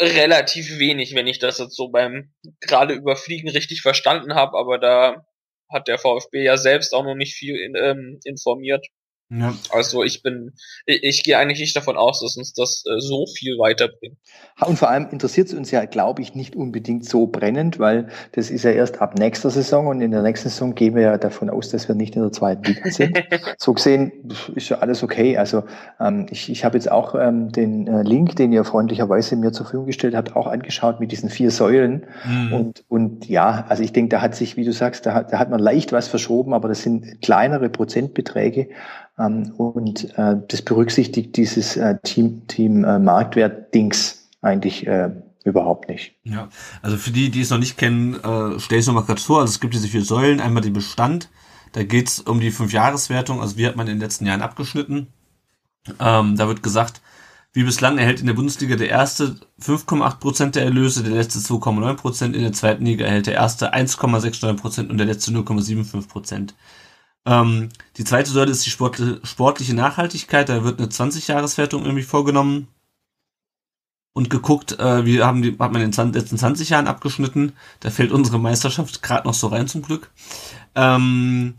relativ wenig, wenn ich das jetzt so beim gerade überfliegen richtig verstanden habe, aber da hat der VfB ja selbst auch noch nicht viel in, ähm, informiert. Ja. Also ich bin, ich, ich gehe eigentlich nicht davon aus, dass uns das äh, so viel weiterbringt. Und vor allem interessiert es uns ja, glaube ich, nicht unbedingt so brennend, weil das ist ja erst ab nächster Saison und in der nächsten Saison gehen wir ja davon aus, dass wir nicht in der zweiten Liga sind. so gesehen ist ja alles okay. Also ähm, ich, ich habe jetzt auch ähm, den äh, Link, den ihr freundlicherweise mir zur Verfügung gestellt habt, auch angeschaut mit diesen vier Säulen. Mhm. Und, und ja, also ich denke, da hat sich, wie du sagst, da hat, da hat man leicht was verschoben, aber das sind kleinere Prozentbeträge. Ähm, und äh, das berücksichtigt dieses äh, Team, Team äh, Marktwert-Dings eigentlich äh, überhaupt nicht. Ja, also für die, die es noch nicht kennen, äh, stelle ich es nochmal kurz vor. Also es gibt diese vier Säulen. Einmal den Bestand. Da geht es um die Fünfjahreswertung. Also wie hat man in den letzten Jahren abgeschnitten? Ähm, da wird gesagt, wie bislang erhält in der Bundesliga der erste 5,8 Prozent der Erlöse, der letzte 2,9 Prozent, in der zweiten Liga erhält der erste 1,69 Prozent und der letzte 0,75 Prozent. Ähm, die zweite Säule ist die sportliche Nachhaltigkeit. Da wird eine 20-Jahres-Wertung irgendwie vorgenommen und geguckt, äh, wie haben die, hat man in den letzten 20 Jahren abgeschnitten. Da fällt unsere Meisterschaft gerade noch so rein zum Glück. Ähm,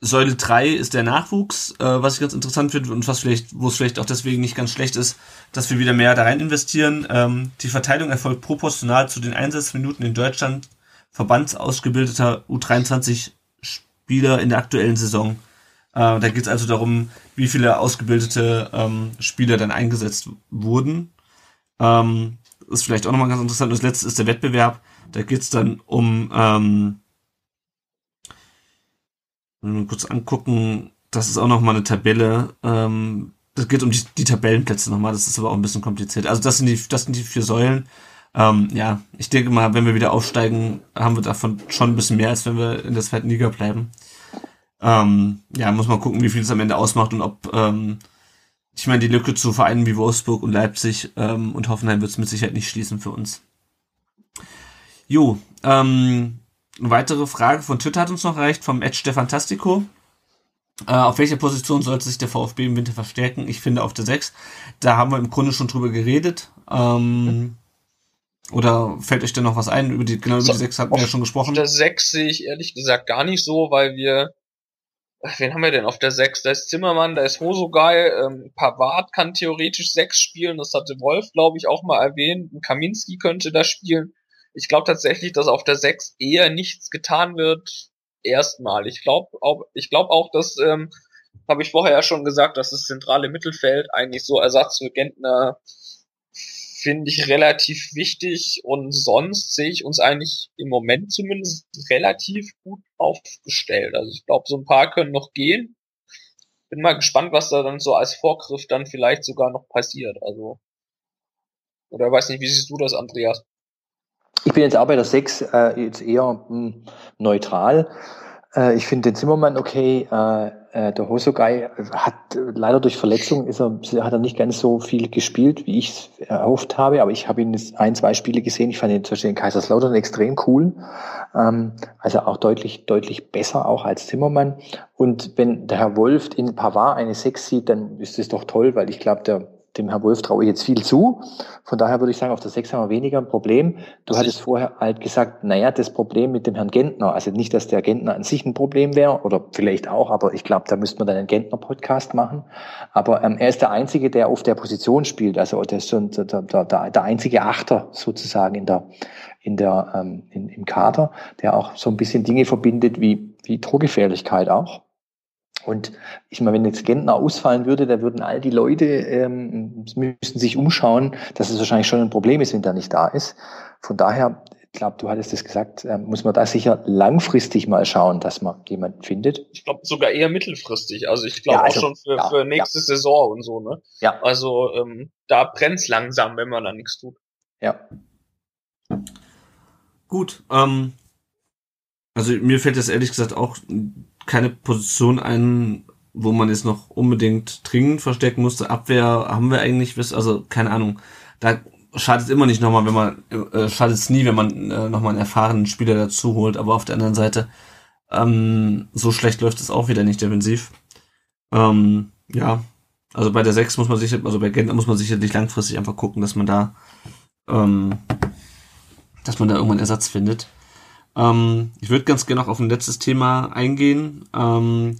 Säule 3 ist der Nachwuchs, äh, was ich ganz interessant finde und was vielleicht, wo es vielleicht auch deswegen nicht ganz schlecht ist, dass wir wieder mehr da rein investieren. Ähm, die Verteilung erfolgt proportional zu den Einsatzminuten in Deutschland verbandsausgebildeter U23 Spieler in der aktuellen Saison. Äh, da geht es also darum, wie viele ausgebildete ähm, Spieler dann eingesetzt wurden. Ähm, ist vielleicht auch nochmal ganz interessant. Das letzte ist der Wettbewerb. Da geht es dann um, ähm, wenn wir kurz angucken, das ist auch nochmal eine Tabelle. Ähm, das geht um die, die Tabellenplätze nochmal. Das ist aber auch ein bisschen kompliziert. Also das sind die, das sind die vier Säulen. Ähm, ja, ich denke mal, wenn wir wieder aufsteigen, haben wir davon schon ein bisschen mehr, als wenn wir in der zweiten Liga bleiben. Ähm, ja, muss man gucken, wie viel es am Ende ausmacht und ob, ähm, ich meine, die Lücke zu Vereinen wie Wolfsburg und Leipzig ähm, und Hoffenheim wird es mit Sicherheit nicht schließen für uns. Jo, ähm, eine weitere Frage von Twitter hat uns noch erreicht, vom Edge der Fantastico. Äh, auf welcher Position sollte sich der VfB im Winter verstärken? Ich finde auf der 6. Da haben wir im Grunde schon drüber geredet. Ähm, oder fällt euch denn noch was ein? Über die, genau über die sechs hatten wir ja schon gesprochen. Auf der sechs sehe ich ehrlich gesagt gar nicht so, weil wir, wen haben wir denn auf der sechs? Da ist Zimmermann, da ist Hosogai, ähm, Pavard kann theoretisch sechs spielen, das hatte Wolf, glaube ich, auch mal erwähnt. Kaminski könnte da spielen. Ich glaube tatsächlich, dass auf der sechs eher nichts getan wird. Erstmal. Ich glaube auch, ich glaube auch, dass, ähm, habe ich vorher ja schon gesagt, dass das zentrale Mittelfeld eigentlich so Ersatz für Gentner finde ich relativ wichtig und sonst sehe ich uns eigentlich im Moment zumindest relativ gut aufgestellt. Also ich glaube, so ein paar können noch gehen. Bin mal gespannt, was da dann so als Vorgriff dann vielleicht sogar noch passiert. Also oder weiß nicht, wie siehst du das, Andreas? Ich bin jetzt auch bei der 6 äh, jetzt eher mh, hm, neutral. Äh, ich finde den Zimmermann okay. Äh, äh, der Hosogai hat leider durch Verletzung ist er, hat er nicht ganz so viel gespielt, wie ich es erhofft habe, aber ich habe ihn ein, zwei Spiele gesehen. Ich fand ihn zum Beispiel in Kaiserslautern extrem cool. Ähm, also auch deutlich, deutlich besser auch als Zimmermann. Und wenn der Herr Wolf in Pavard eine Sechs sieht, dann ist das doch toll, weil ich glaube, der dem Herr Wolf traue ich jetzt viel zu. Von daher würde ich sagen, auf der 6 haben wir weniger ein Problem. Du hattest ich vorher halt gesagt, naja, das Problem mit dem Herrn Gentner, also nicht, dass der Gentner an sich ein Problem wäre, oder vielleicht auch, aber ich glaube, da müsste man dann einen Gentner-Podcast machen. Aber ähm, er ist der Einzige, der auf der Position spielt, also der ist der, der, der, der einzige Achter sozusagen in der, in der, ähm, in, im Kader, der auch so ein bisschen Dinge verbindet wie, wie Torgefährlichkeit auch. Und ich meine, wenn jetzt Gentner ausfallen würde, da würden all die Leute ähm, müssten sich umschauen, dass es wahrscheinlich schon ein Problem ist, wenn der nicht da ist. Von daher, ich glaube, du hattest es gesagt, äh, muss man da sicher langfristig mal schauen, dass man jemanden findet. Ich glaube sogar eher mittelfristig. Also ich glaube ja, also, auch schon für, ja, für nächste ja. Saison und so, ne? Ja. Also ähm, da brennt's langsam, wenn man da nichts tut. Ja. Gut. Ähm, also mir fällt das ehrlich gesagt auch keine Position ein, wo man jetzt noch unbedingt dringend verstecken musste. Abwehr haben wir eigentlich, also keine Ahnung. Da schadet es immer nicht nochmal, wenn man, äh, schadet es nie, wenn man äh, nochmal einen erfahrenen Spieler dazu holt. Aber auf der anderen Seite, ähm, so schlecht läuft es auch wieder nicht defensiv. Ähm, ja, also bei der 6 muss man sicher, also bei Gentner muss man sicherlich langfristig einfach gucken, dass man da, ähm, dass man da irgendwann Ersatz findet. Ähm, ich würde ganz gerne noch auf ein letztes Thema eingehen. Ähm,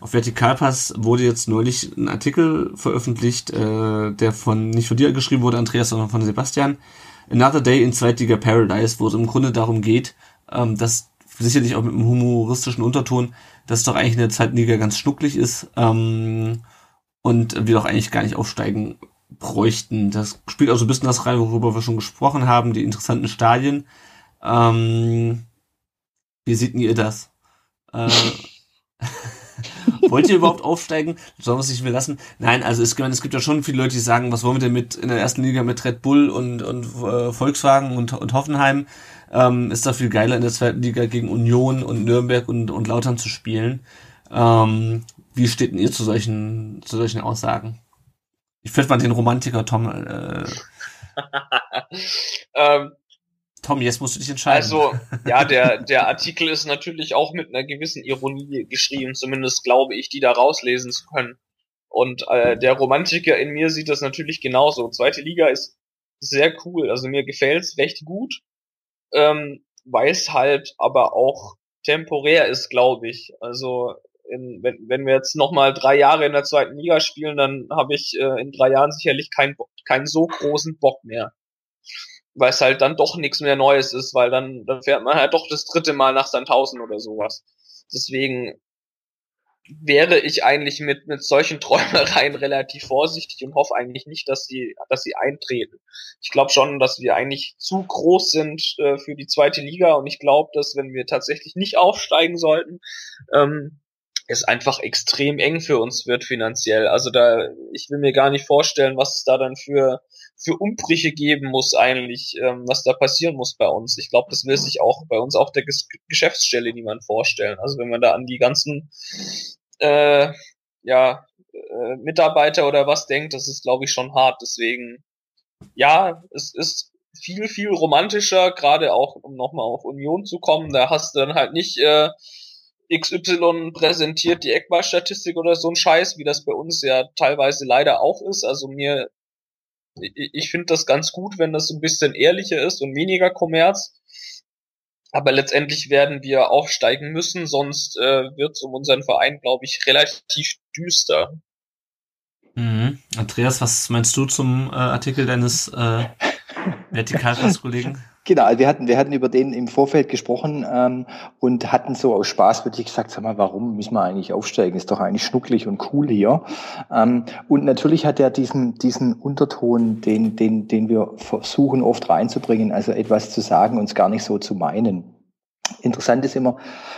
auf Vertikalpass wurde jetzt neulich ein Artikel veröffentlicht, äh, der von nicht von dir geschrieben wurde, Andreas, sondern von Sebastian. Another Day in Zweitliga Paradise, wo es im Grunde darum geht, ähm, dass sicherlich auch mit einem humoristischen Unterton, dass doch eigentlich in der zweiten Liga ganz schnucklig ist ähm, und wir doch eigentlich gar nicht aufsteigen bräuchten. Das spielt auch so ein bisschen das rein, worüber wir schon gesprochen haben, die interessanten Stadien. Ähm, wie seht ihr das? Äh, wollt ihr überhaupt aufsteigen? Sollen wir es nicht mehr lassen? Nein, also es, es gibt ja schon viele Leute, die sagen, was wollen wir denn mit in der ersten Liga mit Red Bull und, und äh, Volkswagen und, und Hoffenheim? Ähm, ist da viel geiler in der zweiten Liga gegen Union und Nürnberg und, und Lautern zu spielen. Ähm, wie steht denn ihr zu solchen, zu solchen Aussagen? Ich finde mal den Romantiker Tom. Äh, ähm, Tom, jetzt musst du dich entscheiden. Also, ja, der, der Artikel ist natürlich auch mit einer gewissen Ironie geschrieben, zumindest glaube ich, die da rauslesen zu können. Und äh, der Romantiker in mir sieht das natürlich genauso. Zweite Liga ist sehr cool, also mir gefällt's recht gut, ähm, weil es halt aber auch temporär ist, glaube ich. Also in, wenn, wenn wir jetzt nochmal drei Jahre in der zweiten Liga spielen, dann habe ich äh, in drei Jahren sicherlich keinen keinen so großen Bock mehr weil es halt dann doch nichts mehr Neues ist, weil dann, dann fährt man halt doch das dritte Mal nach Sandhausen oder sowas. Deswegen wäre ich eigentlich mit, mit solchen Träumereien relativ vorsichtig und hoffe eigentlich nicht, dass sie, dass sie eintreten. Ich glaube schon, dass wir eigentlich zu groß sind äh, für die zweite Liga und ich glaube, dass wenn wir tatsächlich nicht aufsteigen sollten, ähm, es einfach extrem eng für uns wird finanziell. Also da, ich will mir gar nicht vorstellen, was es da dann für für Umbrüche geben muss eigentlich, ähm, was da passieren muss bei uns. Ich glaube, das will sich auch bei uns auch der Ges Geschäftsstelle niemand vorstellen. Also wenn man da an die ganzen äh, ja, äh, Mitarbeiter oder was denkt, das ist, glaube ich, schon hart. Deswegen, ja, es ist viel, viel romantischer, gerade auch, um nochmal auf Union zu kommen. Da hast du dann halt nicht äh, XY präsentiert die Eckballstatistik oder so ein Scheiß, wie das bei uns ja teilweise leider auch ist. Also mir ich finde das ganz gut, wenn das ein bisschen ehrlicher ist und weniger Kommerz. Aber letztendlich werden wir aufsteigen müssen, sonst äh, wird es um unseren Verein, glaube ich, relativ düster. Mhm. Andreas, was meinst du zum äh, Artikel deines äh, Vertikalpass-Kollegen? Genau, wir hatten, wir hatten über den im Vorfeld gesprochen ähm, und hatten so aus Spaß wirklich gesagt, sag mal, warum müssen wir eigentlich aufsteigen? Ist doch eigentlich schnucklig und cool hier. Ähm, und natürlich hat er diesen, diesen Unterton, den, den, den wir versuchen oft reinzubringen, also etwas zu sagen und es gar nicht so zu meinen. Interessant ist immer,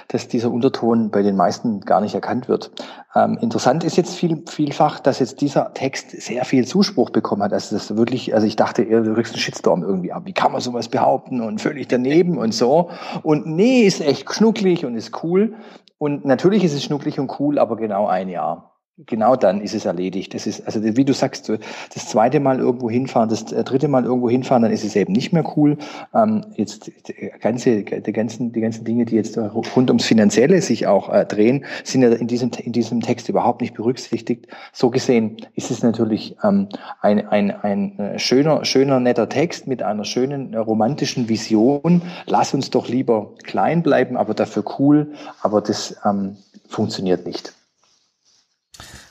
dass dieser Unterton bei den meisten gar nicht erkannt wird. Ähm, interessant ist jetzt viel, vielfach, dass jetzt dieser Text sehr viel Zuspruch bekommen hat. Also das wirklich, also ich dachte eher, du rückst einen Shitstorm irgendwie ab. Wie kann man sowas behaupten und völlig daneben und so. Und nee, ist echt schnucklig und ist cool. und natürlich ist es schnucklig und cool, aber genau ein Jahr genau dann ist es erledigt. Das ist, also wie du sagst, das zweite Mal irgendwo hinfahren, das dritte Mal irgendwo hinfahren, dann ist es eben nicht mehr cool. Ähm, jetzt die ganze, die ganzen, die ganzen Dinge, die jetzt rund ums Finanzielle sich auch äh, drehen, sind ja in diesem, in diesem Text überhaupt nicht berücksichtigt. So gesehen ist es natürlich ähm, ein, ein, ein äh, schöner, schöner, netter Text mit einer schönen äh, romantischen Vision. Lass uns doch lieber klein bleiben, aber dafür cool. Aber das ähm, funktioniert nicht.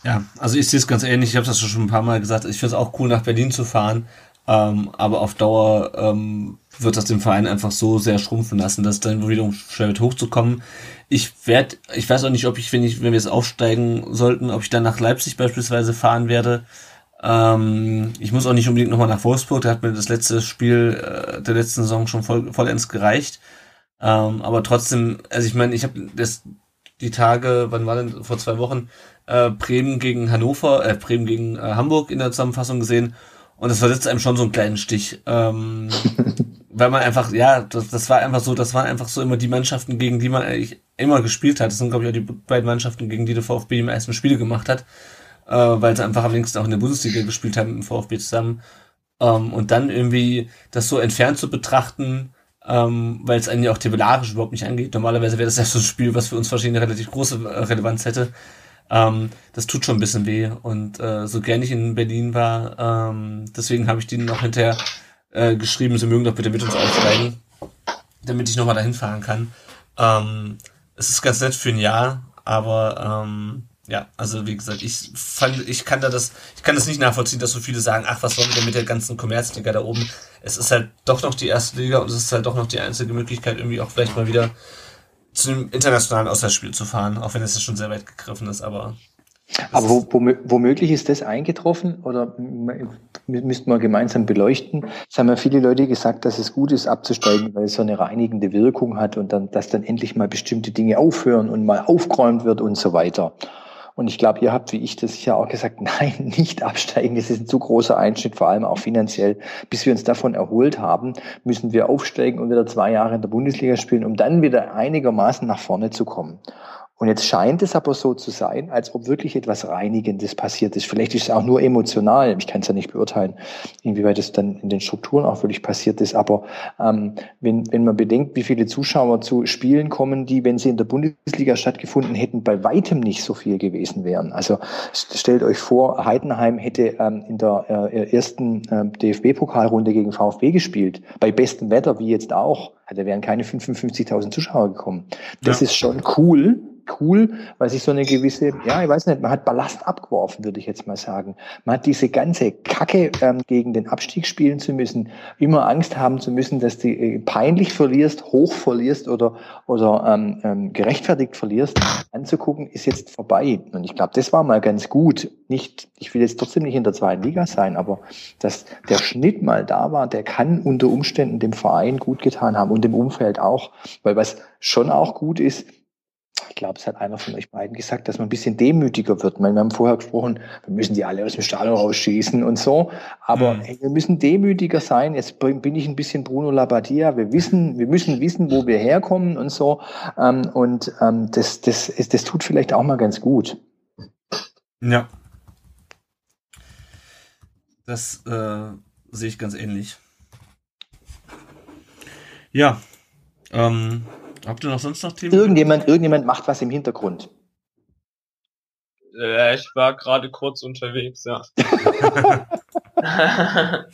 Ja, also ich sehe es ganz ähnlich. Ich habe das schon ein paar Mal gesagt. Ich finde es auch cool, nach Berlin zu fahren. Ähm, aber auf Dauer ähm, wird das den Verein einfach so sehr schrumpfen lassen, dass dann wieder schwer wird hochzukommen. Ich werde, ich weiß auch nicht, ob ich, wenn ich, wenn wir es aufsteigen sollten, ob ich dann nach Leipzig beispielsweise fahren werde. Ähm, ich muss auch nicht unbedingt nochmal nach Wolfsburg. Da hat mir das letzte Spiel äh, der letzten Saison schon voll, vollends gereicht. Ähm, aber trotzdem, also ich meine, ich habe das die Tage, wann war denn vor zwei Wochen, äh, Bremen gegen Hannover, äh, Bremen gegen äh, Hamburg in der Zusammenfassung gesehen. Und das versetzt einem schon so einen kleinen Stich. Ähm, weil man einfach, ja, das, das war einfach so, das waren einfach so immer die Mannschaften, gegen die man eigentlich immer gespielt hat. Das sind, glaube ich, auch die beiden Mannschaften, gegen die der VfB die meisten Spiele gemacht hat. Äh, weil sie einfach am längsten auch in der Bundesliga gespielt haben mit dem VfB zusammen. Ähm, und dann irgendwie das so entfernt zu betrachten, ähm, weil es einen ja auch tabellarisch überhaupt nicht angeht. Normalerweise wäre das ja so ein Spiel, was für uns wahrscheinlich eine relativ große äh, Relevanz hätte. Ähm, das tut schon ein bisschen weh. Und äh, so gern ich in Berlin war, ähm, deswegen habe ich denen noch hinterher äh, geschrieben, sie mögen doch bitte mit uns aufsteigen, damit ich nochmal dahin fahren kann. Ähm, es ist ganz nett für ein Jahr, aber ähm, ja, also wie gesagt, ich fand, ich kann da das, ich kann das nicht nachvollziehen, dass so viele sagen, ach, was wollen wir denn mit der ganzen Kommerzliga da oben? Es ist halt doch noch die erste Liga und es ist halt doch noch die einzige Möglichkeit, irgendwie auch vielleicht mal wieder zu einem internationalen Auswärtsspiel zu fahren, auch wenn es schon sehr weit gegriffen ist, aber. Aber wo, wo, womöglich ist das eingetroffen oder müssten wir gemeinsam beleuchten? Es haben ja viele Leute gesagt, dass es gut ist, abzusteigen, weil es so eine reinigende Wirkung hat und dann, dass dann endlich mal bestimmte Dinge aufhören und mal aufgeräumt wird und so weiter. Und ich glaube, ihr habt, wie ich das sicher auch gesagt, nein, nicht absteigen. Das ist ein zu großer Einschnitt, vor allem auch finanziell. Bis wir uns davon erholt haben, müssen wir aufsteigen und wieder zwei Jahre in der Bundesliga spielen, um dann wieder einigermaßen nach vorne zu kommen. Und jetzt scheint es aber so zu sein, als ob wirklich etwas Reinigendes passiert ist. Vielleicht ist es auch nur emotional. Ich kann es ja nicht beurteilen, inwieweit es dann in den Strukturen auch wirklich passiert ist. Aber ähm, wenn, wenn man bedenkt, wie viele Zuschauer zu Spielen kommen, die, wenn sie in der Bundesliga stattgefunden hätten, bei weitem nicht so viel gewesen wären. Also stellt euch vor, Heidenheim hätte ähm, in der äh, ersten äh, DFB-Pokalrunde gegen VfB gespielt, bei bestem Wetter, wie jetzt auch. Da wären keine 55.000 Zuschauer gekommen. Das ja. ist schon cool, cool, weil sich so eine gewisse, ja, ich weiß nicht, man hat Ballast abgeworfen, würde ich jetzt mal sagen. Man hat diese ganze Kacke ähm, gegen den Abstieg spielen zu müssen, immer Angst haben zu müssen, dass du äh, peinlich verlierst, hoch verlierst oder, oder ähm, ähm, gerechtfertigt verlierst, anzugucken, ist jetzt vorbei. Und ich glaube, das war mal ganz gut. Nicht, ich will jetzt trotzdem nicht in der zweiten Liga sein, aber dass der Schnitt mal da war, der kann unter Umständen dem Verein gut getan haben und dem Umfeld auch. Weil was schon auch gut ist, ich glaube, es hat einer von euch beiden gesagt, dass man ein bisschen demütiger wird. Meine, wir haben vorher gesprochen, wir müssen die alle aus dem Stadion rausschießen und so. Aber mhm. hey, wir müssen demütiger sein. Jetzt bin ich ein bisschen Bruno Labbadia. Wir wissen, wir müssen wissen, wo wir herkommen und so. Ähm, und ähm, das, das, ist, das tut vielleicht auch mal ganz gut. Ja. Das äh, sehe ich ganz ähnlich. Ja. Ähm, Habt ihr noch sonst noch Themen? Irgendjemand, irgendjemand macht was im Hintergrund. Äh, ich war gerade kurz unterwegs, ja.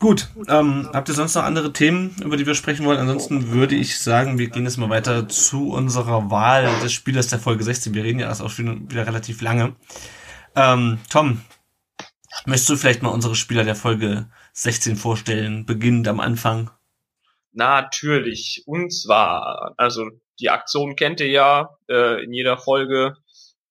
Gut, ähm, habt ihr sonst noch andere Themen, über die wir sprechen wollen? Ansonsten würde ich sagen, wir gehen jetzt mal weiter zu unserer Wahl des Spielers der Folge 16. Wir reden ja erst auch schon wieder relativ lange. Ähm, Tom, möchtest du vielleicht mal unsere Spieler der Folge 16 vorstellen, beginnend am Anfang? Natürlich. Und zwar, also die Aktion kennt ihr ja, äh, in jeder Folge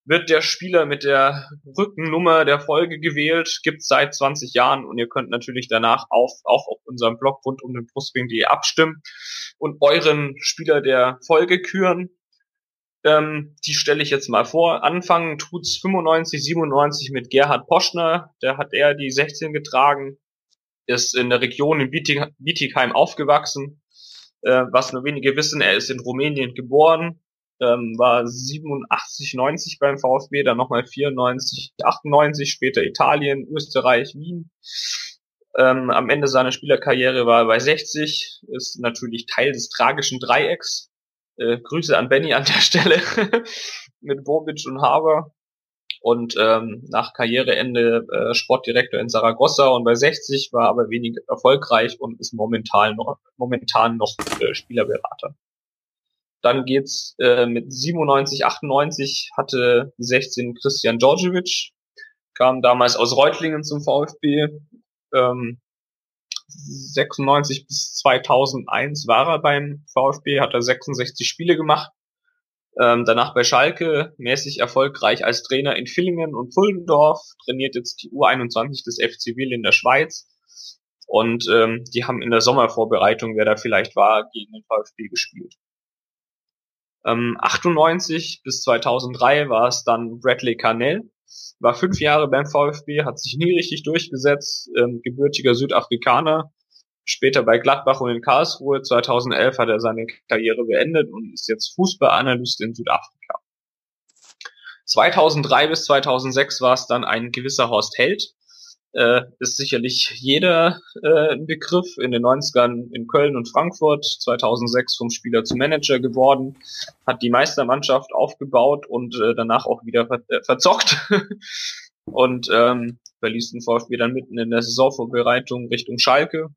wird der Spieler mit der Rückennummer der Folge gewählt, gibt seit 20 Jahren und ihr könnt natürlich danach auf, auch auf unserem Blog rund um den Brustring.de abstimmen und euren Spieler der Folge küren. Ähm, die stelle ich jetzt mal vor. Anfangen tut's 95, 97 mit Gerhard Poschner, der hat er die 16 getragen ist in der Region in Bietigheim aufgewachsen, Äh, was nur wenige wissen, er ist in Rumänien geboren, ähm, war 87, 90 beim VfB, dann nochmal 94, 98, später Italien, Österreich, Wien. Ähm, am Ende seiner Spielerkarriere war er bei 60, ist natürlich Teil des tragischen Dreiecks. Äh, Grüße an Benny an der Stelle mit Bobic und Haber. Und ähm, nach Karriereende äh, Sportdirektor in Saragossa und bei 60 war aber wenig erfolgreich und ist momentan noch, momentan noch äh, Spielerberater. Dann geht's äh, mit 97, 98 hatte die 16 Christian Djordjevic, kam damals aus Reutlingen zum VfB, ähm, 96 bis 2001 war er beim VfB, hat er 66 Spiele gemacht. Ähm, danach bei Schalke mäßig erfolgreich als Trainer in Villingen und Pullendorf, trainiert jetzt die U21 des FC Will in der Schweiz. Und ähm, die haben in der Sommervorbereitung, wer da vielleicht war, gegen den VfB gespielt. Ähm, 98 bis 2003 war es dann Bradley Carnell, war fünf Jahre beim VfB, hat sich nie richtig durchgesetzt, ähm, gebürtiger Südafrikaner, später bei Gladbach und in Karlsruhe. 2011 hat er seine Karriere beendet und ist jetzt Fußballanalyst in Südafrika. 2003 bis 2006 war es dann ein gewisser Horst Held, äh, ist sicherlich jeder äh, ein Begriff. In den 90ern in Köln und Frankfurt, 2006 vom Spieler zum Manager geworden, hat die Meistermannschaft aufgebaut und äh, danach auch wieder ver äh, verzockt und ähm, verließ den VfB dann mitten in der Saisonvorbereitung Richtung Schalke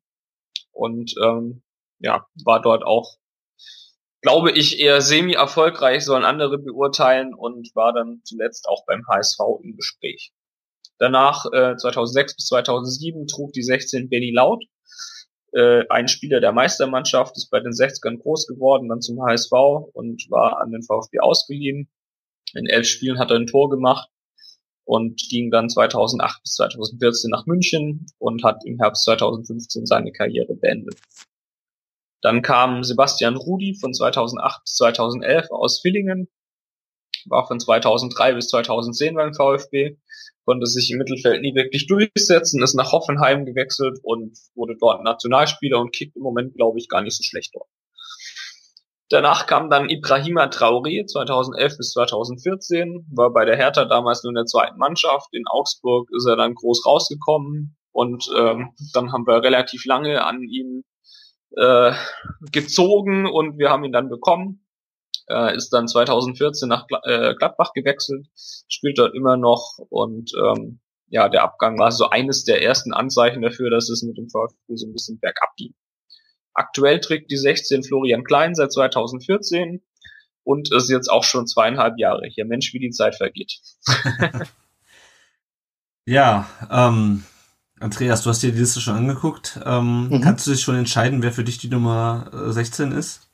und ähm, ja, war dort auch glaube ich, eher semi-erfolgreich, sollen andere beurteilen und war dann zuletzt auch beim HSV im Gespräch. Danach äh, 2006 bis 2007 trug die 16 Benny Laut. Äh, ein Spieler der Meistermannschaft ist bei den 60ern groß geworden, dann zum HSV und war an den VfB ausgeliehen. In elf Spielen hat er ein Tor gemacht und ging dann 2008 bis 2014 nach München und hat im Herbst 2015 seine Karriere beendet. Dann kam Sebastian Rudi von 2008 bis 2011 aus Villingen, war von 2003 bis 2010 beim VfB, konnte sich im Mittelfeld nie wirklich durchsetzen, ist nach Hoffenheim gewechselt und wurde dort Nationalspieler und kickt im Moment, glaube ich, gar nicht so schlecht dort. Danach kam dann Ibrahima Traoré 2011 bis 2014, war bei der Hertha damals nur in der zweiten Mannschaft. In Augsburg ist er dann groß rausgekommen und ähm, dann haben wir relativ lange an ihm äh, gezogen und wir haben ihn dann bekommen äh, ist dann 2014 nach äh, Gladbach gewechselt, spielt dort immer noch und ähm, ja, der Abgang war so eines der ersten Anzeichen dafür, dass es mit dem VfB so ein bisschen bergab ging. Aktuell trägt die 16 Florian Klein seit 2014 und ist jetzt auch schon zweieinhalb Jahre hier. Mensch, wie die Zeit vergeht. ja, ähm, Andreas, du hast dir die Liste schon angeguckt. Ähm, mhm. Kannst du dich schon entscheiden, wer für dich die Nummer 16 ist?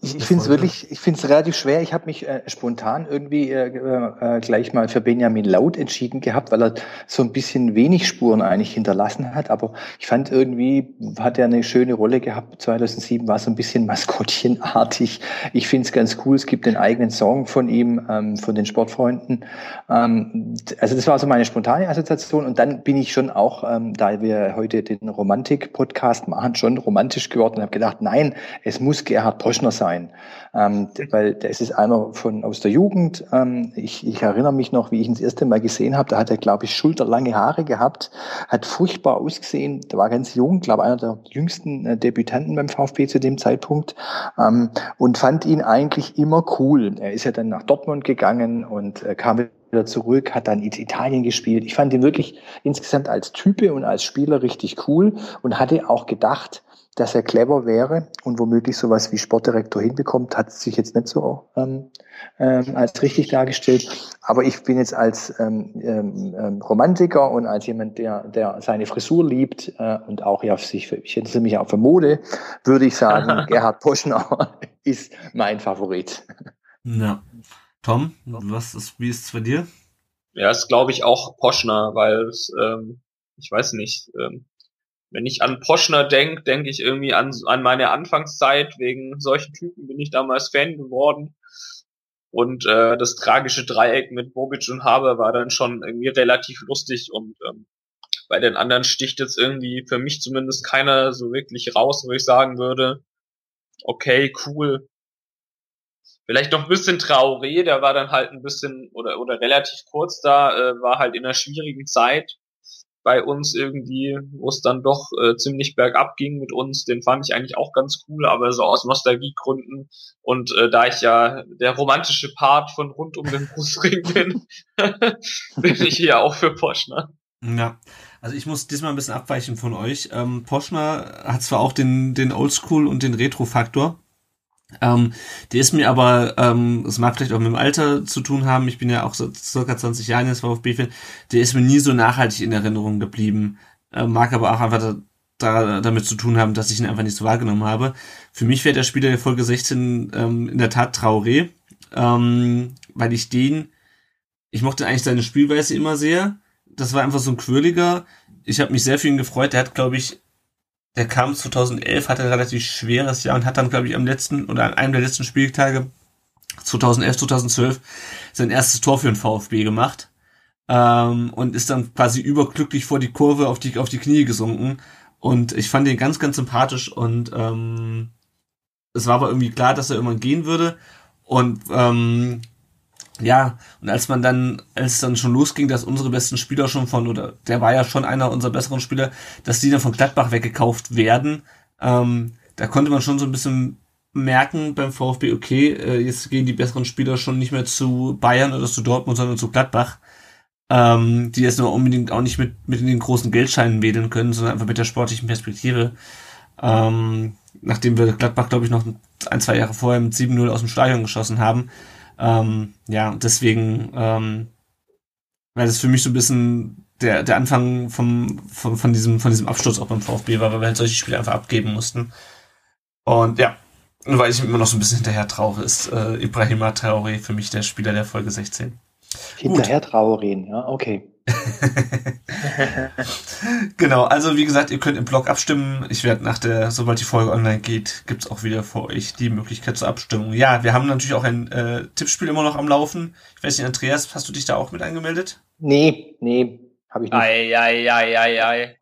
Ich, ich finde es wirklich, ich finde es relativ schwer. Ich habe mich äh, spontan irgendwie äh, äh, gleich mal für Benjamin Laut entschieden gehabt, weil er so ein bisschen wenig Spuren eigentlich hinterlassen hat. Aber ich fand irgendwie, hat er eine schöne Rolle gehabt. 2007 war so ein bisschen maskottchenartig. Ich finde es ganz cool. Es gibt einen eigenen Song von ihm, ähm, von den Sportfreunden. Ähm, also das war so meine spontane Assoziation. Und dann bin ich schon auch, ähm, da wir heute den Romantik-Podcast machen, schon romantisch geworden und habe gedacht, nein, es muss Gerhard Poschner sein sein, ähm, weil das ist einer von aus der Jugend. Ähm, ich, ich erinnere mich noch, wie ich ihn das erste Mal gesehen habe. Da hat er, glaube ich, schulterlange Haare gehabt, hat furchtbar ausgesehen. Der war ganz jung, glaube einer der jüngsten äh, Debütanten beim VfB zu dem Zeitpunkt ähm, und fand ihn eigentlich immer cool. Er ist ja dann nach Dortmund gegangen und äh, kam wieder zurück, hat dann in Italien gespielt. Ich fand ihn wirklich insgesamt als Type und als Spieler richtig cool und hatte auch gedacht, dass er clever wäre und womöglich sowas wie Sportdirektor hinbekommt, hat sich jetzt nicht so ähm, ähm, als richtig dargestellt. Aber ich bin jetzt als ähm, ähm, ähm, Romantiker und als jemand, der, der seine Frisur liebt äh, und auch ja sich, ich interessiere mich auch für Mode, würde ich sagen, Gerhard Poschner ist mein Favorit. Ja. Tom, was ist, wie ist es bei dir? Ja, ist glaube ich auch Poschner, weil es, ähm, ich weiß nicht, ähm, wenn ich an Poschner denke, denke ich irgendwie an, an meine Anfangszeit. Wegen solchen Typen bin ich damals Fan geworden. Und äh, das tragische Dreieck mit Bobic und Haber war dann schon irgendwie relativ lustig und ähm, bei den anderen sticht jetzt irgendwie für mich zumindest keiner so wirklich raus, wo ich sagen würde, okay, cool. Vielleicht noch ein bisschen Traoré, der war dann halt ein bisschen oder oder relativ kurz da, äh, war halt in einer schwierigen Zeit bei uns irgendwie, wo es dann doch äh, ziemlich bergab ging mit uns. Den fand ich eigentlich auch ganz cool, aber so aus Nostalgiegründen und äh, da ich ja der romantische Part von rund um den Brustring bin, bin ich hier auch für Poschner. Ja, also ich muss diesmal ein bisschen abweichen von euch. Ähm, Poschner hat zwar auch den, den Oldschool und den Retro-Faktor, ähm, der ist mir aber, ähm, es mag vielleicht auch mit dem Alter zu tun haben, ich bin ja auch so circa 20 Jahre jetzt VfB-Fan, der ist mir nie so nachhaltig in Erinnerung geblieben. Äh, mag aber auch einfach da, da, damit zu tun haben, dass ich ihn einfach nicht so wahrgenommen habe. Für mich wäre der Spieler der Folge 16 ähm, in der Tat Traoré, ähm, weil ich den, ich mochte eigentlich seine Spielweise immer sehr. Das war einfach so ein quirliger. Ich habe mich sehr für ihn gefreut. Der hat, glaube ich, der kam 2011, hatte ein relativ schweres Jahr und hat dann, glaube ich, am letzten oder an einem der letzten Spieltage 2011, 2012 sein erstes Tor für den VfB gemacht ähm, und ist dann quasi überglücklich vor die Kurve auf die auf die Knie gesunken. Und ich fand ihn ganz ganz sympathisch und ähm, es war aber irgendwie klar, dass er irgendwann gehen würde. Und ähm, ja, und als man dann, als es dann schon losging, dass unsere besten Spieler schon von, oder der war ja schon einer unserer besseren Spieler, dass die dann von Gladbach weggekauft werden, ähm, da konnte man schon so ein bisschen merken beim VfB, okay, äh, jetzt gehen die besseren Spieler schon nicht mehr zu Bayern oder zu Dortmund, sondern zu Gladbach, ähm, die jetzt nur unbedingt auch nicht mit, mit den großen Geldscheinen wedeln können, sondern einfach mit der sportlichen Perspektive. Ähm, nachdem wir Gladbach, glaube ich, noch ein, zwei Jahre vorher mit 7-0 aus dem Stadion geschossen haben, ähm, ja, deswegen, ähm, weil das für mich so ein bisschen der, der Anfang vom, vom, von, diesem, von diesem Absturz auch beim VfB war, weil wir halt solche Spiele einfach abgeben mussten. Und ja, weil ich immer noch so ein bisschen hinterher trauere, ist äh, Ibrahima Traoré für mich der Spieler der Folge 16. Hinterher Traoré, ja, okay. genau, also wie gesagt, ihr könnt im Blog abstimmen. Ich werde nach der, sobald die Folge online geht, gibt's auch wieder für euch die Möglichkeit zur Abstimmung. Ja, wir haben natürlich auch ein äh, Tippspiel immer noch am Laufen. Ich weiß nicht, Andreas, hast du dich da auch mit angemeldet? Nee, nee, habe ich nicht. Ei, ei, ei, ei, ei.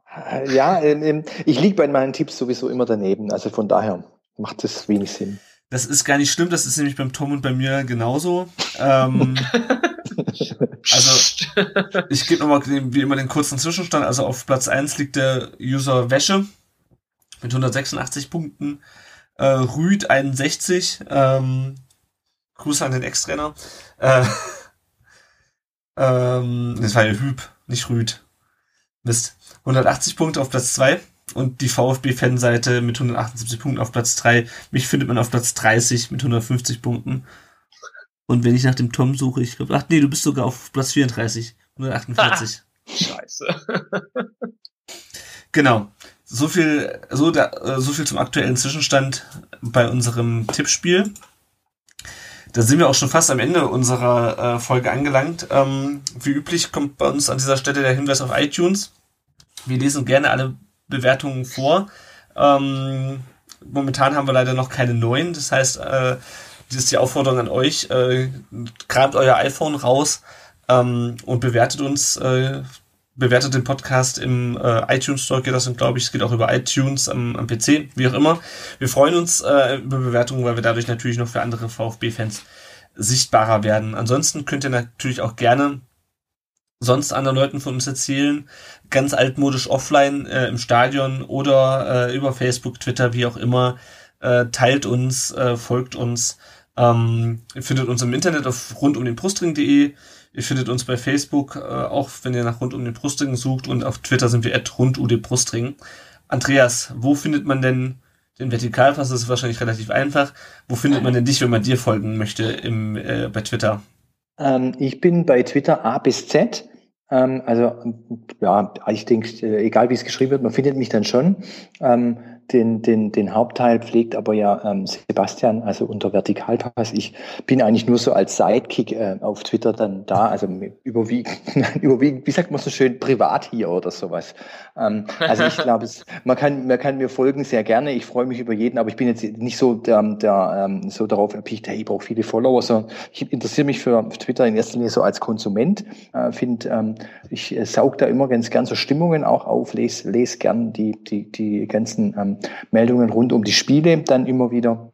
Ja, ähm, ähm, ich liege bei meinen Tipps sowieso immer daneben. Also von daher macht es wenig Sinn. Das ist gar nicht schlimm, das ist nämlich beim Tom und bei mir genauso. Ähm, also, ich gebe nochmal wie immer den kurzen Zwischenstand. Also auf Platz 1 liegt der User Wäsche mit 186 Punkten. Äh, Rüd 61. Ähm, Grüße an den Ex-Trainer. Äh, ähm, das war ja Hüb, nicht Rüd. Mist. 180 Punkte auf Platz 2 und die VfB-Fanseite mit 178 Punkten auf Platz 3. Mich findet man auf Platz 30 mit 150 Punkten. Und wenn ich nach dem Tom suche, ich glaube, ach nee, du bist sogar auf Platz 34, 148. Scheiße. genau. So viel, so, da, äh, so viel zum aktuellen Zwischenstand bei unserem Tippspiel. Da sind wir auch schon fast am Ende unserer äh, Folge angelangt. Ähm, wie üblich kommt bei uns an dieser Stelle der Hinweis auf iTunes. Wir lesen gerne alle Bewertungen vor. Ähm, momentan haben wir leider noch keine neuen. Das heißt, äh, das ist die Aufforderung an euch, äh, grabt euer iPhone raus ähm, und bewertet uns, äh, bewertet den Podcast im äh, iTunes Store, geht das, glaube ich, es geht auch über iTunes am, am PC, wie auch immer. Wir freuen uns äh, über Bewertungen, weil wir dadurch natürlich noch für andere VfB-Fans sichtbarer werden. Ansonsten könnt ihr natürlich auch gerne sonst anderen Leuten von uns erzählen, ganz altmodisch offline äh, im Stadion oder äh, über Facebook, Twitter, wie auch immer. Äh, teilt uns, äh, folgt uns. Ähm, ihr findet uns im Internet auf rundumdenbrustring.de. Ihr findet uns bei Facebook, äh, auch wenn ihr nach rund um den Brustring sucht. Und auf Twitter sind wir at rundumdenbrustring. Andreas, wo findet man denn den Vertikalpass? Das ist wahrscheinlich relativ einfach. Wo findet man denn dich, wenn man dir folgen möchte im, äh, bei Twitter? Ähm, ich bin bei Twitter A bis Z. Ähm, also ja, ich denke, äh, egal wie es geschrieben wird, man findet mich dann schon. Ähm, den, den, den Hauptteil pflegt aber ja ähm, Sebastian, also unter Vertikalpass. Ich bin eigentlich nur so als Sidekick äh, auf Twitter dann da, also überwiegend, überwiegend, wie sagt man so schön, privat hier oder sowas. Ähm, also ich glaube, man kann, man kann mir folgen sehr gerne. Ich freue mich über jeden, aber ich bin jetzt nicht so der, der ähm, so darauf erpicht, hey, ich brauche viele Follower, sondern ich interessiere mich für Twitter in erster Linie so als Konsument. Äh, Finde, ähm, ich äh, saug da immer ganz gern so Stimmungen auch auf, lese les gern die, die, die ganzen ähm, Meldungen rund um die Spiele dann immer wieder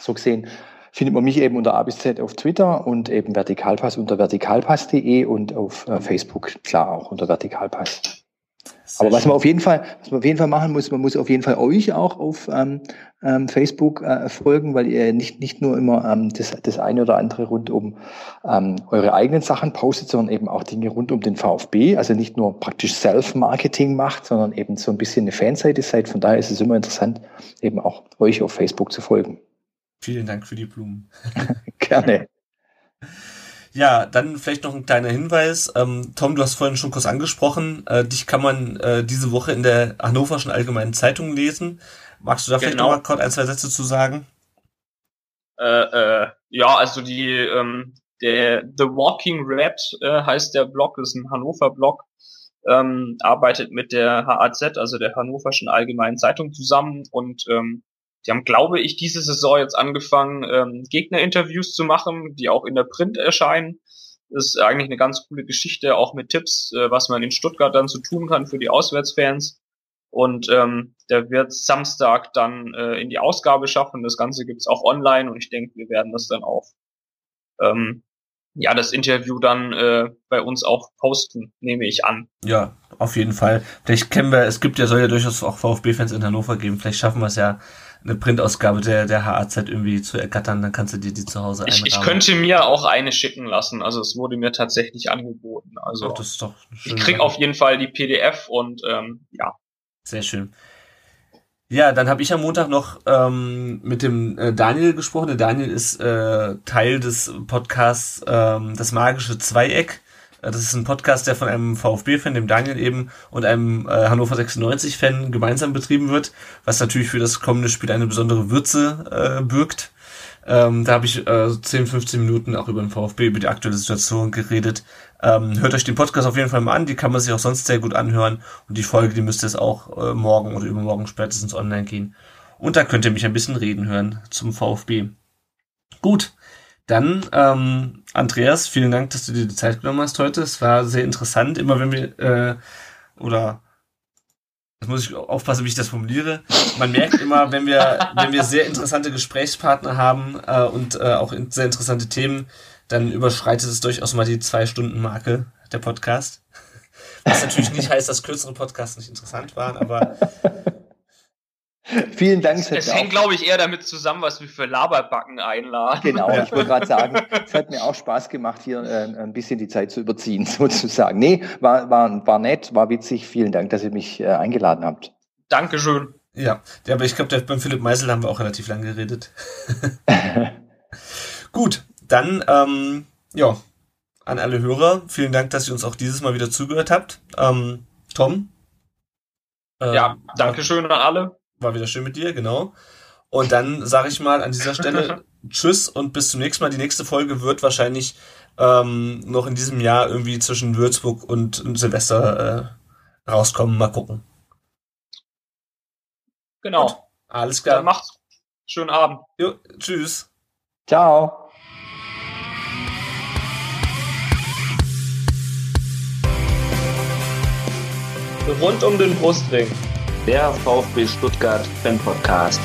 so gesehen findet man mich eben unter A bis Z auf Twitter und eben Vertikalpass unter vertikalpass.de und auf äh, Facebook klar auch unter Vertikalpass. Sehr Aber was man auf jeden Fall, was man auf jeden Fall machen muss, man muss auf jeden Fall euch auch auf ähm, ähm, Facebook äh, folgen, weil ihr nicht nicht nur immer ähm, das, das eine oder andere rund um ähm, eure eigenen Sachen postet, sondern eben auch Dinge rund um den VfB. Also nicht nur praktisch Self-Marketing macht, sondern eben so ein bisschen eine Fanseite seid. Von daher ist es immer interessant, eben auch euch auf Facebook zu folgen. Vielen Dank für die Blumen. Gerne. Ja, dann vielleicht noch ein kleiner Hinweis. Ähm, Tom, du hast vorhin schon kurz angesprochen. Äh, dich kann man äh, diese Woche in der Hannoverschen Allgemeinen Zeitung lesen. Magst du da vielleicht genau. noch mal kurz ein, zwei Sätze zu sagen? Äh, äh, ja, also die ähm, der The Walking Red äh, heißt der Blog, ist ein Hannover Blog, ähm, arbeitet mit der HAZ, also der Hannoverschen Allgemeinen Zeitung zusammen und ähm, die haben, glaube ich, diese Saison jetzt angefangen, ähm, Gegnerinterviews zu machen, die auch in der Print erscheinen. Das ist eigentlich eine ganz coole Geschichte, auch mit Tipps, äh, was man in Stuttgart dann so tun kann für die Auswärtsfans. Und ähm, der wird Samstag dann äh, in die Ausgabe schaffen. Das Ganze gibt's auch online und ich denke, wir werden das dann auch ähm, ja, das Interview dann äh, bei uns auch posten, nehme ich an. Ja, auf jeden Fall. Vielleicht kennen wir, es gibt ja, soll ja durchaus auch VfB-Fans in Hannover geben. Vielleicht schaffen wir es ja, eine Printausgabe der, der HAZ irgendwie zu ergattern, dann kannst du dir die zu Hause ich, ich könnte mir auch eine schicken lassen. Also es wurde mir tatsächlich angeboten. Also Ach, das ist doch ich krieg auf jeden Fall die PDF und ähm, ja. Sehr schön. Ja, dann habe ich am Montag noch ähm, mit dem äh, Daniel gesprochen. Der Daniel ist äh, Teil des Podcasts ähm, Das magische Zweieck. Äh, das ist ein Podcast, der von einem VfB-Fan, dem Daniel eben, und einem äh, Hannover 96-Fan gemeinsam betrieben wird, was natürlich für das kommende Spiel eine besondere Würze äh, birgt. Ähm, da habe ich äh, 10, 15 Minuten auch über den VfB, über die aktuelle Situation geredet. Ähm, hört euch den Podcast auf jeden Fall mal an, die kann man sich auch sonst sehr gut anhören. Und die Folge, die müsste es auch äh, morgen oder übermorgen spätestens online gehen. Und da könnt ihr mich ein bisschen reden hören zum VfB. Gut, dann, ähm, Andreas, vielen Dank, dass du dir die Zeit genommen hast heute. Es war sehr interessant. Immer wenn wir, äh, oder das muss ich aufpassen, wie ich das formuliere. Man merkt immer, wenn wir, wenn wir sehr interessante Gesprächspartner haben äh, und äh, auch in, sehr interessante Themen, dann überschreitet es durchaus mal die Zwei-Stunden-Marke der Podcast. Was natürlich nicht heißt, dass kürzere Podcasts nicht interessant waren, aber Vielen Dank. Es, es hängt, glaube ich, eher damit zusammen, was wir für Laberbacken einladen. Genau, ich wollte gerade sagen, es hat mir auch Spaß gemacht, hier äh, ein bisschen die Zeit zu überziehen, sozusagen. Nee, war, war, war nett, war witzig. Vielen Dank, dass ihr mich äh, eingeladen habt. Dankeschön. Ja, ja aber ich glaube, beim Philipp Meisel haben wir auch relativ lang geredet. Gut, dann, ähm, ja, an alle Hörer, vielen Dank, dass ihr uns auch dieses Mal wieder zugehört habt. Ähm, Tom? Äh, ja, Dankeschön an alle. War wieder schön mit dir, genau. Und dann sage ich mal an dieser Stelle Tschüss und bis zum nächsten Mal. Die nächste Folge wird wahrscheinlich ähm, noch in diesem Jahr irgendwie zwischen Würzburg und, Silvester äh, rauskommen. Mal gucken. Genau. Gut, alles klar. Dann macht's. Schönen Abend. Jo, tschüss. Ciao. Rund um den Brustring der VfB Stuttgart Fan Podcast.